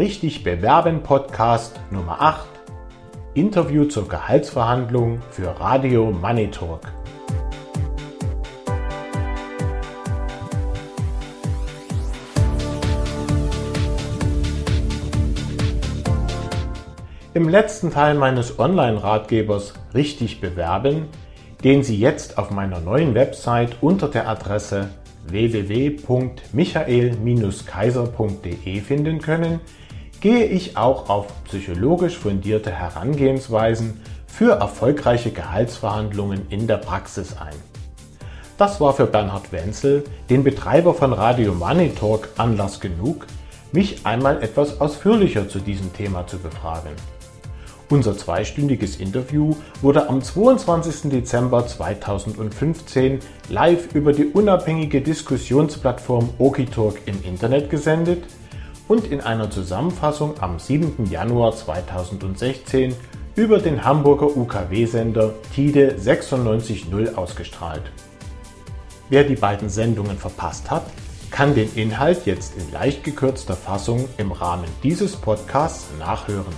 Richtig Bewerben Podcast Nummer 8 Interview zur Gehaltsverhandlung für Radio Money Talk. Im letzten Teil meines Online-Ratgebers Richtig bewerben, den Sie jetzt auf meiner neuen Website unter der Adresse www.michael-kaiser.de finden können, gehe ich auch auf psychologisch fundierte Herangehensweisen für erfolgreiche Gehaltsverhandlungen in der Praxis ein. Das war für Bernhard Wenzel, den Betreiber von Radio Money Talk, Anlass genug, mich einmal etwas ausführlicher zu diesem Thema zu befragen. Unser zweistündiges Interview wurde am 22. Dezember 2015 live über die unabhängige Diskussionsplattform Okitalk im Internet gesendet und in einer Zusammenfassung am 7. Januar 2016 über den Hamburger UKW-Sender TIDE 96.0 ausgestrahlt. Wer die beiden Sendungen verpasst hat, kann den Inhalt jetzt in leicht gekürzter Fassung im Rahmen dieses Podcasts nachhören.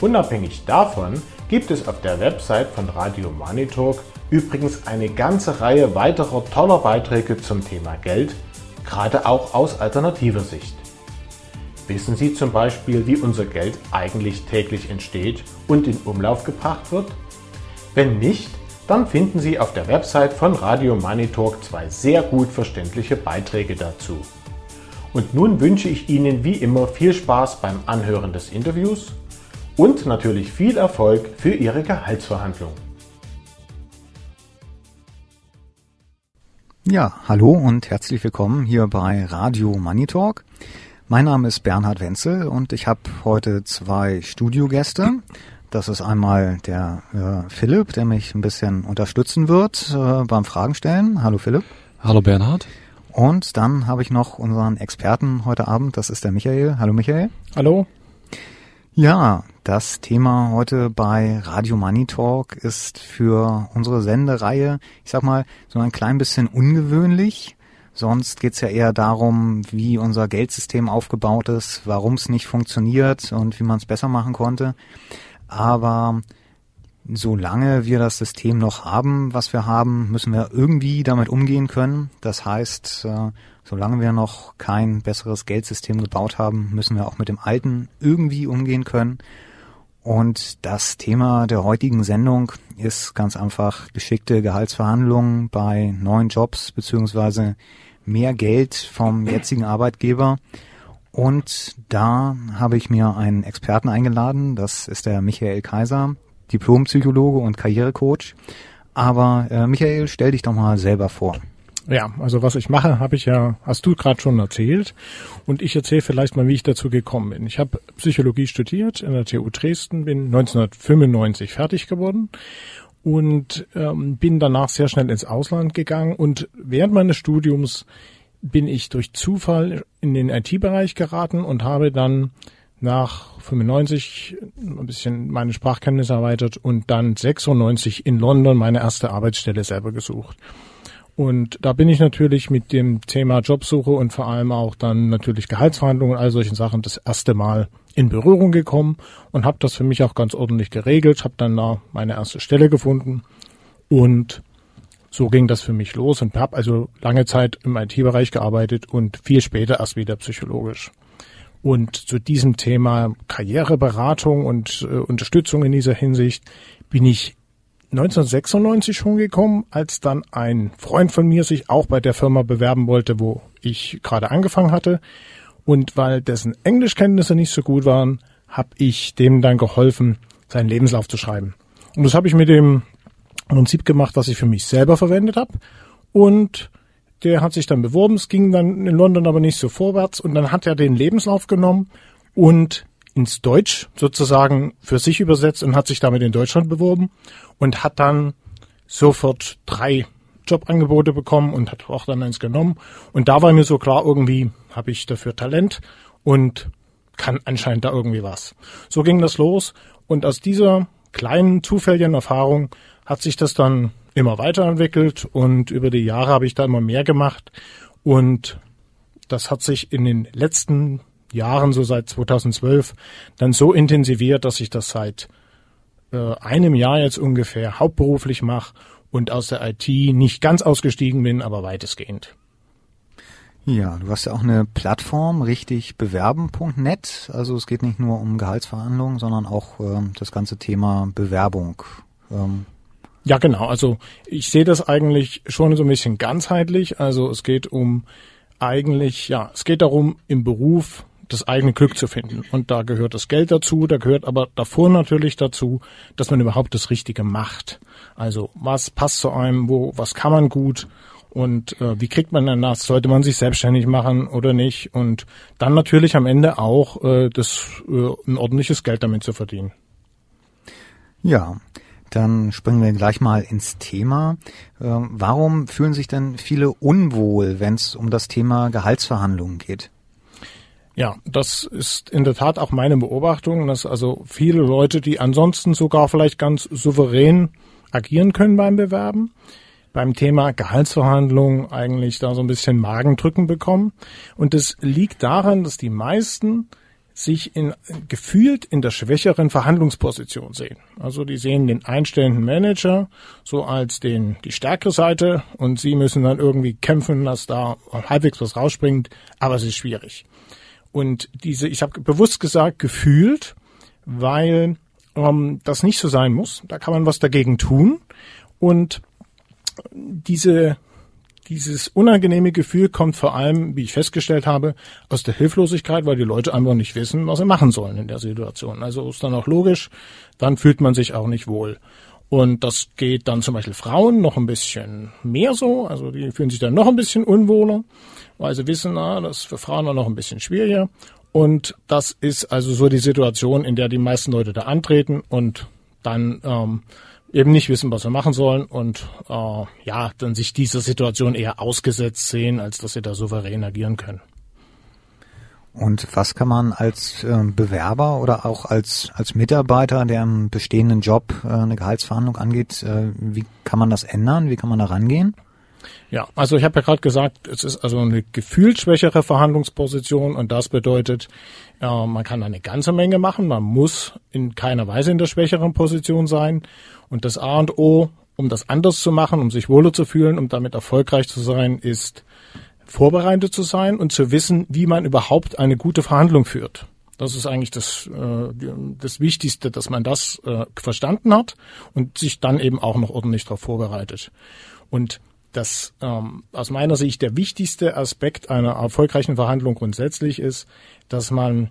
Unabhängig davon gibt es auf der Website von Radio Talk übrigens eine ganze Reihe weiterer toller Beiträge zum Thema Geld, gerade auch aus alternativer Sicht. Wissen Sie zum Beispiel, wie unser Geld eigentlich täglich entsteht und in Umlauf gebracht wird? Wenn nicht, dann finden Sie auf der Website von Radio Money Talk zwei sehr gut verständliche Beiträge dazu. Und nun wünsche ich Ihnen wie immer viel Spaß beim Anhören des Interviews und natürlich viel Erfolg für Ihre Gehaltsverhandlung. Ja, hallo und herzlich willkommen hier bei Radio Money Talk. Mein Name ist Bernhard Wenzel und ich habe heute zwei Studiogäste. Das ist einmal der äh, Philipp, der mich ein bisschen unterstützen wird äh, beim Fragen stellen. Hallo Philipp. Hallo Bernhard. Und dann habe ich noch unseren Experten heute Abend, das ist der Michael. Hallo Michael. Hallo. Ja, das Thema heute bei Radio Money Talk ist für unsere Sendereihe, ich sag mal, so ein klein bisschen ungewöhnlich. Sonst geht's ja eher darum, wie unser Geldsystem aufgebaut ist, warum es nicht funktioniert und wie man es besser machen konnte. Aber solange wir das System noch haben, was wir haben, müssen wir irgendwie damit umgehen können. Das heißt, äh, solange wir noch kein besseres Geldsystem gebaut haben, müssen wir auch mit dem alten irgendwie umgehen können. Und das Thema der heutigen Sendung ist ganz einfach geschickte Gehaltsverhandlungen bei neuen Jobs beziehungsweise mehr Geld vom jetzigen Arbeitgeber. Und da habe ich mir einen Experten eingeladen. Das ist der Michael Kaiser, Diplompsychologe und Karrierecoach. Aber äh, Michael, stell dich doch mal selber vor. Ja, also was ich mache, habe ich ja, hast du gerade schon erzählt. Und ich erzähle vielleicht mal, wie ich dazu gekommen bin. Ich habe Psychologie studiert in der TU Dresden, bin 1995 fertig geworden und ähm, bin danach sehr schnell ins Ausland gegangen. Und während meines Studiums bin ich durch Zufall in den IT-Bereich geraten und habe dann nach 95 ein bisschen meine Sprachkenntnisse erweitert und dann 96 in London meine erste Arbeitsstelle selber gesucht. Und da bin ich natürlich mit dem Thema Jobsuche und vor allem auch dann natürlich Gehaltsverhandlungen und all solchen Sachen das erste Mal in Berührung gekommen und habe das für mich auch ganz ordentlich geregelt, habe dann da meine erste Stelle gefunden und so ging das für mich los und habe also lange Zeit im IT-Bereich gearbeitet und viel später erst wieder psychologisch. Und zu diesem Thema Karriereberatung und äh, Unterstützung in dieser Hinsicht bin ich 1996 schon gekommen, als dann ein Freund von mir sich auch bei der Firma bewerben wollte, wo ich gerade angefangen hatte. Und weil dessen Englischkenntnisse nicht so gut waren, habe ich dem dann geholfen, seinen Lebenslauf zu schreiben. Und das habe ich mit dem Prinzip gemacht, was ich für mich selber verwendet habe. Und der hat sich dann beworben. Es ging dann in London aber nicht so vorwärts. Und dann hat er den Lebenslauf genommen und ins Deutsch sozusagen für sich übersetzt und hat sich damit in Deutschland beworben und hat dann sofort drei Jobangebote bekommen und hat auch dann eins genommen. Und da war mir so klar, irgendwie habe ich dafür Talent und kann anscheinend da irgendwie was. So ging das los und aus dieser kleinen zufälligen Erfahrung hat sich das dann immer weiterentwickelt und über die Jahre habe ich da immer mehr gemacht und das hat sich in den letzten Jahren, so seit 2012, dann so intensiviert, dass ich das seit äh, einem Jahr jetzt ungefähr hauptberuflich mache und aus der IT nicht ganz ausgestiegen bin, aber weitestgehend. Ja, du hast ja auch eine Plattform, richtig bewerben.net. Also es geht nicht nur um Gehaltsverhandlungen, sondern auch ähm, das ganze Thema Bewerbung. Ähm. Ja, genau. Also ich sehe das eigentlich schon so ein bisschen ganzheitlich. Also es geht um eigentlich, ja, es geht darum, im Beruf das eigene Glück zu finden. Und da gehört das Geld dazu, da gehört aber davor natürlich dazu, dass man überhaupt das Richtige macht. Also was passt zu einem, wo, was kann man gut und äh, wie kriegt man dann das? Sollte man sich selbstständig machen oder nicht? Und dann natürlich am Ende auch äh, das äh, ein ordentliches Geld damit zu verdienen. Ja, dann springen wir gleich mal ins Thema. Ähm, warum fühlen sich denn viele unwohl, wenn es um das Thema Gehaltsverhandlungen geht? Ja, das ist in der Tat auch meine Beobachtung, dass also viele Leute, die ansonsten sogar vielleicht ganz souverän agieren können beim Bewerben, beim Thema Gehaltsverhandlungen eigentlich da so ein bisschen Magendrücken bekommen. Und es liegt daran, dass die meisten sich in, gefühlt in der schwächeren Verhandlungsposition sehen. Also die sehen den einstellenden Manager so als den, die stärkere Seite und sie müssen dann irgendwie kämpfen, dass da halbwegs was rausspringt, aber es ist schwierig. Und diese, ich habe bewusst gesagt, gefühlt, weil ähm, das nicht so sein muss. Da kann man was dagegen tun. Und diese, dieses unangenehme Gefühl kommt vor allem, wie ich festgestellt habe, aus der Hilflosigkeit, weil die Leute einfach nicht wissen, was sie machen sollen in der Situation. Also ist dann auch logisch, dann fühlt man sich auch nicht wohl. Und das geht dann zum Beispiel Frauen noch ein bisschen mehr so, also die fühlen sich dann noch ein bisschen unwohler, weil sie wissen, na, das ist für Frauen noch ein bisschen schwieriger. Und das ist also so die Situation, in der die meisten Leute da antreten und dann ähm, eben nicht wissen, was sie machen sollen und äh, ja, dann sich dieser Situation eher ausgesetzt sehen, als dass sie da souverän agieren können. Und was kann man als äh, Bewerber oder auch als, als Mitarbeiter, der im bestehenden Job äh, eine Gehaltsverhandlung angeht, äh, wie kann man das ändern? Wie kann man da rangehen? Ja, also ich habe ja gerade gesagt, es ist also eine gefühlt schwächere Verhandlungsposition und das bedeutet, man kann eine ganze Menge machen, man muss in keiner Weise in der schwächeren Position sein und das A und O, um das anders zu machen, um sich wohler zu fühlen, um damit erfolgreich zu sein, ist vorbereitet zu sein und zu wissen, wie man überhaupt eine gute Verhandlung führt. Das ist eigentlich das, äh, das Wichtigste, dass man das äh, verstanden hat und sich dann eben auch noch ordentlich darauf vorbereitet. Und das ähm, aus meiner Sicht der wichtigste Aspekt einer erfolgreichen Verhandlung grundsätzlich ist, dass man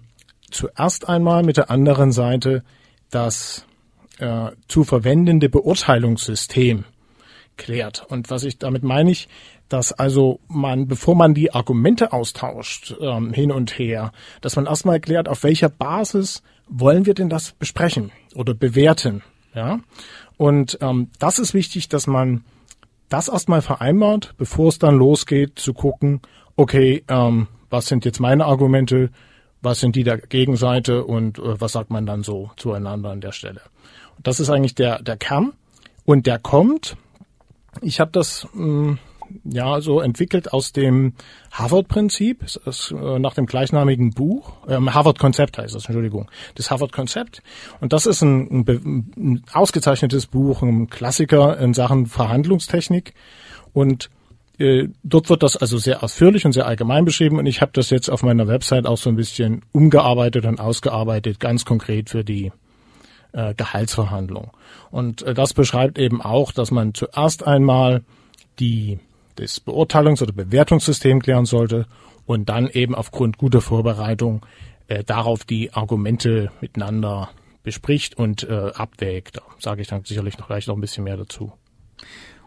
zuerst einmal mit der anderen Seite das äh, zu verwendende Beurteilungssystem klärt. Und was ich damit meine ich, dass also man, bevor man die Argumente austauscht ähm, hin und her, dass man erstmal klärt, auf welcher Basis wollen wir denn das besprechen oder bewerten. Ja, und ähm, das ist wichtig, dass man das erstmal vereinbart, bevor es dann losgeht, zu gucken, okay, ähm, was sind jetzt meine Argumente, was sind die der Gegenseite und äh, was sagt man dann so zueinander an der Stelle. Und das ist eigentlich der, der Kern und der kommt, ich habe das mh, hm, ja so entwickelt aus dem Harvard-Prinzip, äh, nach dem gleichnamigen Buch, äh, Harvard-Konzept heißt das, Entschuldigung, das Harvard-Konzept. Und das ist ein, ein, ein ausgezeichnetes Buch, ein Klassiker in Sachen Verhandlungstechnik. Und äh, dort wird das also sehr ausführlich und sehr allgemein beschrieben und ich habe das jetzt auf meiner Website auch so ein bisschen umgearbeitet und ausgearbeitet, ganz konkret für die äh, Gehaltsverhandlung. Und äh, das beschreibt eben auch, dass man zuerst einmal die das Beurteilungs- oder Bewertungssystem klären sollte und dann eben aufgrund guter Vorbereitung äh, darauf die Argumente miteinander bespricht und äh, abwägt. Da sage ich dann sicherlich noch gleich noch ein bisschen mehr dazu.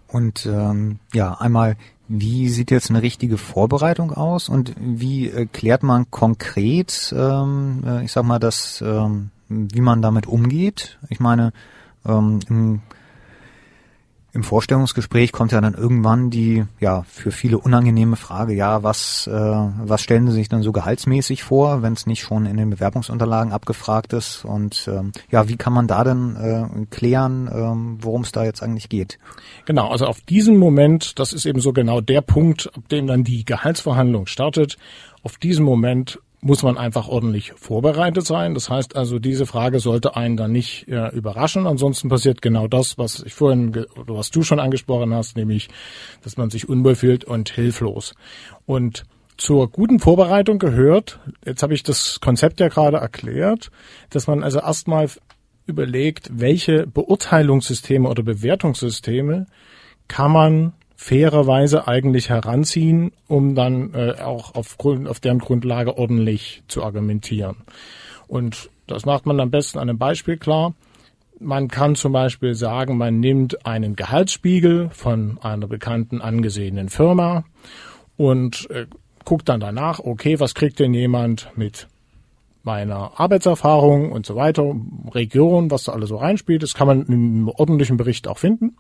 Und ähm, ja, einmal, wie sieht jetzt eine richtige Vorbereitung aus und wie äh, klärt man konkret, ähm, äh, ich sag mal, das, ähm, wie man damit umgeht? Ich meine, ähm, im im Vorstellungsgespräch kommt ja dann irgendwann die ja für viele unangenehme Frage, ja, was, äh, was stellen Sie sich dann so gehaltsmäßig vor, wenn es nicht schon in den Bewerbungsunterlagen abgefragt ist? Und ähm, ja, wie kann man da denn äh, klären, ähm, worum es da jetzt eigentlich geht? Genau, also auf diesen Moment, das ist eben so genau der Punkt, ab dem dann die Gehaltsverhandlung startet, auf diesen Moment muss man einfach ordentlich vorbereitet sein. Das heißt also, diese Frage sollte einen dann nicht äh, überraschen. Ansonsten passiert genau das, was ich vorhin oder was du schon angesprochen hast, nämlich, dass man sich unwohl fühlt und hilflos. Und zur guten Vorbereitung gehört, jetzt habe ich das Konzept ja gerade erklärt, dass man also erstmal überlegt, welche Beurteilungssysteme oder Bewertungssysteme kann man fairerweise eigentlich heranziehen, um dann äh, auch auf, Grund, auf deren Grundlage ordentlich zu argumentieren. Und das macht man am besten an einem Beispiel klar. Man kann zum Beispiel sagen, man nimmt einen Gehaltsspiegel von einer bekannten angesehenen Firma und äh, guckt dann danach, okay, was kriegt denn jemand mit meiner Arbeitserfahrung und so weiter, Region, was da alles so reinspielt. Das kann man im ordentlichen Bericht auch finden.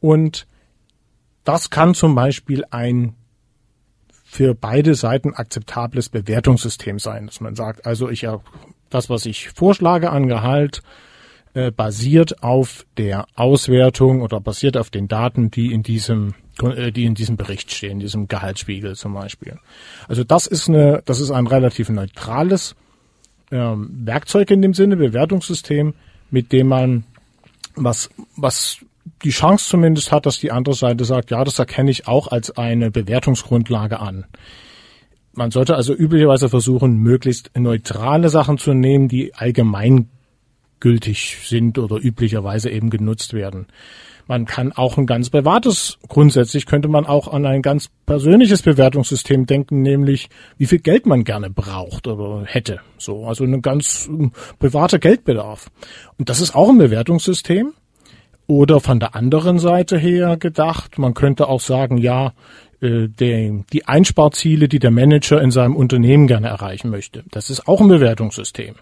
Und das kann zum Beispiel ein für beide Seiten akzeptables Bewertungssystem sein, dass man sagt, also ich das, was ich vorschlage an Gehalt, äh, basiert auf der Auswertung oder basiert auf den Daten, die in diesem äh, die in diesem Bericht stehen, in diesem Gehaltsspiegel zum Beispiel. Also das ist eine, das ist ein relativ neutrales ähm, Werkzeug in dem Sinne, Bewertungssystem, mit dem man was, was die Chance zumindest hat, dass die andere Seite sagt, ja, das erkenne ich auch als eine Bewertungsgrundlage an. Man sollte also üblicherweise versuchen, möglichst neutrale Sachen zu nehmen, die allgemeingültig sind oder üblicherweise eben genutzt werden. Man kann auch ein ganz privates, grundsätzlich könnte man auch an ein ganz persönliches Bewertungssystem denken, nämlich wie viel Geld man gerne braucht oder hätte. So, also ein ganz privater Geldbedarf. Und das ist auch ein Bewertungssystem. Oder von der anderen Seite her gedacht, man könnte auch sagen, ja, äh, die, die Einsparziele, die der Manager in seinem Unternehmen gerne erreichen möchte. Das ist auch ein Bewertungssystem.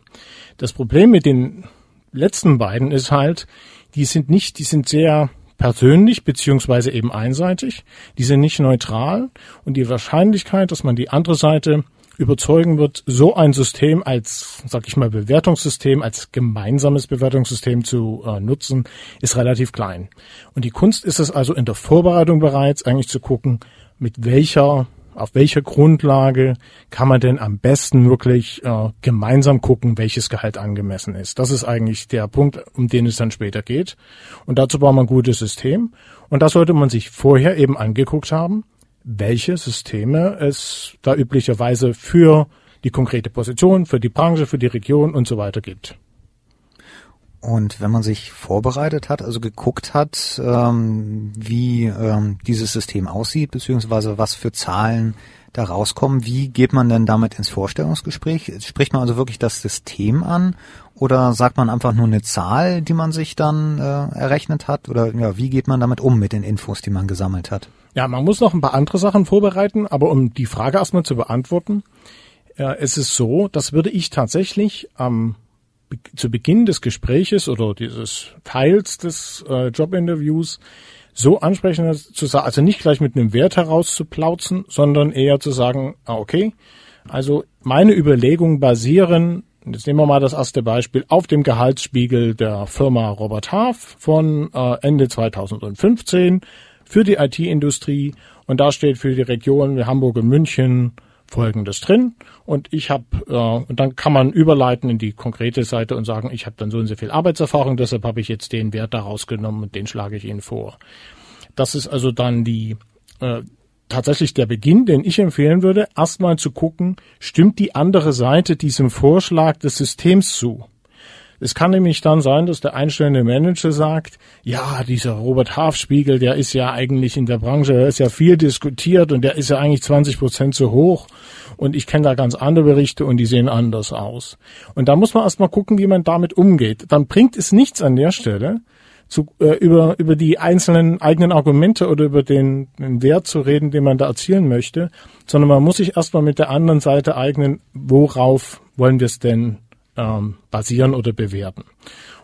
Das Problem mit den letzten beiden ist halt, die sind nicht, die sind sehr persönlich beziehungsweise eben einseitig, die sind nicht neutral und die Wahrscheinlichkeit, dass man die andere Seite überzeugen wird, so ein System als, sag ich mal, Bewertungssystem, als gemeinsames Bewertungssystem zu äh, nutzen, ist relativ klein. Und die Kunst ist es also in der Vorbereitung bereits eigentlich zu gucken, mit welcher auf welcher Grundlage kann man denn am besten wirklich äh, gemeinsam gucken, welches Gehalt angemessen ist? Das ist eigentlich der Punkt, um den es dann später geht. Und dazu braucht man ein gutes System. Und das sollte man sich vorher eben angeguckt haben welche Systeme es da üblicherweise für die konkrete Position, für die Branche, für die Region und so weiter gibt. Und wenn man sich vorbereitet hat, also geguckt hat, ähm, wie ähm, dieses System aussieht, beziehungsweise was für Zahlen da rauskommen, wie geht man denn damit ins Vorstellungsgespräch? Spricht man also wirklich das System an oder sagt man einfach nur eine Zahl, die man sich dann äh, errechnet hat? Oder ja, wie geht man damit um mit den Infos, die man gesammelt hat? Ja, man muss noch ein paar andere Sachen vorbereiten, aber um die Frage erstmal zu beantworten, äh, es ist so, das würde ich tatsächlich am ähm, zu Beginn des Gespräches oder dieses Teils des äh, Jobinterviews so ansprechen zu sagen, also nicht gleich mit einem Wert herauszuplauzen, sondern eher zu sagen, ah, okay, also meine Überlegungen basieren, jetzt nehmen wir mal das erste Beispiel, auf dem Gehaltsspiegel der Firma Robert Half von äh, Ende 2015 für die IT-Industrie und da steht für die Region Hamburg und München Folgendes drin und ich habe äh, und dann kann man überleiten in die konkrete Seite und sagen, ich habe dann so und so viel Arbeitserfahrung, deshalb habe ich jetzt den Wert daraus genommen und den schlage ich Ihnen vor. Das ist also dann die äh, tatsächlich der Beginn, den ich empfehlen würde, erstmal zu gucken, stimmt die andere Seite diesem Vorschlag des Systems zu? Es kann nämlich dann sein, dass der einstellende Manager sagt, ja, dieser Robert Half-Spiegel, der ist ja eigentlich in der Branche, der ist ja viel diskutiert und der ist ja eigentlich 20 Prozent zu hoch. Und ich kenne da ganz andere Berichte und die sehen anders aus. Und da muss man erstmal gucken, wie man damit umgeht. Dann bringt es nichts an der Stelle, zu, äh, über, über die einzelnen eigenen Argumente oder über den, den Wert zu reden, den man da erzielen möchte, sondern man muss sich erstmal mit der anderen Seite eignen, worauf wollen wir es denn ähm, basieren oder bewerten.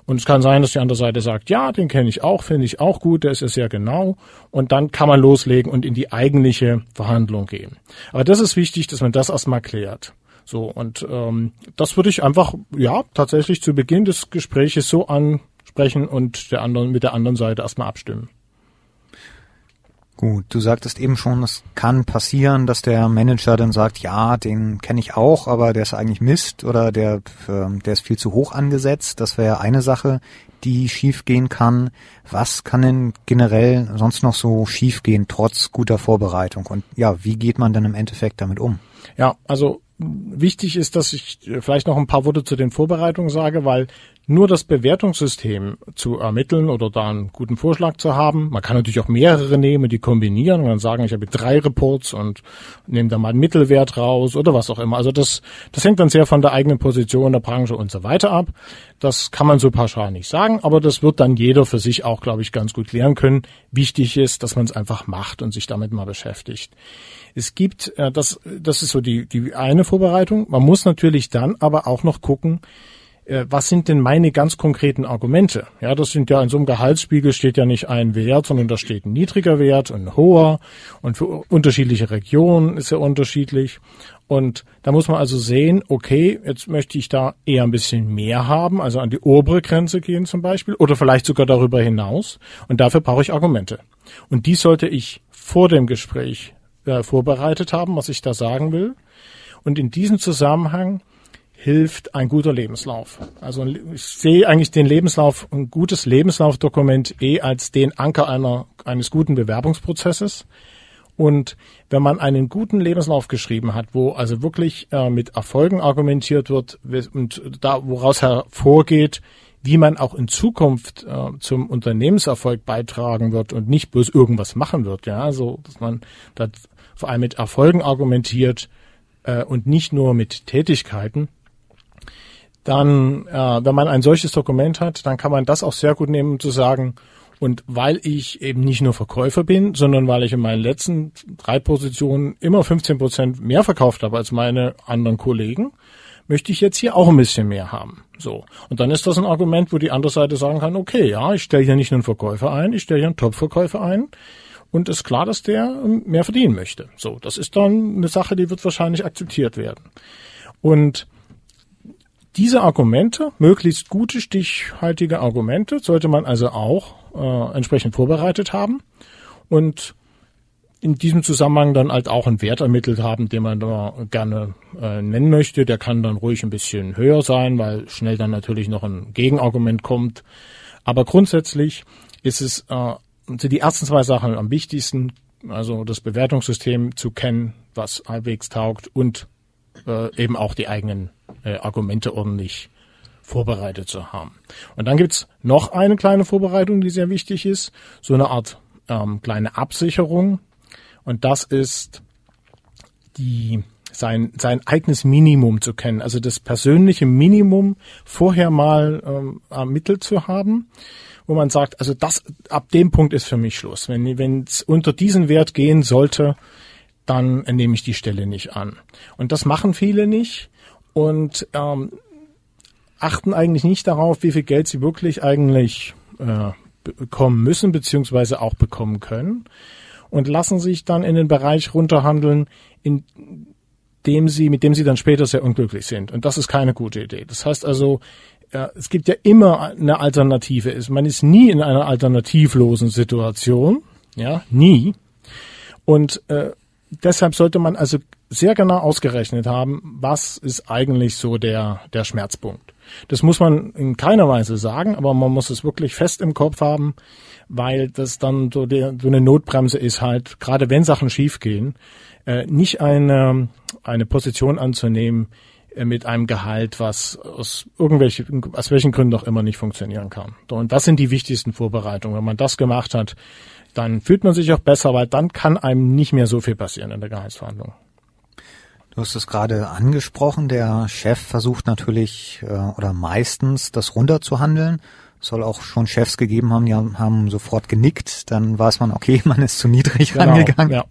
Und es kann sein, dass die andere Seite sagt, ja, den kenne ich auch, finde ich auch gut, der ist ja sehr genau. Und dann kann man loslegen und in die eigentliche Verhandlung gehen. Aber das ist wichtig, dass man das erstmal klärt. So, und ähm, das würde ich einfach, ja, tatsächlich zu Beginn des Gespräches so ansprechen und der anderen, mit der anderen Seite erstmal abstimmen. Gut, du sagtest eben schon, es kann passieren, dass der Manager dann sagt, ja, den kenne ich auch, aber der ist eigentlich Mist oder der, ähm, der ist viel zu hoch angesetzt. Das wäre eine Sache, die schiefgehen kann. Was kann denn generell sonst noch so schiefgehen, trotz guter Vorbereitung? Und ja, wie geht man dann im Endeffekt damit um? Ja, also wichtig ist, dass ich vielleicht noch ein paar Worte zu den Vorbereitungen sage, weil nur das Bewertungssystem zu ermitteln oder da einen guten Vorschlag zu haben. Man kann natürlich auch mehrere nehmen, die kombinieren und dann sagen, ich habe drei Reports und nehme da mal einen Mittelwert raus oder was auch immer. Also das, das hängt dann sehr von der eigenen Position der Branche und so weiter ab. Das kann man so pauschal nicht sagen, aber das wird dann jeder für sich auch, glaube ich, ganz gut klären können. Wichtig ist, dass man es einfach macht und sich damit mal beschäftigt. Es gibt, äh, das, das ist so die, die eine Vorbereitung. Man muss natürlich dann aber auch noch gucken, was sind denn meine ganz konkreten Argumente? Ja, das sind ja in so einem Gehaltsspiegel steht ja nicht ein Wert, sondern da steht ein niedriger Wert, ein hoher und für unterschiedliche Regionen ist er unterschiedlich. Und da muss man also sehen, okay, jetzt möchte ich da eher ein bisschen mehr haben, also an die obere Grenze gehen zum Beispiel oder vielleicht sogar darüber hinaus. Und dafür brauche ich Argumente. Und die sollte ich vor dem Gespräch äh, vorbereitet haben, was ich da sagen will. Und in diesem Zusammenhang hilft ein guter Lebenslauf. Also ich sehe eigentlich den Lebenslauf, ein gutes Lebenslaufdokument eh als den Anker einer, eines guten Bewerbungsprozesses. Und wenn man einen guten Lebenslauf geschrieben hat, wo also wirklich äh, mit Erfolgen argumentiert wird und da woraus hervorgeht, wie man auch in Zukunft äh, zum Unternehmenserfolg beitragen wird und nicht bloß irgendwas machen wird, ja, so dass man da vor allem mit Erfolgen argumentiert äh, und nicht nur mit Tätigkeiten, dann, äh, wenn man ein solches Dokument hat, dann kann man das auch sehr gut nehmen, um zu sagen, und weil ich eben nicht nur Verkäufer bin, sondern weil ich in meinen letzten drei Positionen immer 15 Prozent mehr verkauft habe als meine anderen Kollegen, möchte ich jetzt hier auch ein bisschen mehr haben. So. Und dann ist das ein Argument, wo die andere Seite sagen kann, okay, ja, ich stelle hier nicht nur einen Verkäufer ein, ich stelle hier einen Top-Verkäufer ein. Und ist klar, dass der mehr verdienen möchte. So. Das ist dann eine Sache, die wird wahrscheinlich akzeptiert werden. Und diese Argumente, möglichst gute, stichhaltige Argumente, sollte man also auch äh, entsprechend vorbereitet haben und in diesem Zusammenhang dann halt auch einen Wert ermittelt haben, den man da gerne äh, nennen möchte. Der kann dann ruhig ein bisschen höher sein, weil schnell dann natürlich noch ein Gegenargument kommt. Aber grundsätzlich ist es äh, sind die ersten zwei Sachen am wichtigsten, also das Bewertungssystem zu kennen, was halbwegs taugt und äh, eben auch die eigenen äh, Argumente ordentlich vorbereitet zu haben. Und dann gibt's noch eine kleine Vorbereitung, die sehr wichtig ist, so eine Art ähm, kleine Absicherung. Und das ist die sein, sein eigenes Minimum zu kennen, also das persönliche Minimum vorher mal ähm, ermittelt zu haben, wo man sagt, also das ab dem Punkt ist für mich Schluss. Wenn es unter diesen Wert gehen sollte, dann nehme ich die Stelle nicht an. Und das machen viele nicht und ähm, achten eigentlich nicht darauf, wie viel Geld sie wirklich eigentlich äh, bekommen müssen, beziehungsweise auch bekommen können und lassen sich dann in den Bereich runterhandeln, in dem sie, mit dem sie dann später sehr unglücklich sind. Und das ist keine gute Idee. Das heißt also, ja, es gibt ja immer eine Alternative. Man ist nie in einer alternativlosen Situation. Ja, nie. Und äh, deshalb sollte man also sehr genau ausgerechnet haben, was ist eigentlich so der, der Schmerzpunkt. Das muss man in keiner Weise sagen, aber man muss es wirklich fest im Kopf haben, weil das dann so, der, so eine Notbremse ist halt, gerade wenn Sachen schiefgehen, äh, nicht eine, eine Position anzunehmen äh, mit einem Gehalt, was aus irgendwelchen, aus welchen Gründen auch immer nicht funktionieren kann. Und das sind die wichtigsten Vorbereitungen. Wenn man das gemacht hat, dann fühlt man sich auch besser, weil dann kann einem nicht mehr so viel passieren in der Gehaltsverhandlung. Du hast es gerade angesprochen, der Chef versucht natürlich äh, oder meistens das runterzuhandeln. Es soll auch schon Chefs gegeben haben, die haben sofort genickt, dann weiß man, okay, man ist zu niedrig genau, rangegangen. Ja.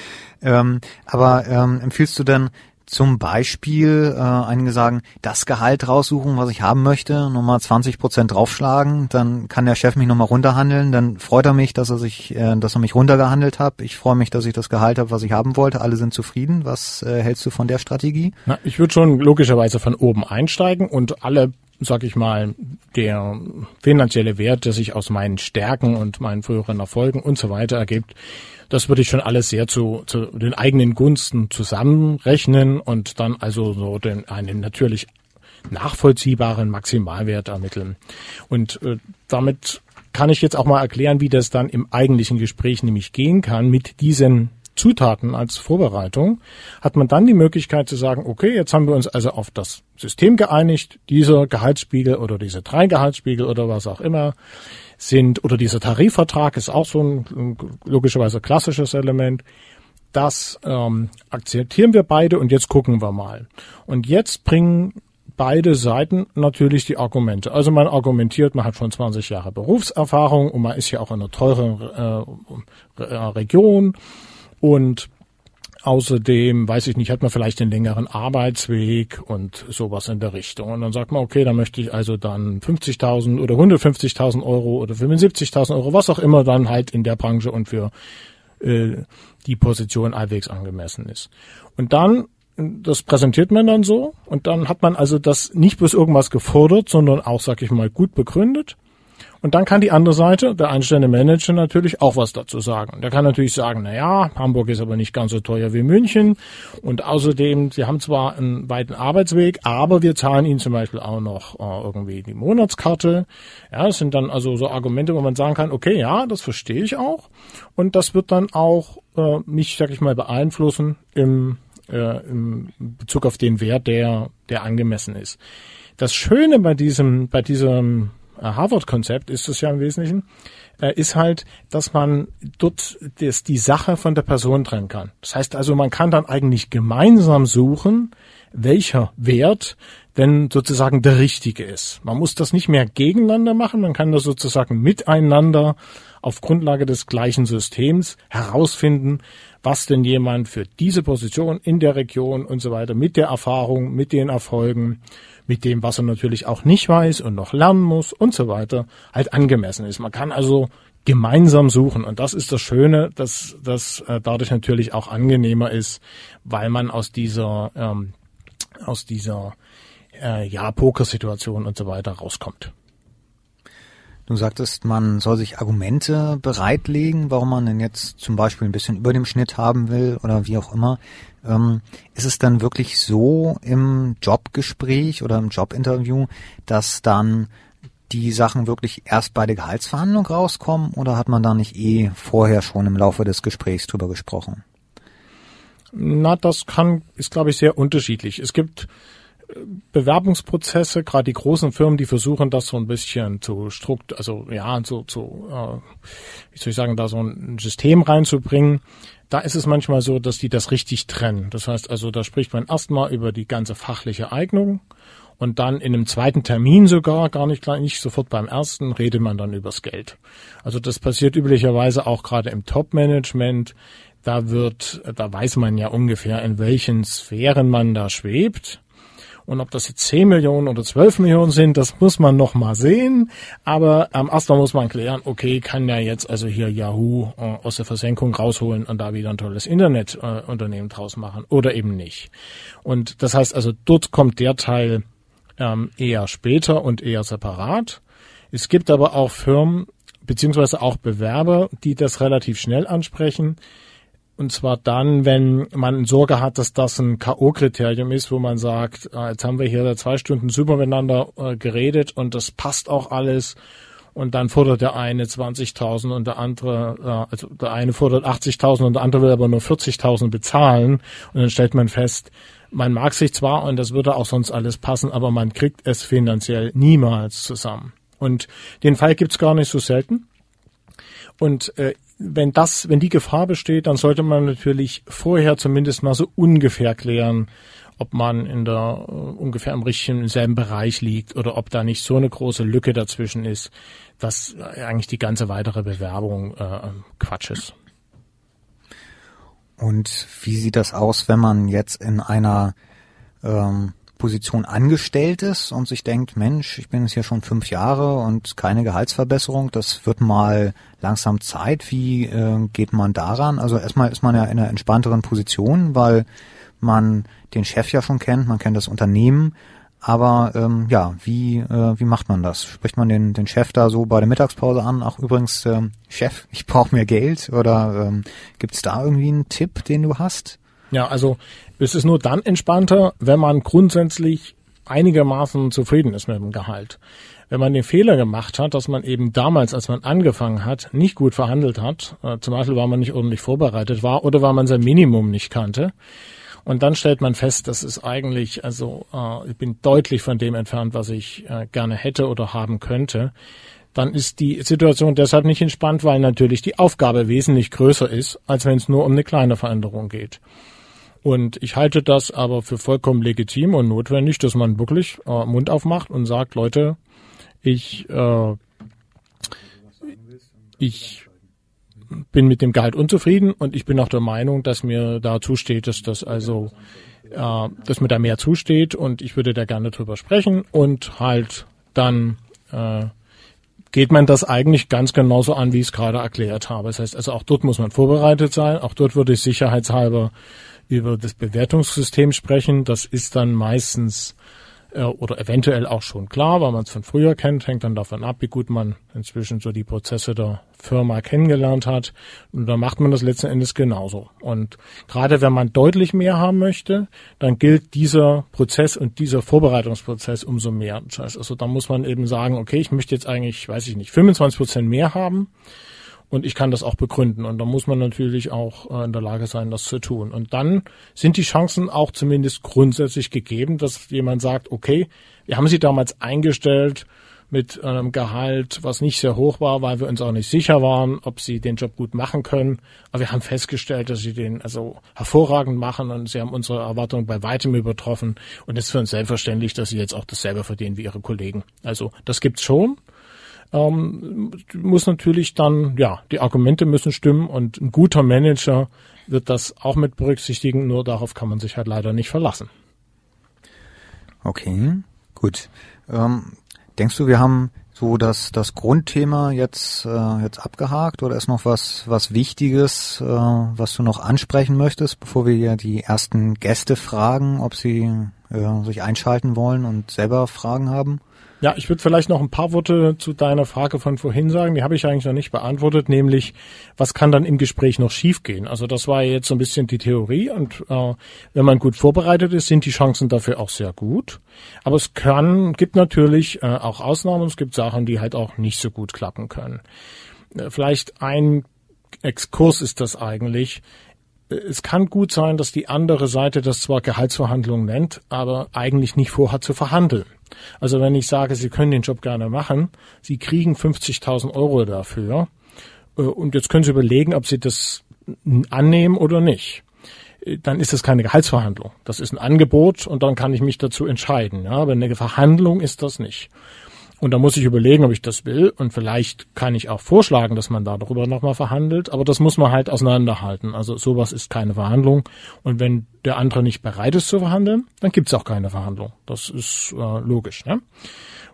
ähm, aber ähm, empfiehlst du denn zum Beispiel äh, einige sagen, das Gehalt raussuchen, was ich haben möchte, nochmal 20 Prozent draufschlagen, dann kann der Chef mich nochmal runterhandeln, dann freut er mich, dass er sich, äh, dass er mich runtergehandelt hat. Ich freue mich, dass ich das Gehalt habe, was ich haben wollte. Alle sind zufrieden. Was äh, hältst du von der Strategie? Na, ich würde schon logischerweise von oben einsteigen und alle sag ich mal, der finanzielle Wert, der sich aus meinen Stärken und meinen früheren Erfolgen und so weiter ergibt, das würde ich schon alles sehr zu, zu den eigenen Gunsten zusammenrechnen und dann also so den, einen natürlich nachvollziehbaren Maximalwert ermitteln. Und äh, damit kann ich jetzt auch mal erklären, wie das dann im eigentlichen Gespräch nämlich gehen kann mit diesen Zutaten als Vorbereitung, hat man dann die Möglichkeit zu sagen, okay, jetzt haben wir uns also auf das System geeinigt, dieser Gehaltsspiegel oder diese drei Gehaltsspiegel oder was auch immer sind, oder dieser Tarifvertrag ist auch so ein logischerweise klassisches Element. Das ähm, akzeptieren wir beide und jetzt gucken wir mal. Und jetzt bringen beide Seiten natürlich die Argumente. Also man argumentiert, man hat schon 20 Jahre Berufserfahrung und man ist ja auch in einer teuren äh, Region und Außerdem, weiß ich nicht, hat man vielleicht einen längeren Arbeitsweg und sowas in der Richtung. Und dann sagt man, okay, da möchte ich also dann 50.000 oder 150.000 Euro oder 75.000 Euro, was auch immer dann halt in der Branche und für äh, die Position allwegs angemessen ist. Und dann, das präsentiert man dann so und dann hat man also das nicht bloß irgendwas gefordert, sondern auch, sag ich mal, gut begründet. Und dann kann die andere Seite, der einstellende Manager, natürlich auch was dazu sagen. Der kann natürlich sagen, na ja, Hamburg ist aber nicht ganz so teuer wie München. Und außerdem, sie haben zwar einen weiten Arbeitsweg, aber wir zahlen ihnen zum Beispiel auch noch äh, irgendwie die Monatskarte. Ja, das sind dann also so Argumente, wo man sagen kann, okay, ja, das verstehe ich auch. Und das wird dann auch äh, mich, sag ich mal, beeinflussen im, äh, im Bezug auf den Wert, der, der angemessen ist. Das Schöne bei diesem, bei diesem Harvard-Konzept ist es ja im Wesentlichen, äh, ist halt, dass man dort das, die Sache von der Person trennen kann. Das heißt also, man kann dann eigentlich gemeinsam suchen, welcher Wert denn sozusagen der richtige ist. Man muss das nicht mehr gegeneinander machen, man kann das sozusagen miteinander auf Grundlage des gleichen Systems herausfinden, was denn jemand für diese Position in der Region und so weiter mit der Erfahrung, mit den Erfolgen mit dem, was er natürlich auch nicht weiß und noch lernen muss und so weiter, halt angemessen ist. Man kann also gemeinsam suchen. Und das ist das Schöne, dass das äh, dadurch natürlich auch angenehmer ist, weil man aus dieser, ähm, aus dieser äh, ja, Pokersituation und so weiter rauskommt. Du sagtest, man soll sich Argumente bereitlegen, warum man denn jetzt zum Beispiel ein bisschen über dem Schnitt haben will oder wie auch immer. Ähm, ist es dann wirklich so im Jobgespräch oder im Jobinterview, dass dann die Sachen wirklich erst bei der Gehaltsverhandlung rauskommen oder hat man da nicht eh vorher schon im Laufe des Gesprächs drüber gesprochen? Na, das kann, ist glaube ich sehr unterschiedlich. Es gibt äh, Bewerbungsprozesse, gerade die großen Firmen, die versuchen das so ein bisschen zu strukt, also ja, so zu, äh, wie soll ich sagen, da so ein System reinzubringen, da ist es manchmal so, dass die das richtig trennen. Das heißt also, da spricht man erstmal über die ganze fachliche Eignung und dann in einem zweiten Termin sogar, gar nicht, nicht sofort beim ersten, redet man dann übers Geld. Also das passiert üblicherweise auch gerade im Top-Management. Da wird, da weiß man ja ungefähr, in welchen Sphären man da schwebt. Und ob das jetzt 10 Millionen oder 12 Millionen sind, das muss man noch mal sehen. Aber ähm, erstmal muss man klären, okay, kann ja jetzt also hier Yahoo äh, aus der Versenkung rausholen und da wieder ein tolles Internetunternehmen äh, draus machen oder eben nicht. Und das heißt also, dort kommt der Teil ähm, eher später und eher separat. Es gibt aber auch Firmen, beziehungsweise auch Bewerber, die das relativ schnell ansprechen und zwar dann, wenn man Sorge hat, dass das ein K.O.-Kriterium ist, wo man sagt, äh, jetzt haben wir hier zwei Stunden super miteinander äh, geredet und das passt auch alles. Und dann fordert der eine 20.000 und der andere, äh, also der eine fordert 80.000 und der andere will aber nur 40.000 bezahlen. Und dann stellt man fest, man mag sich zwar und das würde auch sonst alles passen, aber man kriegt es finanziell niemals zusammen. Und den Fall gibt's gar nicht so selten. Und äh, wenn das, wenn die Gefahr besteht, dann sollte man natürlich vorher zumindest mal so ungefähr klären, ob man in der uh, ungefähr im richtigen, im selben Bereich liegt oder ob da nicht so eine große Lücke dazwischen ist, dass eigentlich die ganze weitere Bewerbung äh, Quatsch ist. Und wie sieht das aus, wenn man jetzt in einer ähm, Position angestellt ist und sich denkt, Mensch, ich bin jetzt hier schon fünf Jahre und keine Gehaltsverbesserung, das wird mal langsam Zeit. Wie äh, geht man daran? Also erstmal ist man ja in einer entspannteren Position, weil man den Chef ja schon kennt, man kennt das Unternehmen, Aber ähm, ja, wie, äh, wie macht man das? Spricht man den, den Chef da so bei der Mittagspause an? Ach übrigens, ähm, Chef, ich brauche mehr Geld. Oder ähm, gibt es da irgendwie einen Tipp, den du hast? Ja, also es ist nur dann entspannter, wenn man grundsätzlich einigermaßen zufrieden ist mit dem Gehalt. Wenn man den Fehler gemacht hat, dass man eben damals, als man angefangen hat, nicht gut verhandelt hat, äh, zum Beispiel weil man nicht ordentlich vorbereitet war oder weil man sein Minimum nicht kannte, und dann stellt man fest, das ist eigentlich, also äh, ich bin deutlich von dem entfernt, was ich äh, gerne hätte oder haben könnte. Dann ist die Situation deshalb nicht entspannt, weil natürlich die Aufgabe wesentlich größer ist, als wenn es nur um eine kleine Veränderung geht. Und ich halte das aber für vollkommen legitim und notwendig, dass man wirklich äh, Mund aufmacht und sagt, Leute, ich, äh, ich bin mit dem Gehalt unzufrieden und ich bin auch der Meinung, dass mir da zusteht, dass das also, äh, dass mir da mehr zusteht und ich würde da gerne drüber sprechen und halt dann äh, geht man das eigentlich ganz genauso an, wie ich es gerade erklärt habe. Das heißt, also auch dort muss man vorbereitet sein, auch dort würde ich sicherheitshalber über das Bewertungssystem sprechen. Das ist dann meistens äh, oder eventuell auch schon klar, weil man es von früher kennt, hängt dann davon ab, wie gut man inzwischen so die Prozesse der Firma kennengelernt hat. Und da macht man das letzten Endes genauso. Und gerade wenn man deutlich mehr haben möchte, dann gilt dieser Prozess und dieser Vorbereitungsprozess umso mehr. Das heißt also, da muss man eben sagen, okay, ich möchte jetzt eigentlich, weiß ich nicht, 25 Prozent mehr haben und ich kann das auch begründen. Und da muss man natürlich auch äh, in der Lage sein, das zu tun. Und dann sind die Chancen auch zumindest grundsätzlich gegeben, dass jemand sagt, okay, wir haben sie damals eingestellt mit einem Gehalt, was nicht sehr hoch war, weil wir uns auch nicht sicher waren, ob sie den Job gut machen können. Aber wir haben festgestellt, dass sie den also hervorragend machen und sie haben unsere Erwartungen bei weitem übertroffen. Und es ist für uns selbstverständlich, dass sie jetzt auch dasselbe verdienen wie ihre Kollegen. Also das gibt's schon ähm, muss natürlich dann, ja, die Argumente müssen stimmen und ein guter Manager wird das auch mit berücksichtigen, nur darauf kann man sich halt leider nicht verlassen. Okay, gut. Ähm, denkst du, wir haben so das, das Grundthema jetzt, äh, jetzt abgehakt oder ist noch was, was Wichtiges, äh, was du noch ansprechen möchtest, bevor wir hier die ersten Gäste fragen, ob sie äh, sich einschalten wollen und selber Fragen haben? Ja, ich würde vielleicht noch ein paar Worte zu deiner Frage von vorhin sagen. Die habe ich eigentlich noch nicht beantwortet, nämlich was kann dann im Gespräch noch schiefgehen? Also das war jetzt so ein bisschen die Theorie und äh, wenn man gut vorbereitet ist, sind die Chancen dafür auch sehr gut. Aber es kann, gibt natürlich äh, auch Ausnahmen. Es gibt Sachen, die halt auch nicht so gut klappen können. Äh, vielleicht ein Exkurs ist das eigentlich es kann gut sein, dass die andere Seite das zwar Gehaltsverhandlungen nennt, aber eigentlich nicht vorhat zu verhandeln. Also wenn ich sage, Sie können den Job gerne machen, Sie kriegen 50.000 Euro dafür äh, und jetzt können Sie überlegen, ob Sie das annehmen oder nicht. Äh, dann ist das keine Gehaltsverhandlung. Das ist ein Angebot und dann kann ich mich dazu entscheiden. Ja, aber eine Verhandlung ist das nicht. Und da muss ich überlegen, ob ich das will. Und vielleicht kann ich auch vorschlagen, dass man darüber nochmal verhandelt. Aber das muss man halt auseinanderhalten. Also sowas ist keine Verhandlung. Und wenn der andere nicht bereit ist zu verhandeln, dann gibt's auch keine Verhandlung. Das ist äh, logisch. Ne?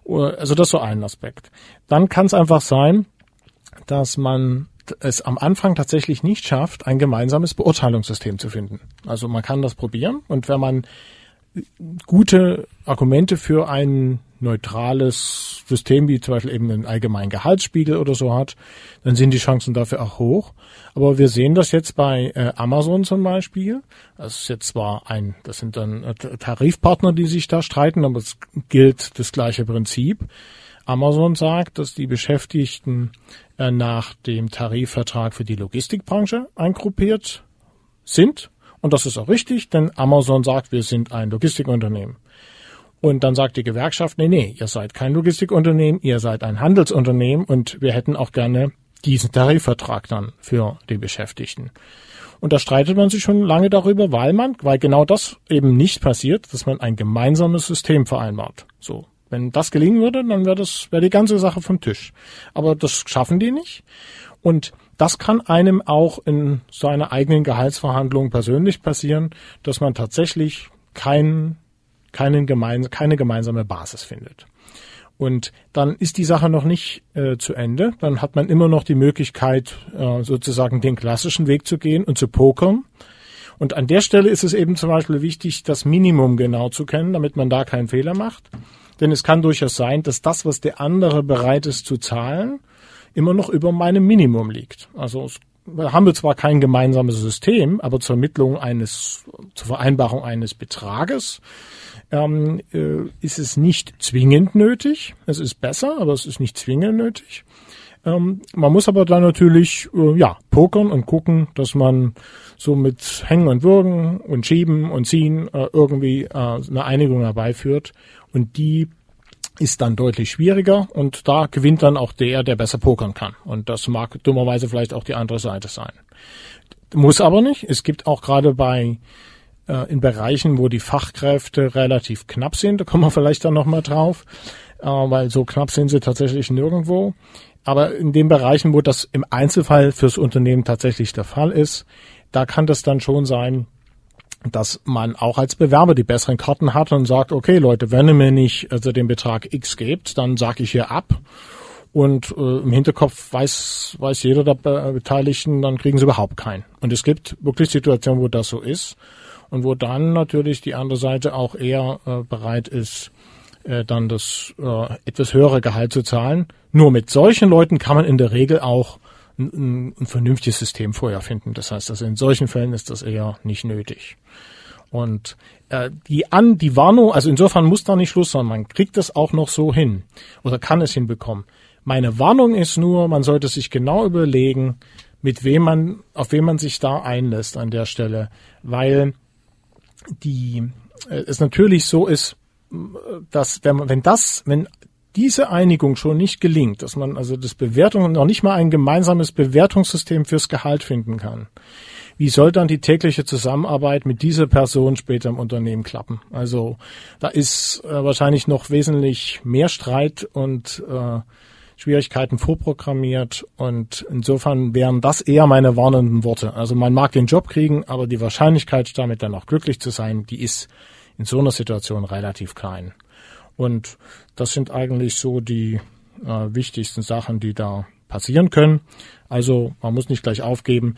Also das ist so ein Aspekt. Dann kann es einfach sein, dass man es am Anfang tatsächlich nicht schafft, ein gemeinsames Beurteilungssystem zu finden. Also man kann das probieren und wenn man gute Argumente für ein neutrales System, wie zum Beispiel eben einen allgemeinen Gehaltsspiegel oder so hat, dann sind die Chancen dafür auch hoch. Aber wir sehen das jetzt bei äh, Amazon zum Beispiel. Das ist jetzt zwar ein, das sind dann äh, Tarifpartner, die sich da streiten, aber es gilt das gleiche Prinzip. Amazon sagt, dass die Beschäftigten äh, nach dem Tarifvertrag für die Logistikbranche eingruppiert sind und das ist auch richtig, denn Amazon sagt, wir sind ein Logistikunternehmen. Und dann sagt die Gewerkschaft, nee, nee, ihr seid kein Logistikunternehmen, ihr seid ein Handelsunternehmen und wir hätten auch gerne diesen Tarifvertrag dann für die Beschäftigten. Und da streitet man sich schon lange darüber, weil man, weil genau das eben nicht passiert, dass man ein gemeinsames System vereinbart. So. Wenn das gelingen würde, dann wäre das, wäre die ganze Sache vom Tisch. Aber das schaffen die nicht. Und das kann einem auch in seiner eigenen Gehaltsverhandlung persönlich passieren, dass man tatsächlich kein, keinen gemein, keine gemeinsame Basis findet. Und dann ist die Sache noch nicht äh, zu Ende. Dann hat man immer noch die Möglichkeit, äh, sozusagen den klassischen Weg zu gehen und zu pokern. Und an der Stelle ist es eben zum Beispiel wichtig, das Minimum genau zu kennen, damit man da keinen Fehler macht. Denn es kann durchaus sein, dass das, was der andere bereit ist zu zahlen, immer noch über meinem Minimum liegt. Also es haben wir zwar kein gemeinsames System, aber zur Ermittlung eines, zur Vereinbarung eines Betrages ähm, äh, ist es nicht zwingend nötig. Es ist besser, aber es ist nicht zwingend nötig. Ähm, man muss aber dann natürlich äh, ja pokern und gucken, dass man so mit Hängen und Würgen und Schieben und Ziehen äh, irgendwie äh, eine Einigung herbeiführt. Und die ist dann deutlich schwieriger und da gewinnt dann auch der, der besser pokern kann. Und das mag dummerweise vielleicht auch die andere Seite sein. Muss aber nicht. Es gibt auch gerade bei äh, in Bereichen, wo die Fachkräfte relativ knapp sind, da kommen wir vielleicht dann nochmal drauf, äh, weil so knapp sind sie tatsächlich nirgendwo. Aber in den Bereichen, wo das im Einzelfall fürs Unternehmen tatsächlich der Fall ist, da kann das dann schon sein, dass man auch als Bewerber die besseren Karten hat und sagt, okay Leute, wenn ihr mir nicht also den Betrag X gebt, dann sage ich hier ab. Und äh, im Hinterkopf weiß, weiß jeder der Beteiligten, dann kriegen sie überhaupt keinen. Und es gibt wirklich Situationen, wo das so ist und wo dann natürlich die andere Seite auch eher äh, bereit ist, äh, dann das äh, etwas höhere Gehalt zu zahlen. Nur mit solchen Leuten kann man in der Regel auch ein, ein vernünftiges System vorher finden. Das heißt, also in solchen Fällen ist das eher nicht nötig. Und äh, die an die Warnung, also insofern muss da nicht Schluss sein. Man kriegt das auch noch so hin oder kann es hinbekommen. Meine Warnung ist nur, man sollte sich genau überlegen, mit wem man, auf wem man sich da einlässt an der Stelle, weil die äh, es natürlich so ist, dass wenn wenn das, wenn diese Einigung schon nicht gelingt, dass man also das Bewertung noch nicht mal ein gemeinsames Bewertungssystem fürs Gehalt finden kann, wie soll dann die tägliche Zusammenarbeit mit dieser Person später im Unternehmen klappen? Also da ist äh, wahrscheinlich noch wesentlich mehr Streit und äh, Schwierigkeiten vorprogrammiert und insofern wären das eher meine warnenden Worte. Also man mag den Job kriegen, aber die Wahrscheinlichkeit, damit dann auch glücklich zu sein, die ist in so einer Situation relativ klein. Und das sind eigentlich so die äh, wichtigsten Sachen, die da passieren können. Also man muss nicht gleich aufgeben.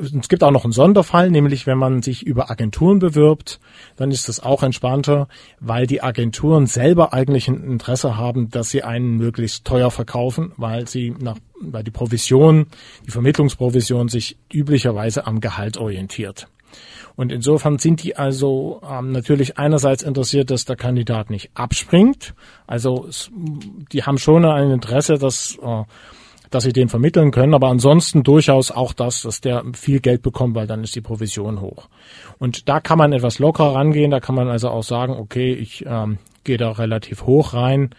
Es gibt auch noch einen Sonderfall, nämlich wenn man sich über Agenturen bewirbt, dann ist das auch entspannter, weil die Agenturen selber eigentlich ein Interesse haben, dass sie einen möglichst teuer verkaufen, weil sie nach, weil die Provision, die Vermittlungsprovision sich üblicherweise am Gehalt orientiert. Und insofern sind die also ähm, natürlich einerseits interessiert, dass der Kandidat nicht abspringt. Also es, die haben schon ein Interesse, dass äh, dass sie den vermitteln können, aber ansonsten durchaus auch das, dass der viel Geld bekommt, weil dann ist die Provision hoch. Und da kann man etwas lockerer rangehen, da kann man also auch sagen, okay, ich ähm, gehe da relativ hoch rein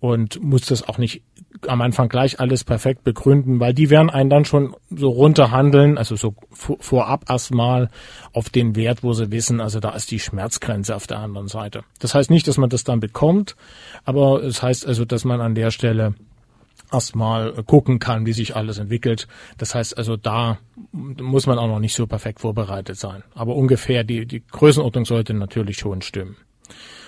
und muss das auch nicht am Anfang gleich alles perfekt begründen, weil die werden einen dann schon so runterhandeln, also so vorab erstmal auf den Wert, wo sie wissen, also da ist die Schmerzgrenze auf der anderen Seite. Das heißt nicht, dass man das dann bekommt, aber es heißt also, dass man an der Stelle erstmal gucken kann, wie sich alles entwickelt. Das heißt also, da muss man auch noch nicht so perfekt vorbereitet sein. Aber ungefähr die, die Größenordnung sollte natürlich schon stimmen.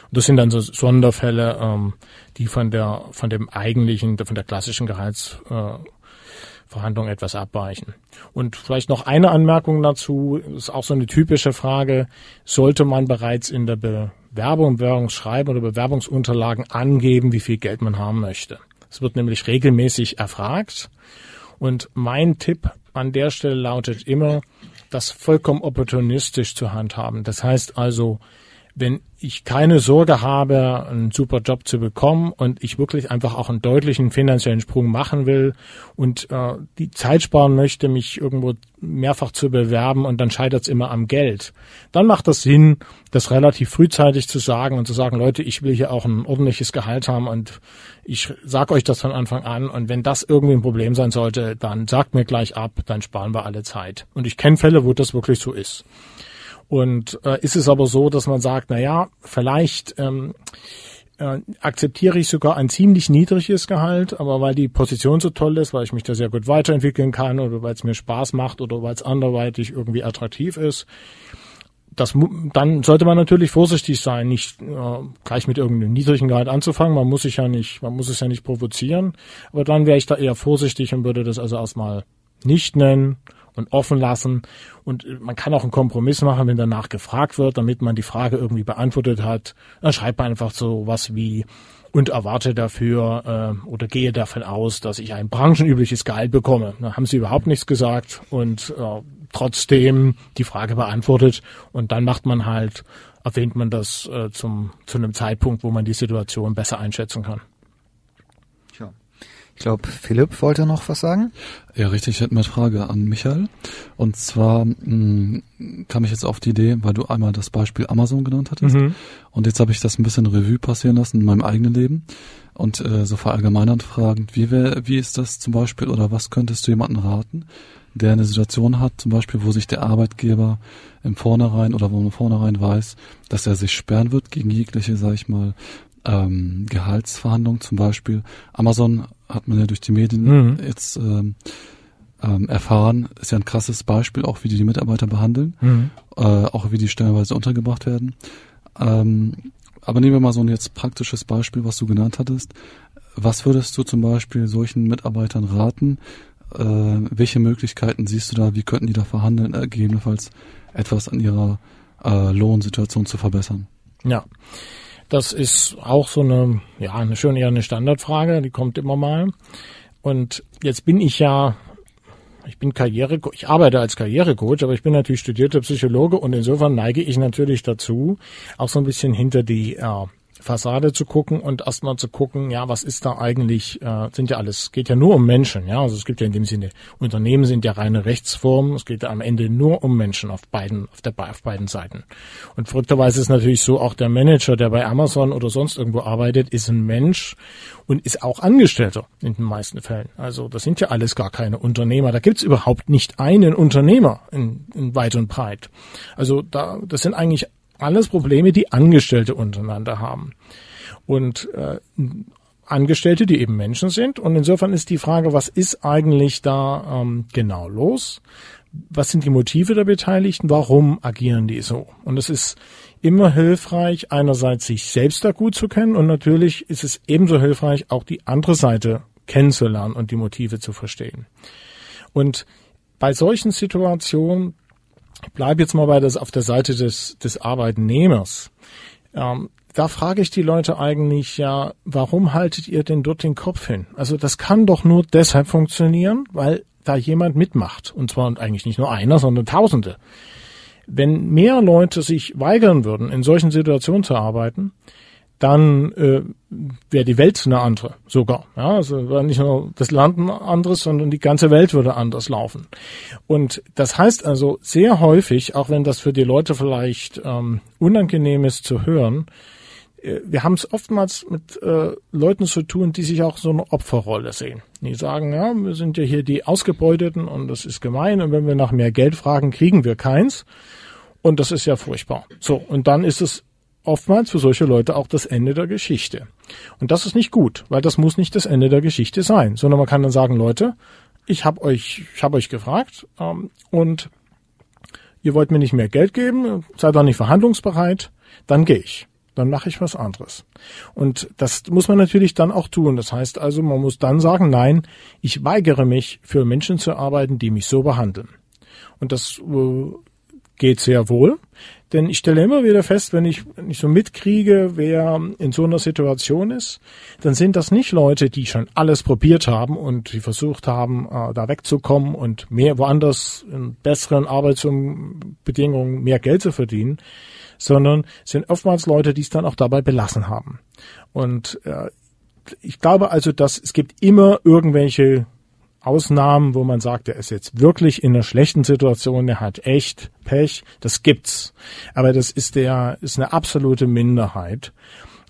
Und das sind dann so Sonderfälle, ähm, die von der, von dem eigentlichen, von der klassischen Gehaltsverhandlung äh, etwas abweichen. Und vielleicht noch eine Anmerkung dazu, ist auch so eine typische Frage, sollte man bereits in der Bewerbung, Bewerbungsschreiben oder Bewerbungsunterlagen angeben, wie viel Geld man haben möchte. Es wird nämlich regelmäßig erfragt. Und mein Tipp an der Stelle lautet immer, das vollkommen opportunistisch zu handhaben. Das heißt also, wenn ich keine Sorge habe, einen super Job zu bekommen und ich wirklich einfach auch einen deutlichen finanziellen Sprung machen will und äh, die Zeit sparen möchte, mich irgendwo mehrfach zu bewerben und dann scheitert es immer am Geld, dann macht das Sinn, das relativ frühzeitig zu sagen und zu sagen, Leute, ich will hier auch ein ordentliches Gehalt haben und ich sage euch das von Anfang an und wenn das irgendwie ein Problem sein sollte, dann sagt mir gleich ab, dann sparen wir alle Zeit. Und ich kenne Fälle, wo das wirklich so ist. Und äh, ist es aber so, dass man sagt, na ja, vielleicht ähm, äh, akzeptiere ich sogar ein ziemlich niedriges Gehalt, aber weil die Position so toll ist, weil ich mich da sehr gut weiterentwickeln kann oder weil es mir Spaß macht oder weil es anderweitig irgendwie attraktiv ist, das, dann sollte man natürlich vorsichtig sein, nicht äh, gleich mit irgendeinem niedrigen Gehalt anzufangen. Man muss sich ja nicht, man muss es ja nicht provozieren. Aber dann wäre ich da eher vorsichtig und würde das also erstmal nicht nennen und offen lassen. Und man kann auch einen Kompromiss machen, wenn danach gefragt wird, damit man die Frage irgendwie beantwortet hat. Dann schreibt man einfach so was wie und erwarte dafür äh, oder gehe davon aus, dass ich ein branchenübliches Gehalt bekomme. Da haben sie überhaupt nichts gesagt und äh, trotzdem die Frage beantwortet und dann macht man halt, erwähnt man das äh, zum, zu einem Zeitpunkt, wo man die Situation besser einschätzen kann. Ich glaube, Philipp wollte noch was sagen. Ja, richtig. Ich hätte eine Frage an Michael. Und zwar mh, hm, kam ich jetzt auf die Idee, weil du einmal das Beispiel Amazon genannt hattest. Mhm. Und jetzt habe ich das ein bisschen Revue passieren lassen in meinem eigenen Leben. Und äh, so verallgemeinert fragend, wie, wär, wie ist das zum Beispiel oder was könntest du jemanden raten, der eine Situation hat, zum Beispiel, wo sich der Arbeitgeber im Vornherein oder wo man vornherein weiß, dass er sich sperren wird gegen jegliche, sag ich mal, ähm, Gehaltsverhandlungen zum Beispiel. Amazon hat man ja durch die Medien mhm. jetzt ähm, ähm, erfahren, ist ja ein krasses Beispiel, auch wie die die Mitarbeiter behandeln, mhm. äh, auch wie die stellenweise untergebracht werden. Ähm, aber nehmen wir mal so ein jetzt praktisches Beispiel, was du genannt hattest. Was würdest du zum Beispiel solchen Mitarbeitern raten? Äh, welche Möglichkeiten siehst du da? Wie könnten die da verhandeln, äh, gegebenenfalls etwas an ihrer äh, Lohnsituation zu verbessern? Ja, das ist auch so eine, ja, eine schon eher eine Standardfrage, die kommt immer mal. Und jetzt bin ich ja, ich bin Karriere, ich arbeite als Karrierecoach, aber ich bin natürlich studierter Psychologe und insofern neige ich natürlich dazu, auch so ein bisschen hinter die äh, Fassade zu gucken und erstmal zu gucken, ja, was ist da eigentlich, äh, sind ja alles, geht ja nur um Menschen, ja, also es gibt ja in dem Sinne, Unternehmen sind ja reine Rechtsformen, es geht ja am Ende nur um Menschen auf beiden, auf der, auf beiden Seiten. Und verrückterweise ist natürlich so, auch der Manager, der bei Amazon oder sonst irgendwo arbeitet, ist ein Mensch und ist auch Angestellter in den meisten Fällen. Also das sind ja alles gar keine Unternehmer. Da gibt's überhaupt nicht einen Unternehmer in, in weit und breit. Also da, das sind eigentlich alles Probleme, die Angestellte untereinander haben. Und äh, Angestellte, die eben Menschen sind. Und insofern ist die Frage, was ist eigentlich da ähm, genau los? Was sind die Motive der Beteiligten? Warum agieren die so? Und es ist immer hilfreich, einerseits sich selbst da gut zu kennen und natürlich ist es ebenso hilfreich, auch die andere Seite kennenzulernen und die Motive zu verstehen. Und bei solchen Situationen ich bleibe jetzt mal bei das auf der Seite des, des Arbeitnehmers. Ähm, da frage ich die Leute eigentlich ja, warum haltet ihr denn dort den Kopf hin? Also das kann doch nur deshalb funktionieren, weil da jemand mitmacht. Und zwar eigentlich nicht nur einer, sondern Tausende. Wenn mehr Leute sich weigern würden, in solchen Situationen zu arbeiten, dann äh, wäre die Welt eine andere sogar. Ja, also nicht nur das Land ein anderes, sondern die ganze Welt würde anders laufen. Und das heißt also sehr häufig, auch wenn das für die Leute vielleicht ähm, unangenehm ist zu hören, äh, wir haben es oftmals mit äh, Leuten zu tun, die sich auch so eine Opferrolle sehen. Die sagen, ja, wir sind ja hier die Ausgebeuteten und das ist gemein und wenn wir nach mehr Geld fragen, kriegen wir keins. Und das ist ja furchtbar. So, und dann ist es oftmals für solche Leute auch das Ende der Geschichte. Und das ist nicht gut, weil das muss nicht das Ende der Geschichte sein, sondern man kann dann sagen, Leute, ich habe euch, ich habe euch gefragt ähm, und ihr wollt mir nicht mehr Geld geben, seid auch nicht verhandlungsbereit, dann gehe ich. Dann mache ich was anderes. Und das muss man natürlich dann auch tun. Das heißt also, man muss dann sagen, nein, ich weigere mich, für Menschen zu arbeiten, die mich so behandeln. Und das äh, geht sehr wohl. Denn ich stelle immer wieder fest, wenn ich, wenn ich so mitkriege, wer in so einer Situation ist, dann sind das nicht Leute, die schon alles probiert haben und die versucht haben, äh, da wegzukommen und mehr woanders in besseren Arbeitsbedingungen mehr Geld zu verdienen, sondern sind oftmals Leute, die es dann auch dabei belassen haben. Und äh, ich glaube also, dass es gibt immer irgendwelche Ausnahmen, wo man sagt, er ist jetzt wirklich in einer schlechten Situation, er hat echt Pech, das gibt's. Aber das ist der, ist eine absolute Minderheit.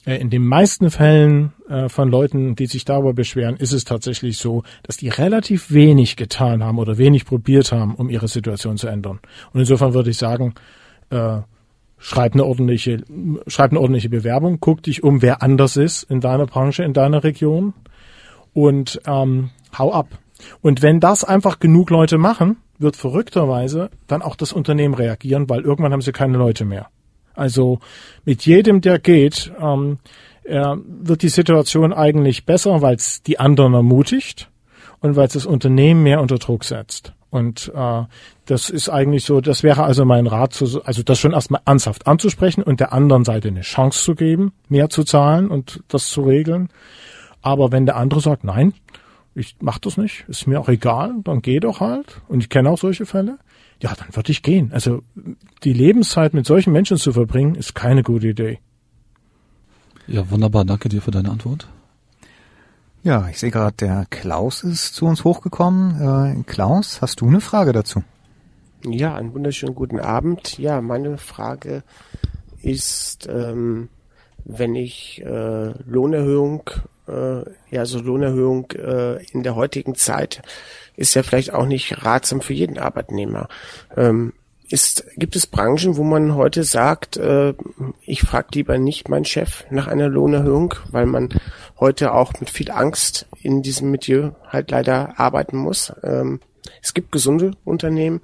Äh, in den meisten Fällen äh, von Leuten, die sich darüber beschweren, ist es tatsächlich so, dass die relativ wenig getan haben oder wenig probiert haben, um ihre Situation zu ändern. Und insofern würde ich sagen, äh, schreib eine ordentliche, schreib eine ordentliche Bewerbung, guck dich um, wer anders ist in deiner Branche, in deiner Region und ähm, hau ab. Und wenn das einfach genug Leute machen, wird verrückterweise dann auch das Unternehmen reagieren, weil irgendwann haben sie keine Leute mehr. Also mit jedem, der geht, ähm, er wird die Situation eigentlich besser, weil es die anderen ermutigt und weil es das Unternehmen mehr unter Druck setzt. Und äh, das ist eigentlich so, das wäre also mein Rat, zu, also das schon erstmal ernsthaft anzusprechen und der anderen Seite eine Chance zu geben, mehr zu zahlen und das zu regeln. Aber wenn der andere sagt, nein, ich mach das nicht, ist mir auch egal, dann geh doch halt. Und ich kenne auch solche Fälle. Ja, dann würde ich gehen. Also die Lebenszeit mit solchen Menschen zu verbringen, ist keine gute Idee. Ja, wunderbar. Danke dir für deine Antwort. Ja, ich sehe gerade, der Klaus ist zu uns hochgekommen. Äh, Klaus, hast du eine Frage dazu? Ja, einen wunderschönen guten Abend. Ja, meine Frage ist, ähm, wenn ich äh, Lohnerhöhung, ja, so Lohnerhöhung äh, in der heutigen Zeit ist ja vielleicht auch nicht ratsam für jeden Arbeitnehmer. Ähm, ist, gibt es Branchen, wo man heute sagt, äh, ich frage lieber nicht meinen Chef nach einer Lohnerhöhung, weil man heute auch mit viel Angst in diesem Milieu halt leider arbeiten muss. Ähm, es gibt gesunde Unternehmen,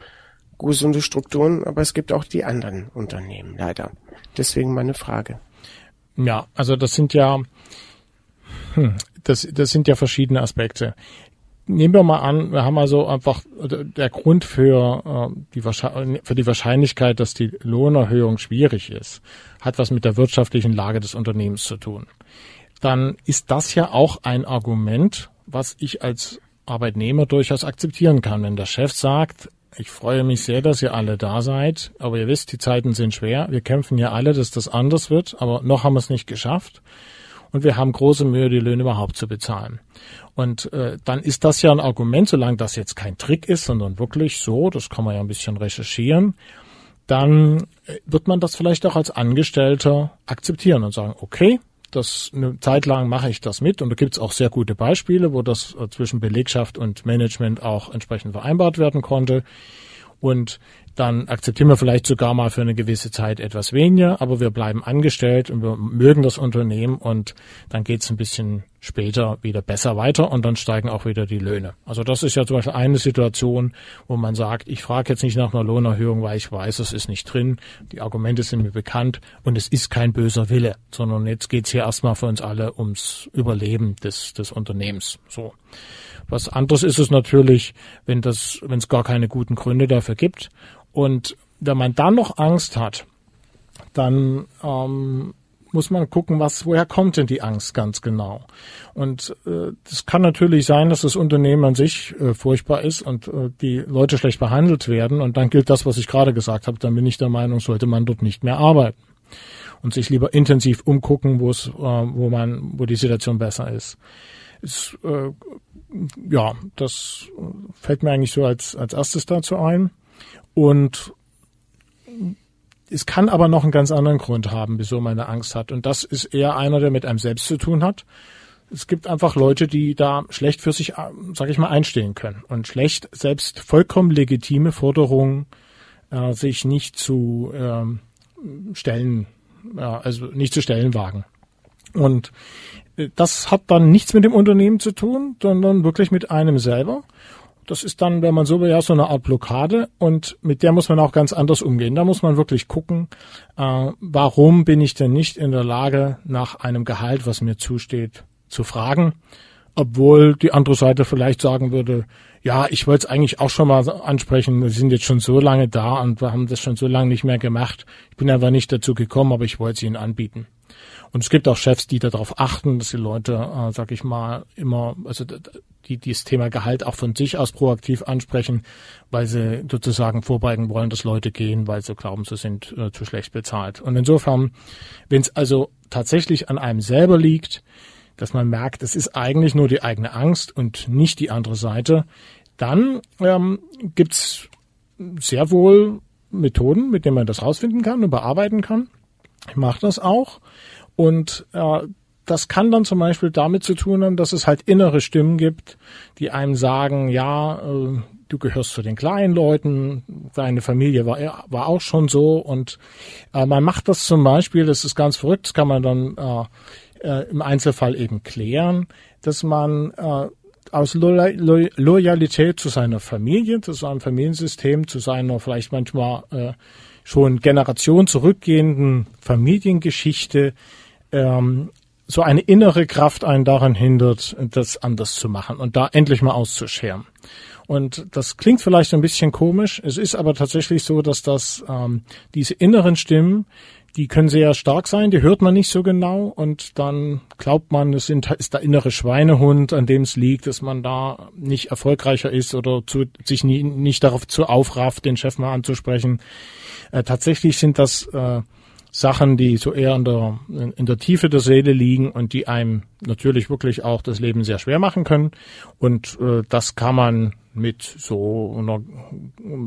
gesunde Strukturen, aber es gibt auch die anderen Unternehmen leider. Deswegen meine Frage. Ja, also das sind ja, hm, das, das sind ja verschiedene Aspekte nehmen wir mal an, wir haben also einfach der Grund für, äh, die, für die Wahrscheinlichkeit, dass die Lohnerhöhung schwierig ist, hat was mit der wirtschaftlichen Lage des Unternehmens zu tun. Dann ist das ja auch ein Argument, was ich als Arbeitnehmer durchaus akzeptieren kann. Wenn der Chef sagt, ich freue mich sehr, dass ihr alle da seid, aber ihr wisst, die Zeiten sind schwer. Wir kämpfen ja alle, dass das anders wird, aber noch haben wir es nicht geschafft. Und wir haben große Mühe, die Löhne überhaupt zu bezahlen. Und äh, dann ist das ja ein Argument, solange das jetzt kein Trick ist, sondern wirklich so, das kann man ja ein bisschen recherchieren, dann äh, wird man das vielleicht auch als Angestellter akzeptieren und sagen, okay, das eine Zeit lang mache ich das mit und da gibt es auch sehr gute Beispiele, wo das äh, zwischen Belegschaft und Management auch entsprechend vereinbart werden konnte. Und dann akzeptieren wir vielleicht sogar mal für eine gewisse Zeit etwas weniger, aber wir bleiben angestellt und wir mögen das Unternehmen und dann geht es ein bisschen später wieder besser weiter und dann steigen auch wieder die Löhne. Also das ist ja zum Beispiel eine Situation, wo man sagt, ich frage jetzt nicht nach einer Lohnerhöhung, weil ich weiß, es ist nicht drin, die Argumente sind mir bekannt und es ist kein böser Wille, sondern jetzt geht's hier erstmal für uns alle ums Überleben des, des Unternehmens. So. Was anderes ist es natürlich, wenn das, wenn es gar keine guten Gründe dafür gibt und wenn man dann noch Angst hat, dann ähm, muss man gucken, was, woher kommt denn die Angst ganz genau? Und äh, das kann natürlich sein, dass das Unternehmen an sich äh, furchtbar ist und äh, die Leute schlecht behandelt werden. Und dann gilt das, was ich gerade gesagt habe. Dann bin ich der Meinung, sollte man dort nicht mehr arbeiten und sich lieber intensiv umgucken, wo es, äh, wo man, wo die Situation besser ist. ist äh, ja, das fällt mir eigentlich so als als erstes dazu ein. Und es kann aber noch einen ganz anderen Grund haben, wieso man eine Angst hat. Und das ist eher einer, der mit einem selbst zu tun hat. Es gibt einfach Leute, die da schlecht für sich, sag ich mal, einstehen können und schlecht selbst vollkommen legitime Forderungen äh, sich nicht zu äh, stellen, äh, also nicht zu stellen wagen. Und äh, das hat dann nichts mit dem Unternehmen zu tun, sondern wirklich mit einem selber. Das ist dann, wenn man so will, ja so eine Art Blockade und mit der muss man auch ganz anders umgehen. Da muss man wirklich gucken, äh, warum bin ich denn nicht in der Lage, nach einem Gehalt, was mir zusteht, zu fragen, obwohl die andere Seite vielleicht sagen würde, ja, ich wollte es eigentlich auch schon mal ansprechen, wir sind jetzt schon so lange da und wir haben das schon so lange nicht mehr gemacht. Ich bin einfach nicht dazu gekommen, aber ich wollte es Ihnen anbieten. Und es gibt auch Chefs, die darauf achten, dass die Leute, äh, sag ich mal, immer, also die dieses Thema Gehalt auch von sich aus proaktiv ansprechen, weil sie sozusagen vorbeugen wollen, dass Leute gehen, weil sie glauben, sie sind äh, zu schlecht bezahlt. Und insofern, wenn es also tatsächlich an einem selber liegt, dass man merkt, es ist eigentlich nur die eigene Angst und nicht die andere Seite, dann ähm, gibt's sehr wohl Methoden, mit denen man das rausfinden kann und bearbeiten kann. Ich mache das auch. Und äh, das kann dann zum Beispiel damit zu tun haben, dass es halt innere Stimmen gibt, die einem sagen, ja, äh, du gehörst zu den kleinen Leuten, deine Familie war, war auch schon so. Und äh, man macht das zum Beispiel, das ist ganz verrückt, das kann man dann äh, äh, im Einzelfall eben klären, dass man äh, aus Lo Lo Loyalität zu seiner Familie, zu seinem Familiensystem, zu seiner vielleicht manchmal äh, schon Generation zurückgehenden Familiengeschichte ähm, so eine innere Kraft einen daran hindert, das anders zu machen und da endlich mal auszuscheren. Und das klingt vielleicht ein bisschen komisch. Es ist aber tatsächlich so, dass das ähm, diese inneren Stimmen, die können sehr stark sein, die hört man nicht so genau und dann glaubt man, es sind, ist der innere Schweinehund, an dem es liegt, dass man da nicht erfolgreicher ist oder zu, sich nie, nicht darauf zu aufrafft, den Chef mal anzusprechen. Äh, tatsächlich sind das äh, Sachen, die so eher in der, in der Tiefe der Seele liegen und die einem natürlich wirklich auch das Leben sehr schwer machen können. Und äh, das kann man mit so einer,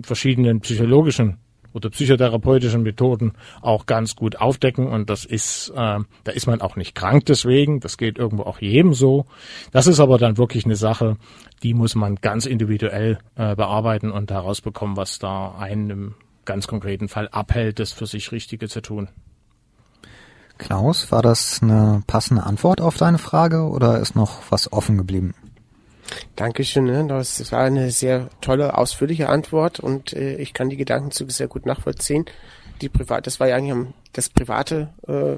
verschiedenen psychologischen oder psychotherapeutischen Methoden auch ganz gut aufdecken und das ist, äh, da ist man auch nicht krank deswegen, das geht irgendwo auch jedem so. Das ist aber dann wirklich eine Sache, die muss man ganz individuell äh, bearbeiten und herausbekommen, was da einen im ganz konkreten Fall abhält, das für sich Richtige zu tun. Klaus, war das eine passende Antwort auf deine Frage oder ist noch was offen geblieben? Dankeschön, ne? das war eine sehr tolle, ausführliche Antwort und äh, ich kann die Gedankenzüge sehr gut nachvollziehen. Die privat, das war ja eigentlich das private äh,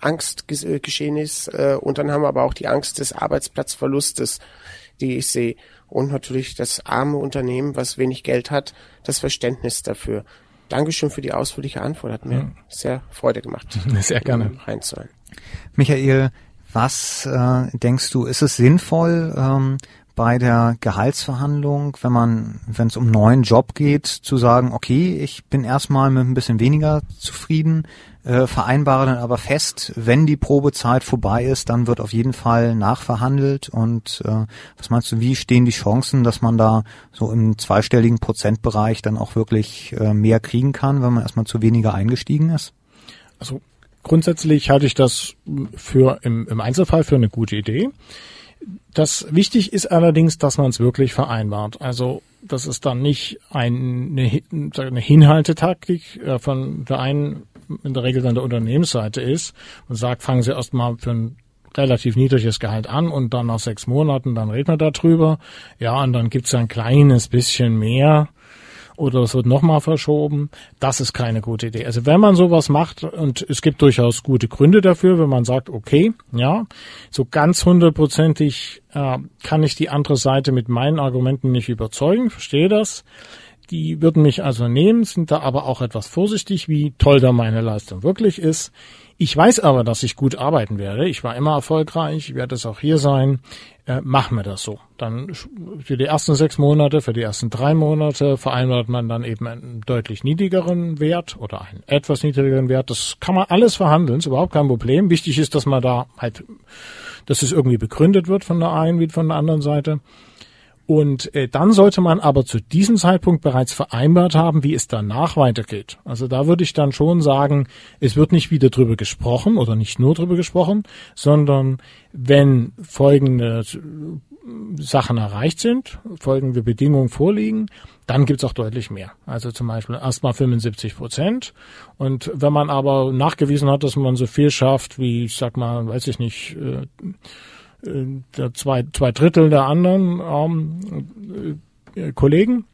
Angstgeschehen ist äh, und dann haben wir aber auch die Angst des Arbeitsplatzverlustes, die ich sehe und natürlich das arme Unternehmen, was wenig Geld hat, das Verständnis dafür. Dankeschön für die ausführliche Antwort, hat mir ja. sehr Freude gemacht. Sehr gerne. Reinzuhören. Michael, was äh, denkst du, ist es sinnvoll, ähm, bei der Gehaltsverhandlung, wenn man, wenn es um neuen Job geht, zu sagen, okay, ich bin erstmal mit ein bisschen weniger zufrieden, äh, vereinbare dann aber fest, wenn die Probezeit vorbei ist, dann wird auf jeden Fall nachverhandelt. Und äh, was meinst du, wie stehen die Chancen, dass man da so im zweistelligen Prozentbereich dann auch wirklich äh, mehr kriegen kann, wenn man erstmal zu weniger eingestiegen ist? Also grundsätzlich halte ich das für im, im Einzelfall für eine gute Idee. Das wichtig ist allerdings, dass man es wirklich vereinbart. Also dass es dann nicht eine, eine Hinhaltetaktik äh, von der einen, in der Regel dann der Unternehmensseite ist. Man sagt, fangen Sie erstmal für ein relativ niedriges Gehalt an und dann nach sechs Monaten, dann reden wir darüber. Ja, und dann gibt's ein kleines bisschen mehr oder es wird nochmal verschoben. Das ist keine gute Idee. Also wenn man sowas macht, und es gibt durchaus gute Gründe dafür, wenn man sagt, okay, ja, so ganz hundertprozentig äh, kann ich die andere Seite mit meinen Argumenten nicht überzeugen, verstehe das. Die würden mich also nehmen, sind da aber auch etwas vorsichtig, wie toll da meine Leistung wirklich ist. Ich weiß aber, dass ich gut arbeiten werde. Ich war immer erfolgreich, ich werde es auch hier sein. Äh, machen wir das so. Dann für die ersten sechs Monate, für die ersten drei Monate vereinbart man dann eben einen deutlich niedrigeren Wert oder einen etwas niedrigeren Wert. Das kann man alles verhandeln, ist überhaupt kein Problem. Wichtig ist, dass man da halt, dass es irgendwie begründet wird von der einen wie von der anderen Seite. Und äh, dann sollte man aber zu diesem Zeitpunkt bereits vereinbart haben, wie es danach weitergeht. Also da würde ich dann schon sagen, es wird nicht wieder drüber gesprochen oder nicht nur drüber gesprochen, sondern wenn folgende Sachen erreicht sind, folgende Bedingungen vorliegen, dann gibt's auch deutlich mehr. Also zum Beispiel erstmal 75 Prozent. Und wenn man aber nachgewiesen hat, dass man so viel schafft, wie ich sag mal, weiß ich nicht, äh, der zwei, zwei Drittel der anderen ähm, äh, Kollegen.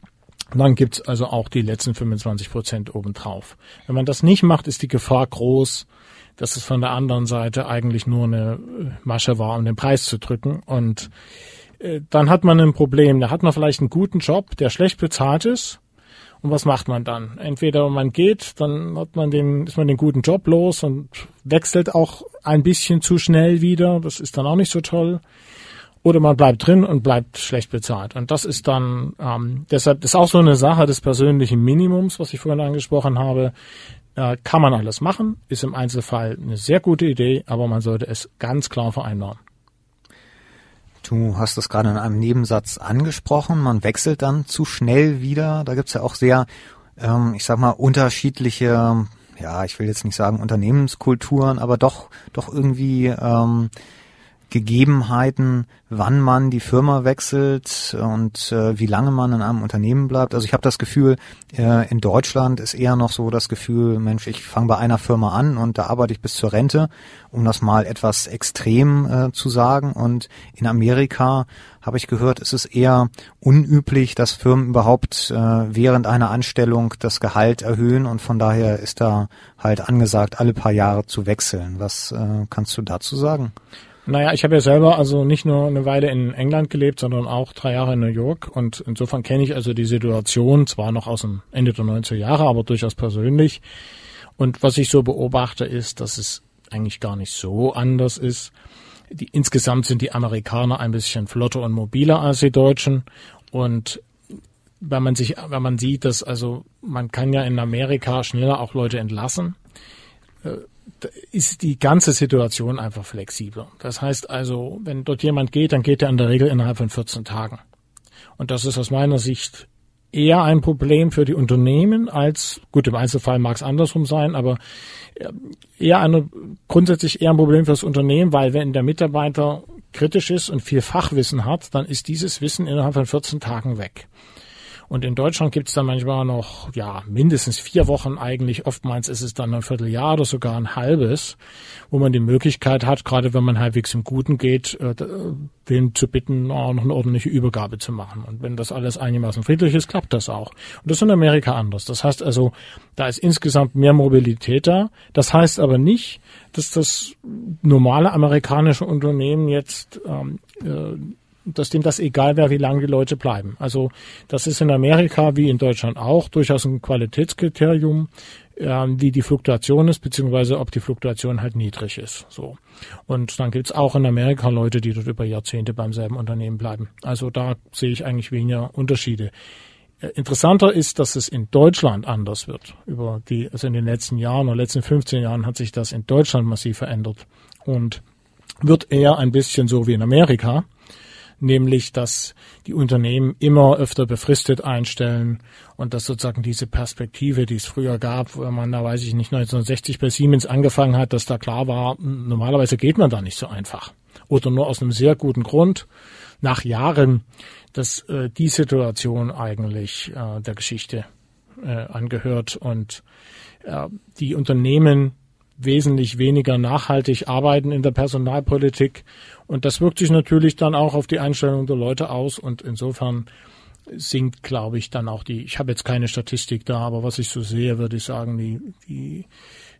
dann gibt's also auch die letzten 25 Prozent obendrauf. Wenn man das nicht macht, ist die Gefahr groß, dass es von der anderen Seite eigentlich nur eine Masche war, um den Preis zu drücken. Und äh, dann hat man ein Problem. Da hat man vielleicht einen guten Job, der schlecht bezahlt ist und was macht man dann? Entweder man geht, dann hat man den, ist man den guten Job los und wechselt auch ein bisschen zu schnell wieder. Das ist dann auch nicht so toll. Oder man bleibt drin und bleibt schlecht bezahlt. Und das ist dann, ähm, deshalb ist auch so eine Sache des persönlichen Minimums, was ich vorhin angesprochen habe. Äh, kann man alles machen, ist im Einzelfall eine sehr gute Idee, aber man sollte es ganz klar vereinbaren. Du hast es gerade in einem Nebensatz angesprochen, man wechselt dann zu schnell wieder. Da gibt's ja auch sehr, ähm, ich sag mal, unterschiedliche, ja, ich will jetzt nicht sagen Unternehmenskulturen, aber doch, doch irgendwie ähm, Gegebenheiten, wann man die Firma wechselt und äh, wie lange man in einem Unternehmen bleibt. Also ich habe das Gefühl, äh, in Deutschland ist eher noch so das Gefühl, Mensch, ich fange bei einer Firma an und da arbeite ich bis zur Rente, um das mal etwas extrem äh, zu sagen. Und in Amerika habe ich gehört, ist es eher unüblich, dass Firmen überhaupt äh, während einer Anstellung das Gehalt erhöhen und von daher ist da halt angesagt, alle paar Jahre zu wechseln. Was äh, kannst du dazu sagen? Naja, ich habe ja selber also nicht nur eine Weile in England gelebt, sondern auch drei Jahre in New York. Und insofern kenne ich also die Situation zwar noch aus dem Ende der 90er Jahre, aber durchaus persönlich. Und was ich so beobachte, ist, dass es eigentlich gar nicht so anders ist. Die, insgesamt sind die Amerikaner ein bisschen flotter und mobiler als die Deutschen. Und wenn man sich, wenn man sieht, dass also man kann ja in Amerika schneller auch Leute entlassen, äh, ist die ganze Situation einfach flexibler. Das heißt also, wenn dort jemand geht, dann geht er in der Regel innerhalb von 14 Tagen. Und das ist aus meiner Sicht eher ein Problem für die Unternehmen als, gut, im Einzelfall mag es andersrum sein, aber äh, eher eine, grundsätzlich eher ein Problem für das Unternehmen, weil wenn der Mitarbeiter kritisch ist und viel Fachwissen hat, dann ist dieses Wissen innerhalb von 14 Tagen weg. Und in Deutschland gibt es dann manchmal noch, ja, mindestens vier Wochen eigentlich. Oftmals ist es dann ein Vierteljahr oder sogar ein halbes, wo man die Möglichkeit hat, gerade wenn man halbwegs im Guten geht, äh, den zu bitten, auch noch eine ordentliche Übergabe zu machen. Und wenn das alles einigermaßen friedlich ist, klappt das auch. Und das ist in Amerika anders. Das heißt also, da ist insgesamt mehr Mobilität da. Das heißt aber nicht, dass das normale amerikanische Unternehmen jetzt ähm, äh, dass dem das egal wäre, wie lange die Leute bleiben. Also das ist in Amerika wie in Deutschland auch durchaus ein Qualitätskriterium, äh, wie die Fluktuation ist, beziehungsweise ob die Fluktuation halt niedrig ist. So. Und dann gibt's auch in Amerika Leute, die dort über Jahrzehnte beim selben Unternehmen bleiben. Also da sehe ich eigentlich weniger Unterschiede. Äh, interessanter ist, dass es in Deutschland anders wird. Über die, also in den letzten Jahren oder letzten 15 Jahren hat sich das in Deutschland massiv verändert und wird eher ein bisschen so wie in Amerika nämlich dass die Unternehmen immer öfter befristet einstellen und dass sozusagen diese Perspektive, die es früher gab, wo man da weiß ich nicht 1960 bei Siemens angefangen hat, dass da klar war, normalerweise geht man da nicht so einfach. Oder nur aus einem sehr guten Grund. Nach Jahren, dass äh, die Situation eigentlich äh, der Geschichte äh, angehört und äh, die Unternehmen wesentlich weniger nachhaltig arbeiten in der Personalpolitik. Und das wirkt sich natürlich dann auch auf die Einstellung der Leute aus. Und insofern sinkt, glaube ich, dann auch die, ich habe jetzt keine Statistik da, aber was ich so sehe, würde ich sagen, die, die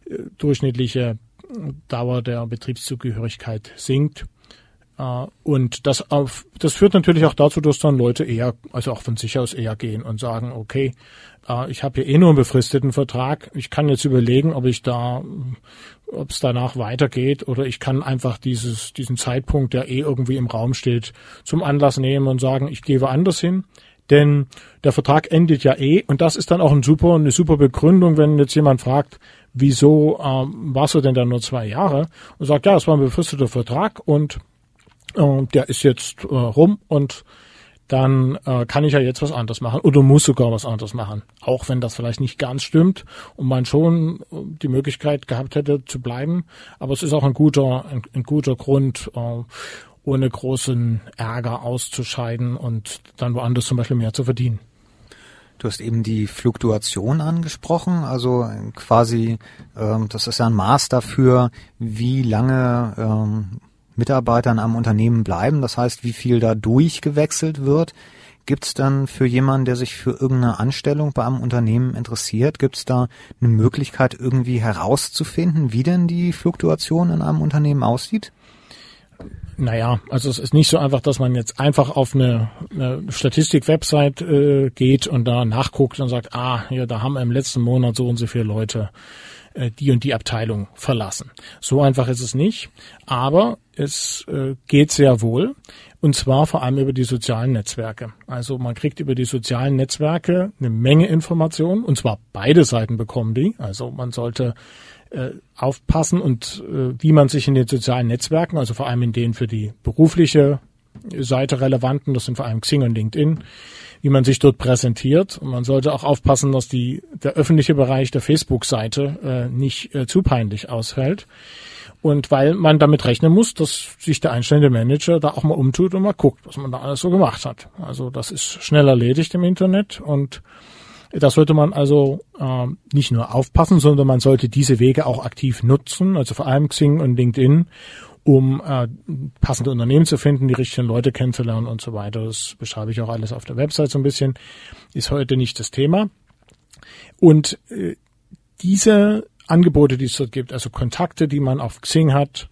äh, durchschnittliche Dauer der Betriebszugehörigkeit sinkt. Uh, und das auf, das führt natürlich auch dazu, dass dann Leute eher, also auch von sich aus eher gehen und sagen, okay, uh, ich habe hier eh nur einen befristeten Vertrag, ich kann jetzt überlegen, ob ich da, ob es danach weitergeht oder ich kann einfach dieses, diesen Zeitpunkt, der eh irgendwie im Raum steht, zum Anlass nehmen und sagen, ich gehe woanders hin. Denn der Vertrag endet ja eh und das ist dann auch ein super, eine super Begründung, wenn jetzt jemand fragt, wieso ähm, warst du denn da nur zwei Jahre? Und sagt, ja, es war ein befristeter Vertrag und äh, der ist jetzt äh, rum und dann äh, kann ich ja jetzt was anderes machen oder muss sogar was anderes machen. Auch wenn das vielleicht nicht ganz stimmt und man schon äh, die Möglichkeit gehabt hätte zu bleiben. Aber es ist auch ein guter, ein, ein guter Grund, äh, ohne großen Ärger auszuscheiden und dann woanders zum Beispiel mehr zu verdienen. Du hast eben die Fluktuation angesprochen, also quasi, ähm, das ist ja ein Maß dafür, wie lange ähm, Mitarbeitern am Unternehmen bleiben, das heißt, wie viel da durchgewechselt wird. Gibt es dann für jemanden, der sich für irgendeine Anstellung bei einem Unternehmen interessiert, gibt es da eine Möglichkeit, irgendwie herauszufinden, wie denn die Fluktuation in einem Unternehmen aussieht? Naja, also es ist nicht so einfach, dass man jetzt einfach auf eine, eine Statistik-Website äh, geht und da nachguckt und sagt, ah, ja, da haben im letzten Monat so und so viele Leute äh, die und die Abteilung verlassen. So einfach ist es nicht, aber es äh, geht sehr wohl und zwar vor allem über die sozialen Netzwerke. Also man kriegt über die sozialen Netzwerke eine Menge Informationen und zwar beide Seiten bekommen die. Also man sollte äh, aufpassen und wie man sich in den sozialen Netzwerken, also vor allem in denen für die berufliche Seite relevanten, das sind vor allem Xing und LinkedIn, wie man sich dort präsentiert. Und man sollte auch aufpassen, dass die, der öffentliche Bereich der Facebook-Seite äh, nicht äh, zu peinlich ausfällt. Und weil man damit rechnen muss, dass sich der einstellende Manager da auch mal umtut und mal guckt, was man da alles so gemacht hat. Also das ist schnell erledigt im Internet und da sollte man also äh, nicht nur aufpassen, sondern man sollte diese Wege auch aktiv nutzen, also vor allem Xing und LinkedIn, um äh, passende Unternehmen zu finden, die richtigen Leute kennenzulernen und so weiter. Das beschreibe ich auch alles auf der Website so ein bisschen. Ist heute nicht das Thema. Und äh, diese Angebote, die es dort gibt, also Kontakte, die man auf Xing hat,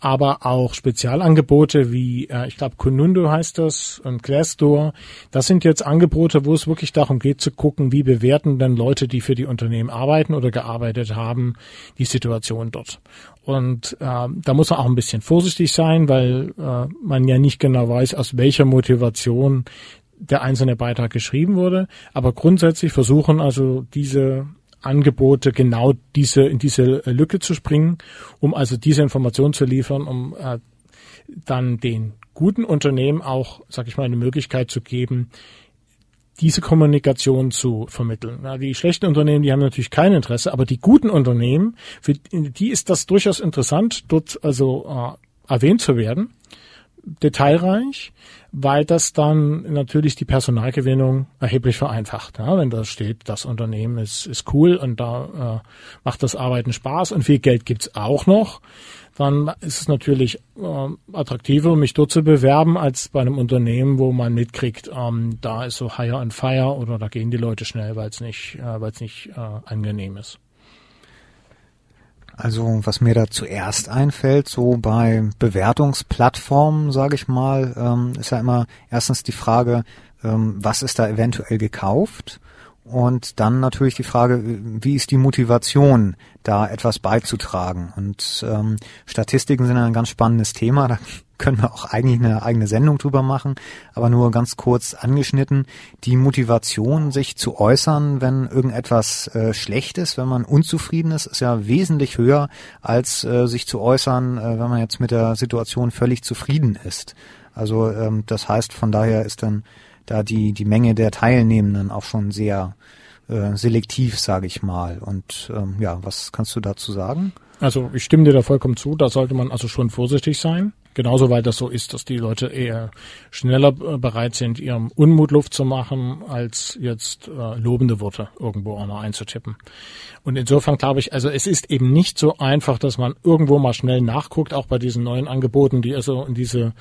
aber auch Spezialangebote wie, äh, ich glaube, Konundo heißt das und Glassdoor. Das sind jetzt Angebote, wo es wirklich darum geht zu gucken, wie bewerten denn Leute, die für die Unternehmen arbeiten oder gearbeitet haben, die Situation dort. Und äh, da muss man auch ein bisschen vorsichtig sein, weil äh, man ja nicht genau weiß, aus welcher Motivation der einzelne Beitrag geschrieben wurde. Aber grundsätzlich versuchen also diese Angebote genau diese in diese Lücke zu springen, um also diese Information zu liefern, um äh, dann den guten Unternehmen auch, sag ich mal, eine Möglichkeit zu geben, diese Kommunikation zu vermitteln. Ja, die schlechten Unternehmen, die haben natürlich kein Interesse, aber die guten Unternehmen, für die ist das durchaus interessant, dort also äh, erwähnt zu werden, detailreich, weil das dann natürlich die Personalgewinnung erheblich vereinfacht. Ja, wenn da steht, das Unternehmen ist, ist cool und da äh, macht das Arbeiten Spaß und viel Geld gibt's auch noch, dann ist es natürlich äh, attraktiver, mich dort zu bewerben, als bei einem Unternehmen, wo man mitkriegt, ähm, da ist so Hire and Fire oder da gehen die Leute schnell, weil es nicht, äh, weil es nicht äh, angenehm ist. Also was mir da zuerst einfällt, so bei Bewertungsplattformen, sage ich mal, ähm, ist ja immer erstens die Frage, ähm, was ist da eventuell gekauft? Und dann natürlich die Frage, wie ist die Motivation, da etwas beizutragen? Und ähm, Statistiken sind ein ganz spannendes Thema. Da können wir auch eigentlich eine eigene Sendung drüber machen, aber nur ganz kurz angeschnitten. Die Motivation, sich zu äußern, wenn irgendetwas äh, schlecht ist, wenn man unzufrieden ist, ist ja wesentlich höher, als äh, sich zu äußern, äh, wenn man jetzt mit der Situation völlig zufrieden ist. Also ähm, das heißt, von daher ist dann da die, die Menge der Teilnehmenden auch schon sehr äh, selektiv, sage ich mal. Und ähm, ja, was kannst du dazu sagen? Also ich stimme dir da vollkommen zu, da sollte man also schon vorsichtig sein. Genauso weil das so ist, dass die Leute eher schneller äh, bereit sind, ihrem Unmut Luft zu machen, als jetzt äh, lobende Worte irgendwo auch noch einzutippen. Und insofern glaube ich, also es ist eben nicht so einfach, dass man irgendwo mal schnell nachguckt, auch bei diesen neuen Angeboten, die also in diese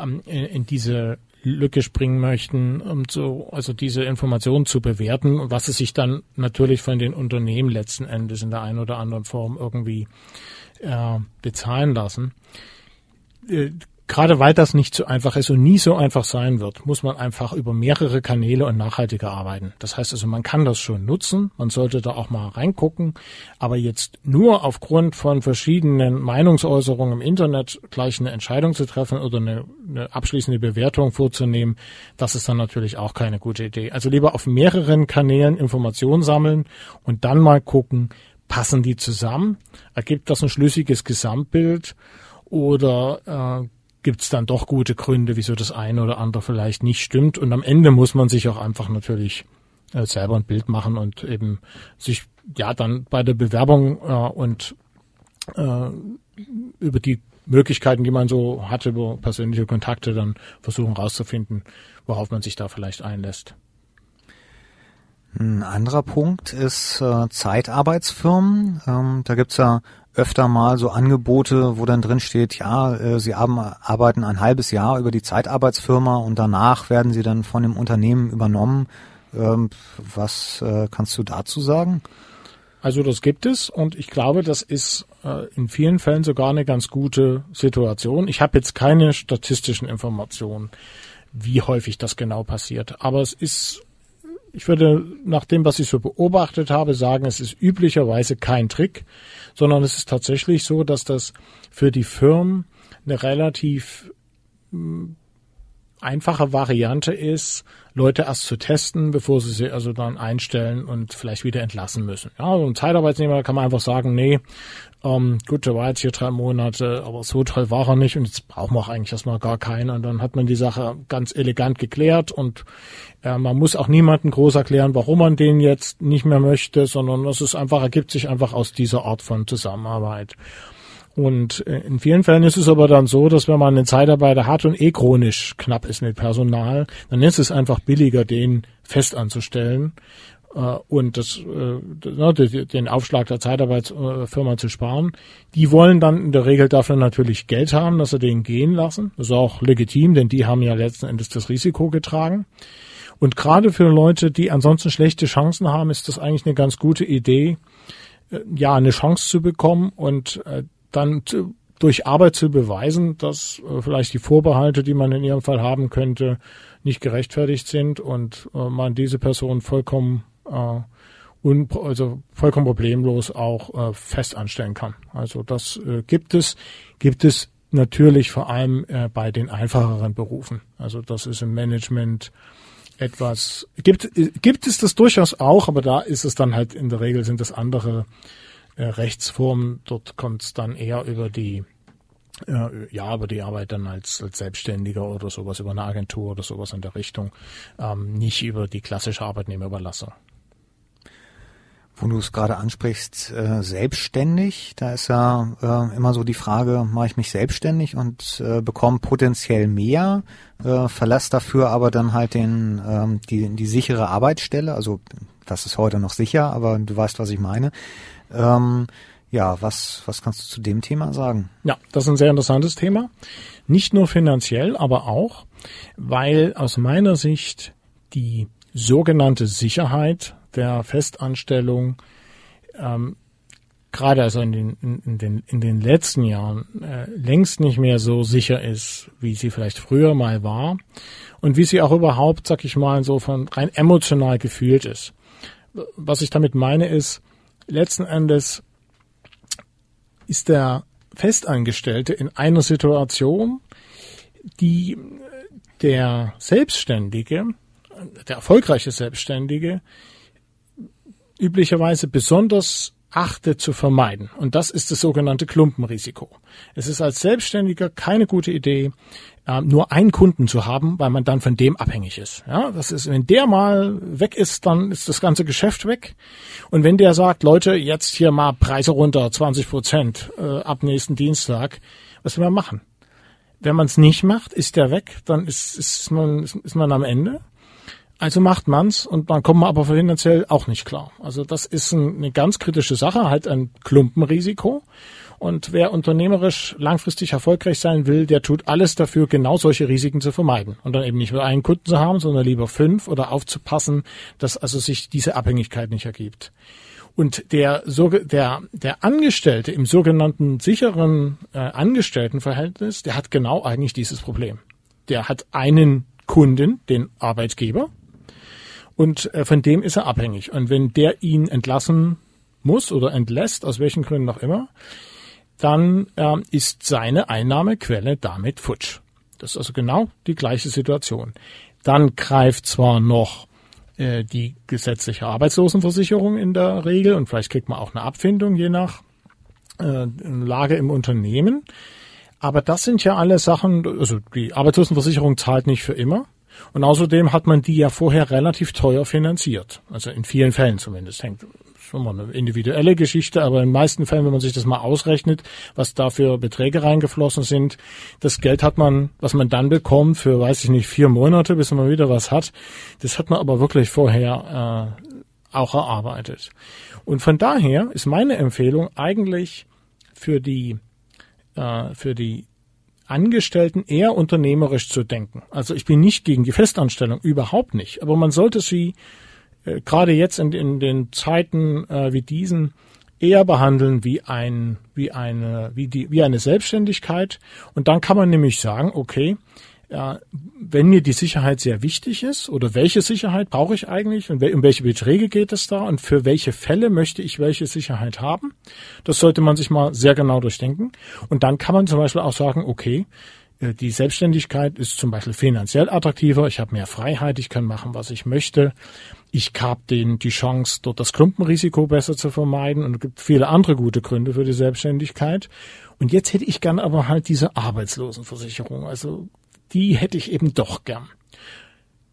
ähm, in, in diese Lücke springen möchten, um so, also diese Informationen zu bewerten, was es sich dann natürlich von den Unternehmen letzten Endes in der einen oder anderen Form irgendwie äh, bezahlen lassen. Äh, gerade weil das nicht so einfach ist und nie so einfach sein wird, muss man einfach über mehrere Kanäle und nachhaltiger arbeiten. Das heißt also, man kann das schon nutzen, man sollte da auch mal reingucken, aber jetzt nur aufgrund von verschiedenen Meinungsäußerungen im Internet gleich eine Entscheidung zu treffen oder eine, eine abschließende Bewertung vorzunehmen, das ist dann natürlich auch keine gute Idee. Also lieber auf mehreren Kanälen Informationen sammeln und dann mal gucken, passen die zusammen? Ergibt das ein schlüssiges Gesamtbild? Oder äh, gibt es dann doch gute Gründe, wieso das eine oder andere vielleicht nicht stimmt. Und am Ende muss man sich auch einfach natürlich äh, selber ein Bild machen und eben sich ja dann bei der Bewerbung äh, und äh, über die Möglichkeiten, die man so hat, über persönliche Kontakte, dann versuchen rauszufinden, worauf man sich da vielleicht einlässt. Ein anderer Punkt ist äh, Zeitarbeitsfirmen. Ähm, da gibt's ja öfter mal so Angebote, wo dann drin steht, ja, äh, Sie haben, arbeiten ein halbes Jahr über die Zeitarbeitsfirma und danach werden Sie dann von dem Unternehmen übernommen. Ähm, was äh, kannst du dazu sagen? Also das gibt es und ich glaube, das ist äh, in vielen Fällen sogar eine ganz gute Situation. Ich habe jetzt keine statistischen Informationen, wie häufig das genau passiert, aber es ist ich würde nach dem, was ich so beobachtet habe, sagen, es ist üblicherweise kein Trick, sondern es ist tatsächlich so, dass das für die Firmen eine relativ hm, einfache Variante ist, Leute erst zu testen, bevor sie sie also dann einstellen und vielleicht wieder entlassen müssen. Ja, so ein Zeitarbeitsnehmer kann man einfach sagen, nee, ähm, gut, der war jetzt hier drei Monate, aber so toll war er nicht und jetzt brauchen wir auch eigentlich erstmal gar keinen. Und dann hat man die Sache ganz elegant geklärt und äh, man muss auch niemanden groß erklären, warum man den jetzt nicht mehr möchte, sondern es ist einfach, ergibt sich einfach aus dieser Art von Zusammenarbeit. Und äh, in vielen Fällen ist es aber dann so, dass wenn man einen Zeitarbeiter hat und eh chronisch knapp ist mit Personal, dann ist es einfach billiger, den fest anzustellen und das, äh, den Aufschlag der Zeitarbeitsfirma zu sparen. Die wollen dann in der Regel dafür natürlich Geld haben, dass sie den gehen lassen. Das ist auch legitim, denn die haben ja letzten Endes das Risiko getragen. Und gerade für Leute, die ansonsten schlechte Chancen haben, ist das eigentlich eine ganz gute Idee, ja, eine Chance zu bekommen und dann durch Arbeit zu beweisen, dass äh, vielleicht die Vorbehalte, die man in ihrem Fall haben könnte, nicht gerechtfertigt sind und äh, man diese Person vollkommen äh, un, also vollkommen problemlos auch äh, fest anstellen kann. Also das äh, gibt es, gibt es natürlich vor allem äh, bei den einfacheren Berufen. Also das ist im Management etwas gibt gibt es das durchaus auch, aber da ist es dann halt in der Regel sind es andere äh, Rechtsform. Dort kommt es dann eher über die äh, ja, über die Arbeit dann als, als Selbstständiger oder sowas, über eine Agentur oder sowas in der Richtung, ähm, nicht über die klassische Arbeitnehmerüberlassung. Wo du es gerade ansprichst, äh, selbstständig, da ist ja äh, immer so die Frage, mache ich mich selbstständig und äh, bekomme potenziell mehr, äh, verlasse dafür aber dann halt den ähm, die, die sichere Arbeitsstelle, also das ist heute noch sicher, aber du weißt, was ich meine. Ähm, ja, was, was kannst du zu dem Thema sagen? Ja, das ist ein sehr interessantes Thema. Nicht nur finanziell, aber auch, weil aus meiner Sicht die sogenannte Sicherheit der Festanstellung ähm, gerade also in den, in, den, in den letzten Jahren äh, längst nicht mehr so sicher ist, wie sie vielleicht früher mal war und wie sie auch überhaupt, sag ich mal, so von rein emotional gefühlt ist. Was ich damit meine ist, letzten Endes ist der Festangestellte in einer Situation, die der Selbstständige, der erfolgreiche Selbstständige, üblicherweise besonders achte zu vermeiden. Und das ist das sogenannte Klumpenrisiko. Es ist als Selbstständiger keine gute Idee, äh, nur einen Kunden zu haben, weil man dann von dem abhängig ist. Ja, das ist, wenn der mal weg ist, dann ist das ganze Geschäft weg. Und wenn der sagt, Leute, jetzt hier mal Preise runter, 20 Prozent äh, ab nächsten Dienstag, was will man machen? Wenn man es nicht macht, ist der weg, dann ist, ist, man, ist man am Ende. Also macht man's und dann kommt man aber finanziell auch nicht klar. Also das ist ein, eine ganz kritische Sache, halt ein Klumpenrisiko. Und wer unternehmerisch langfristig erfolgreich sein will, der tut alles dafür, genau solche Risiken zu vermeiden. Und dann eben nicht nur einen Kunden zu haben, sondern lieber fünf oder aufzupassen, dass also sich diese Abhängigkeit nicht ergibt. Und der, der, der Angestellte im sogenannten sicheren äh, Angestelltenverhältnis, der hat genau eigentlich dieses Problem. Der hat einen Kunden, den Arbeitgeber, und äh, von dem ist er abhängig. Und wenn der ihn entlassen muss oder entlässt, aus welchen Gründen auch immer, dann äh, ist seine Einnahmequelle damit futsch. Das ist also genau die gleiche Situation. Dann greift zwar noch äh, die gesetzliche Arbeitslosenversicherung in der Regel und vielleicht kriegt man auch eine Abfindung je nach äh, Lage im Unternehmen. Aber das sind ja alle Sachen, also die Arbeitslosenversicherung zahlt nicht für immer. Und außerdem hat man die ja vorher relativ teuer finanziert. Also in vielen Fällen zumindest. Hängt schon mal eine individuelle Geschichte, aber in den meisten Fällen, wenn man sich das mal ausrechnet, was da für Beträge reingeflossen sind, das Geld hat man, was man dann bekommt für, weiß ich nicht, vier Monate, bis man wieder was hat, das hat man aber wirklich vorher äh, auch erarbeitet. Und von daher ist meine Empfehlung eigentlich für die äh, für die Angestellten eher unternehmerisch zu denken. Also ich bin nicht gegen die Festanstellung, überhaupt nicht. Aber man sollte sie äh, gerade jetzt in, in den Zeiten äh, wie diesen eher behandeln wie ein wie eine wie die wie eine Selbstständigkeit und dann kann man nämlich sagen okay ja, wenn mir die Sicherheit sehr wichtig ist oder welche Sicherheit brauche ich eigentlich und um welche Beträge geht es da und für welche Fälle möchte ich welche Sicherheit haben, das sollte man sich mal sehr genau durchdenken. Und dann kann man zum Beispiel auch sagen, okay, Äh, die Selbstständigkeit ist zum Beispiel finanziell attraktiver. Ich habe mehr Freiheit. Ich kann machen, was ich möchte. Ich habe den die Chance, dort das Klumpenrisiko besser zu vermeiden. Und es gibt viele andere gute Gründe für die Selbstständigkeit. Und jetzt hätte ich gern aber halt diese Arbeitslosenversicherung. Also die hätte ich eben doch gern.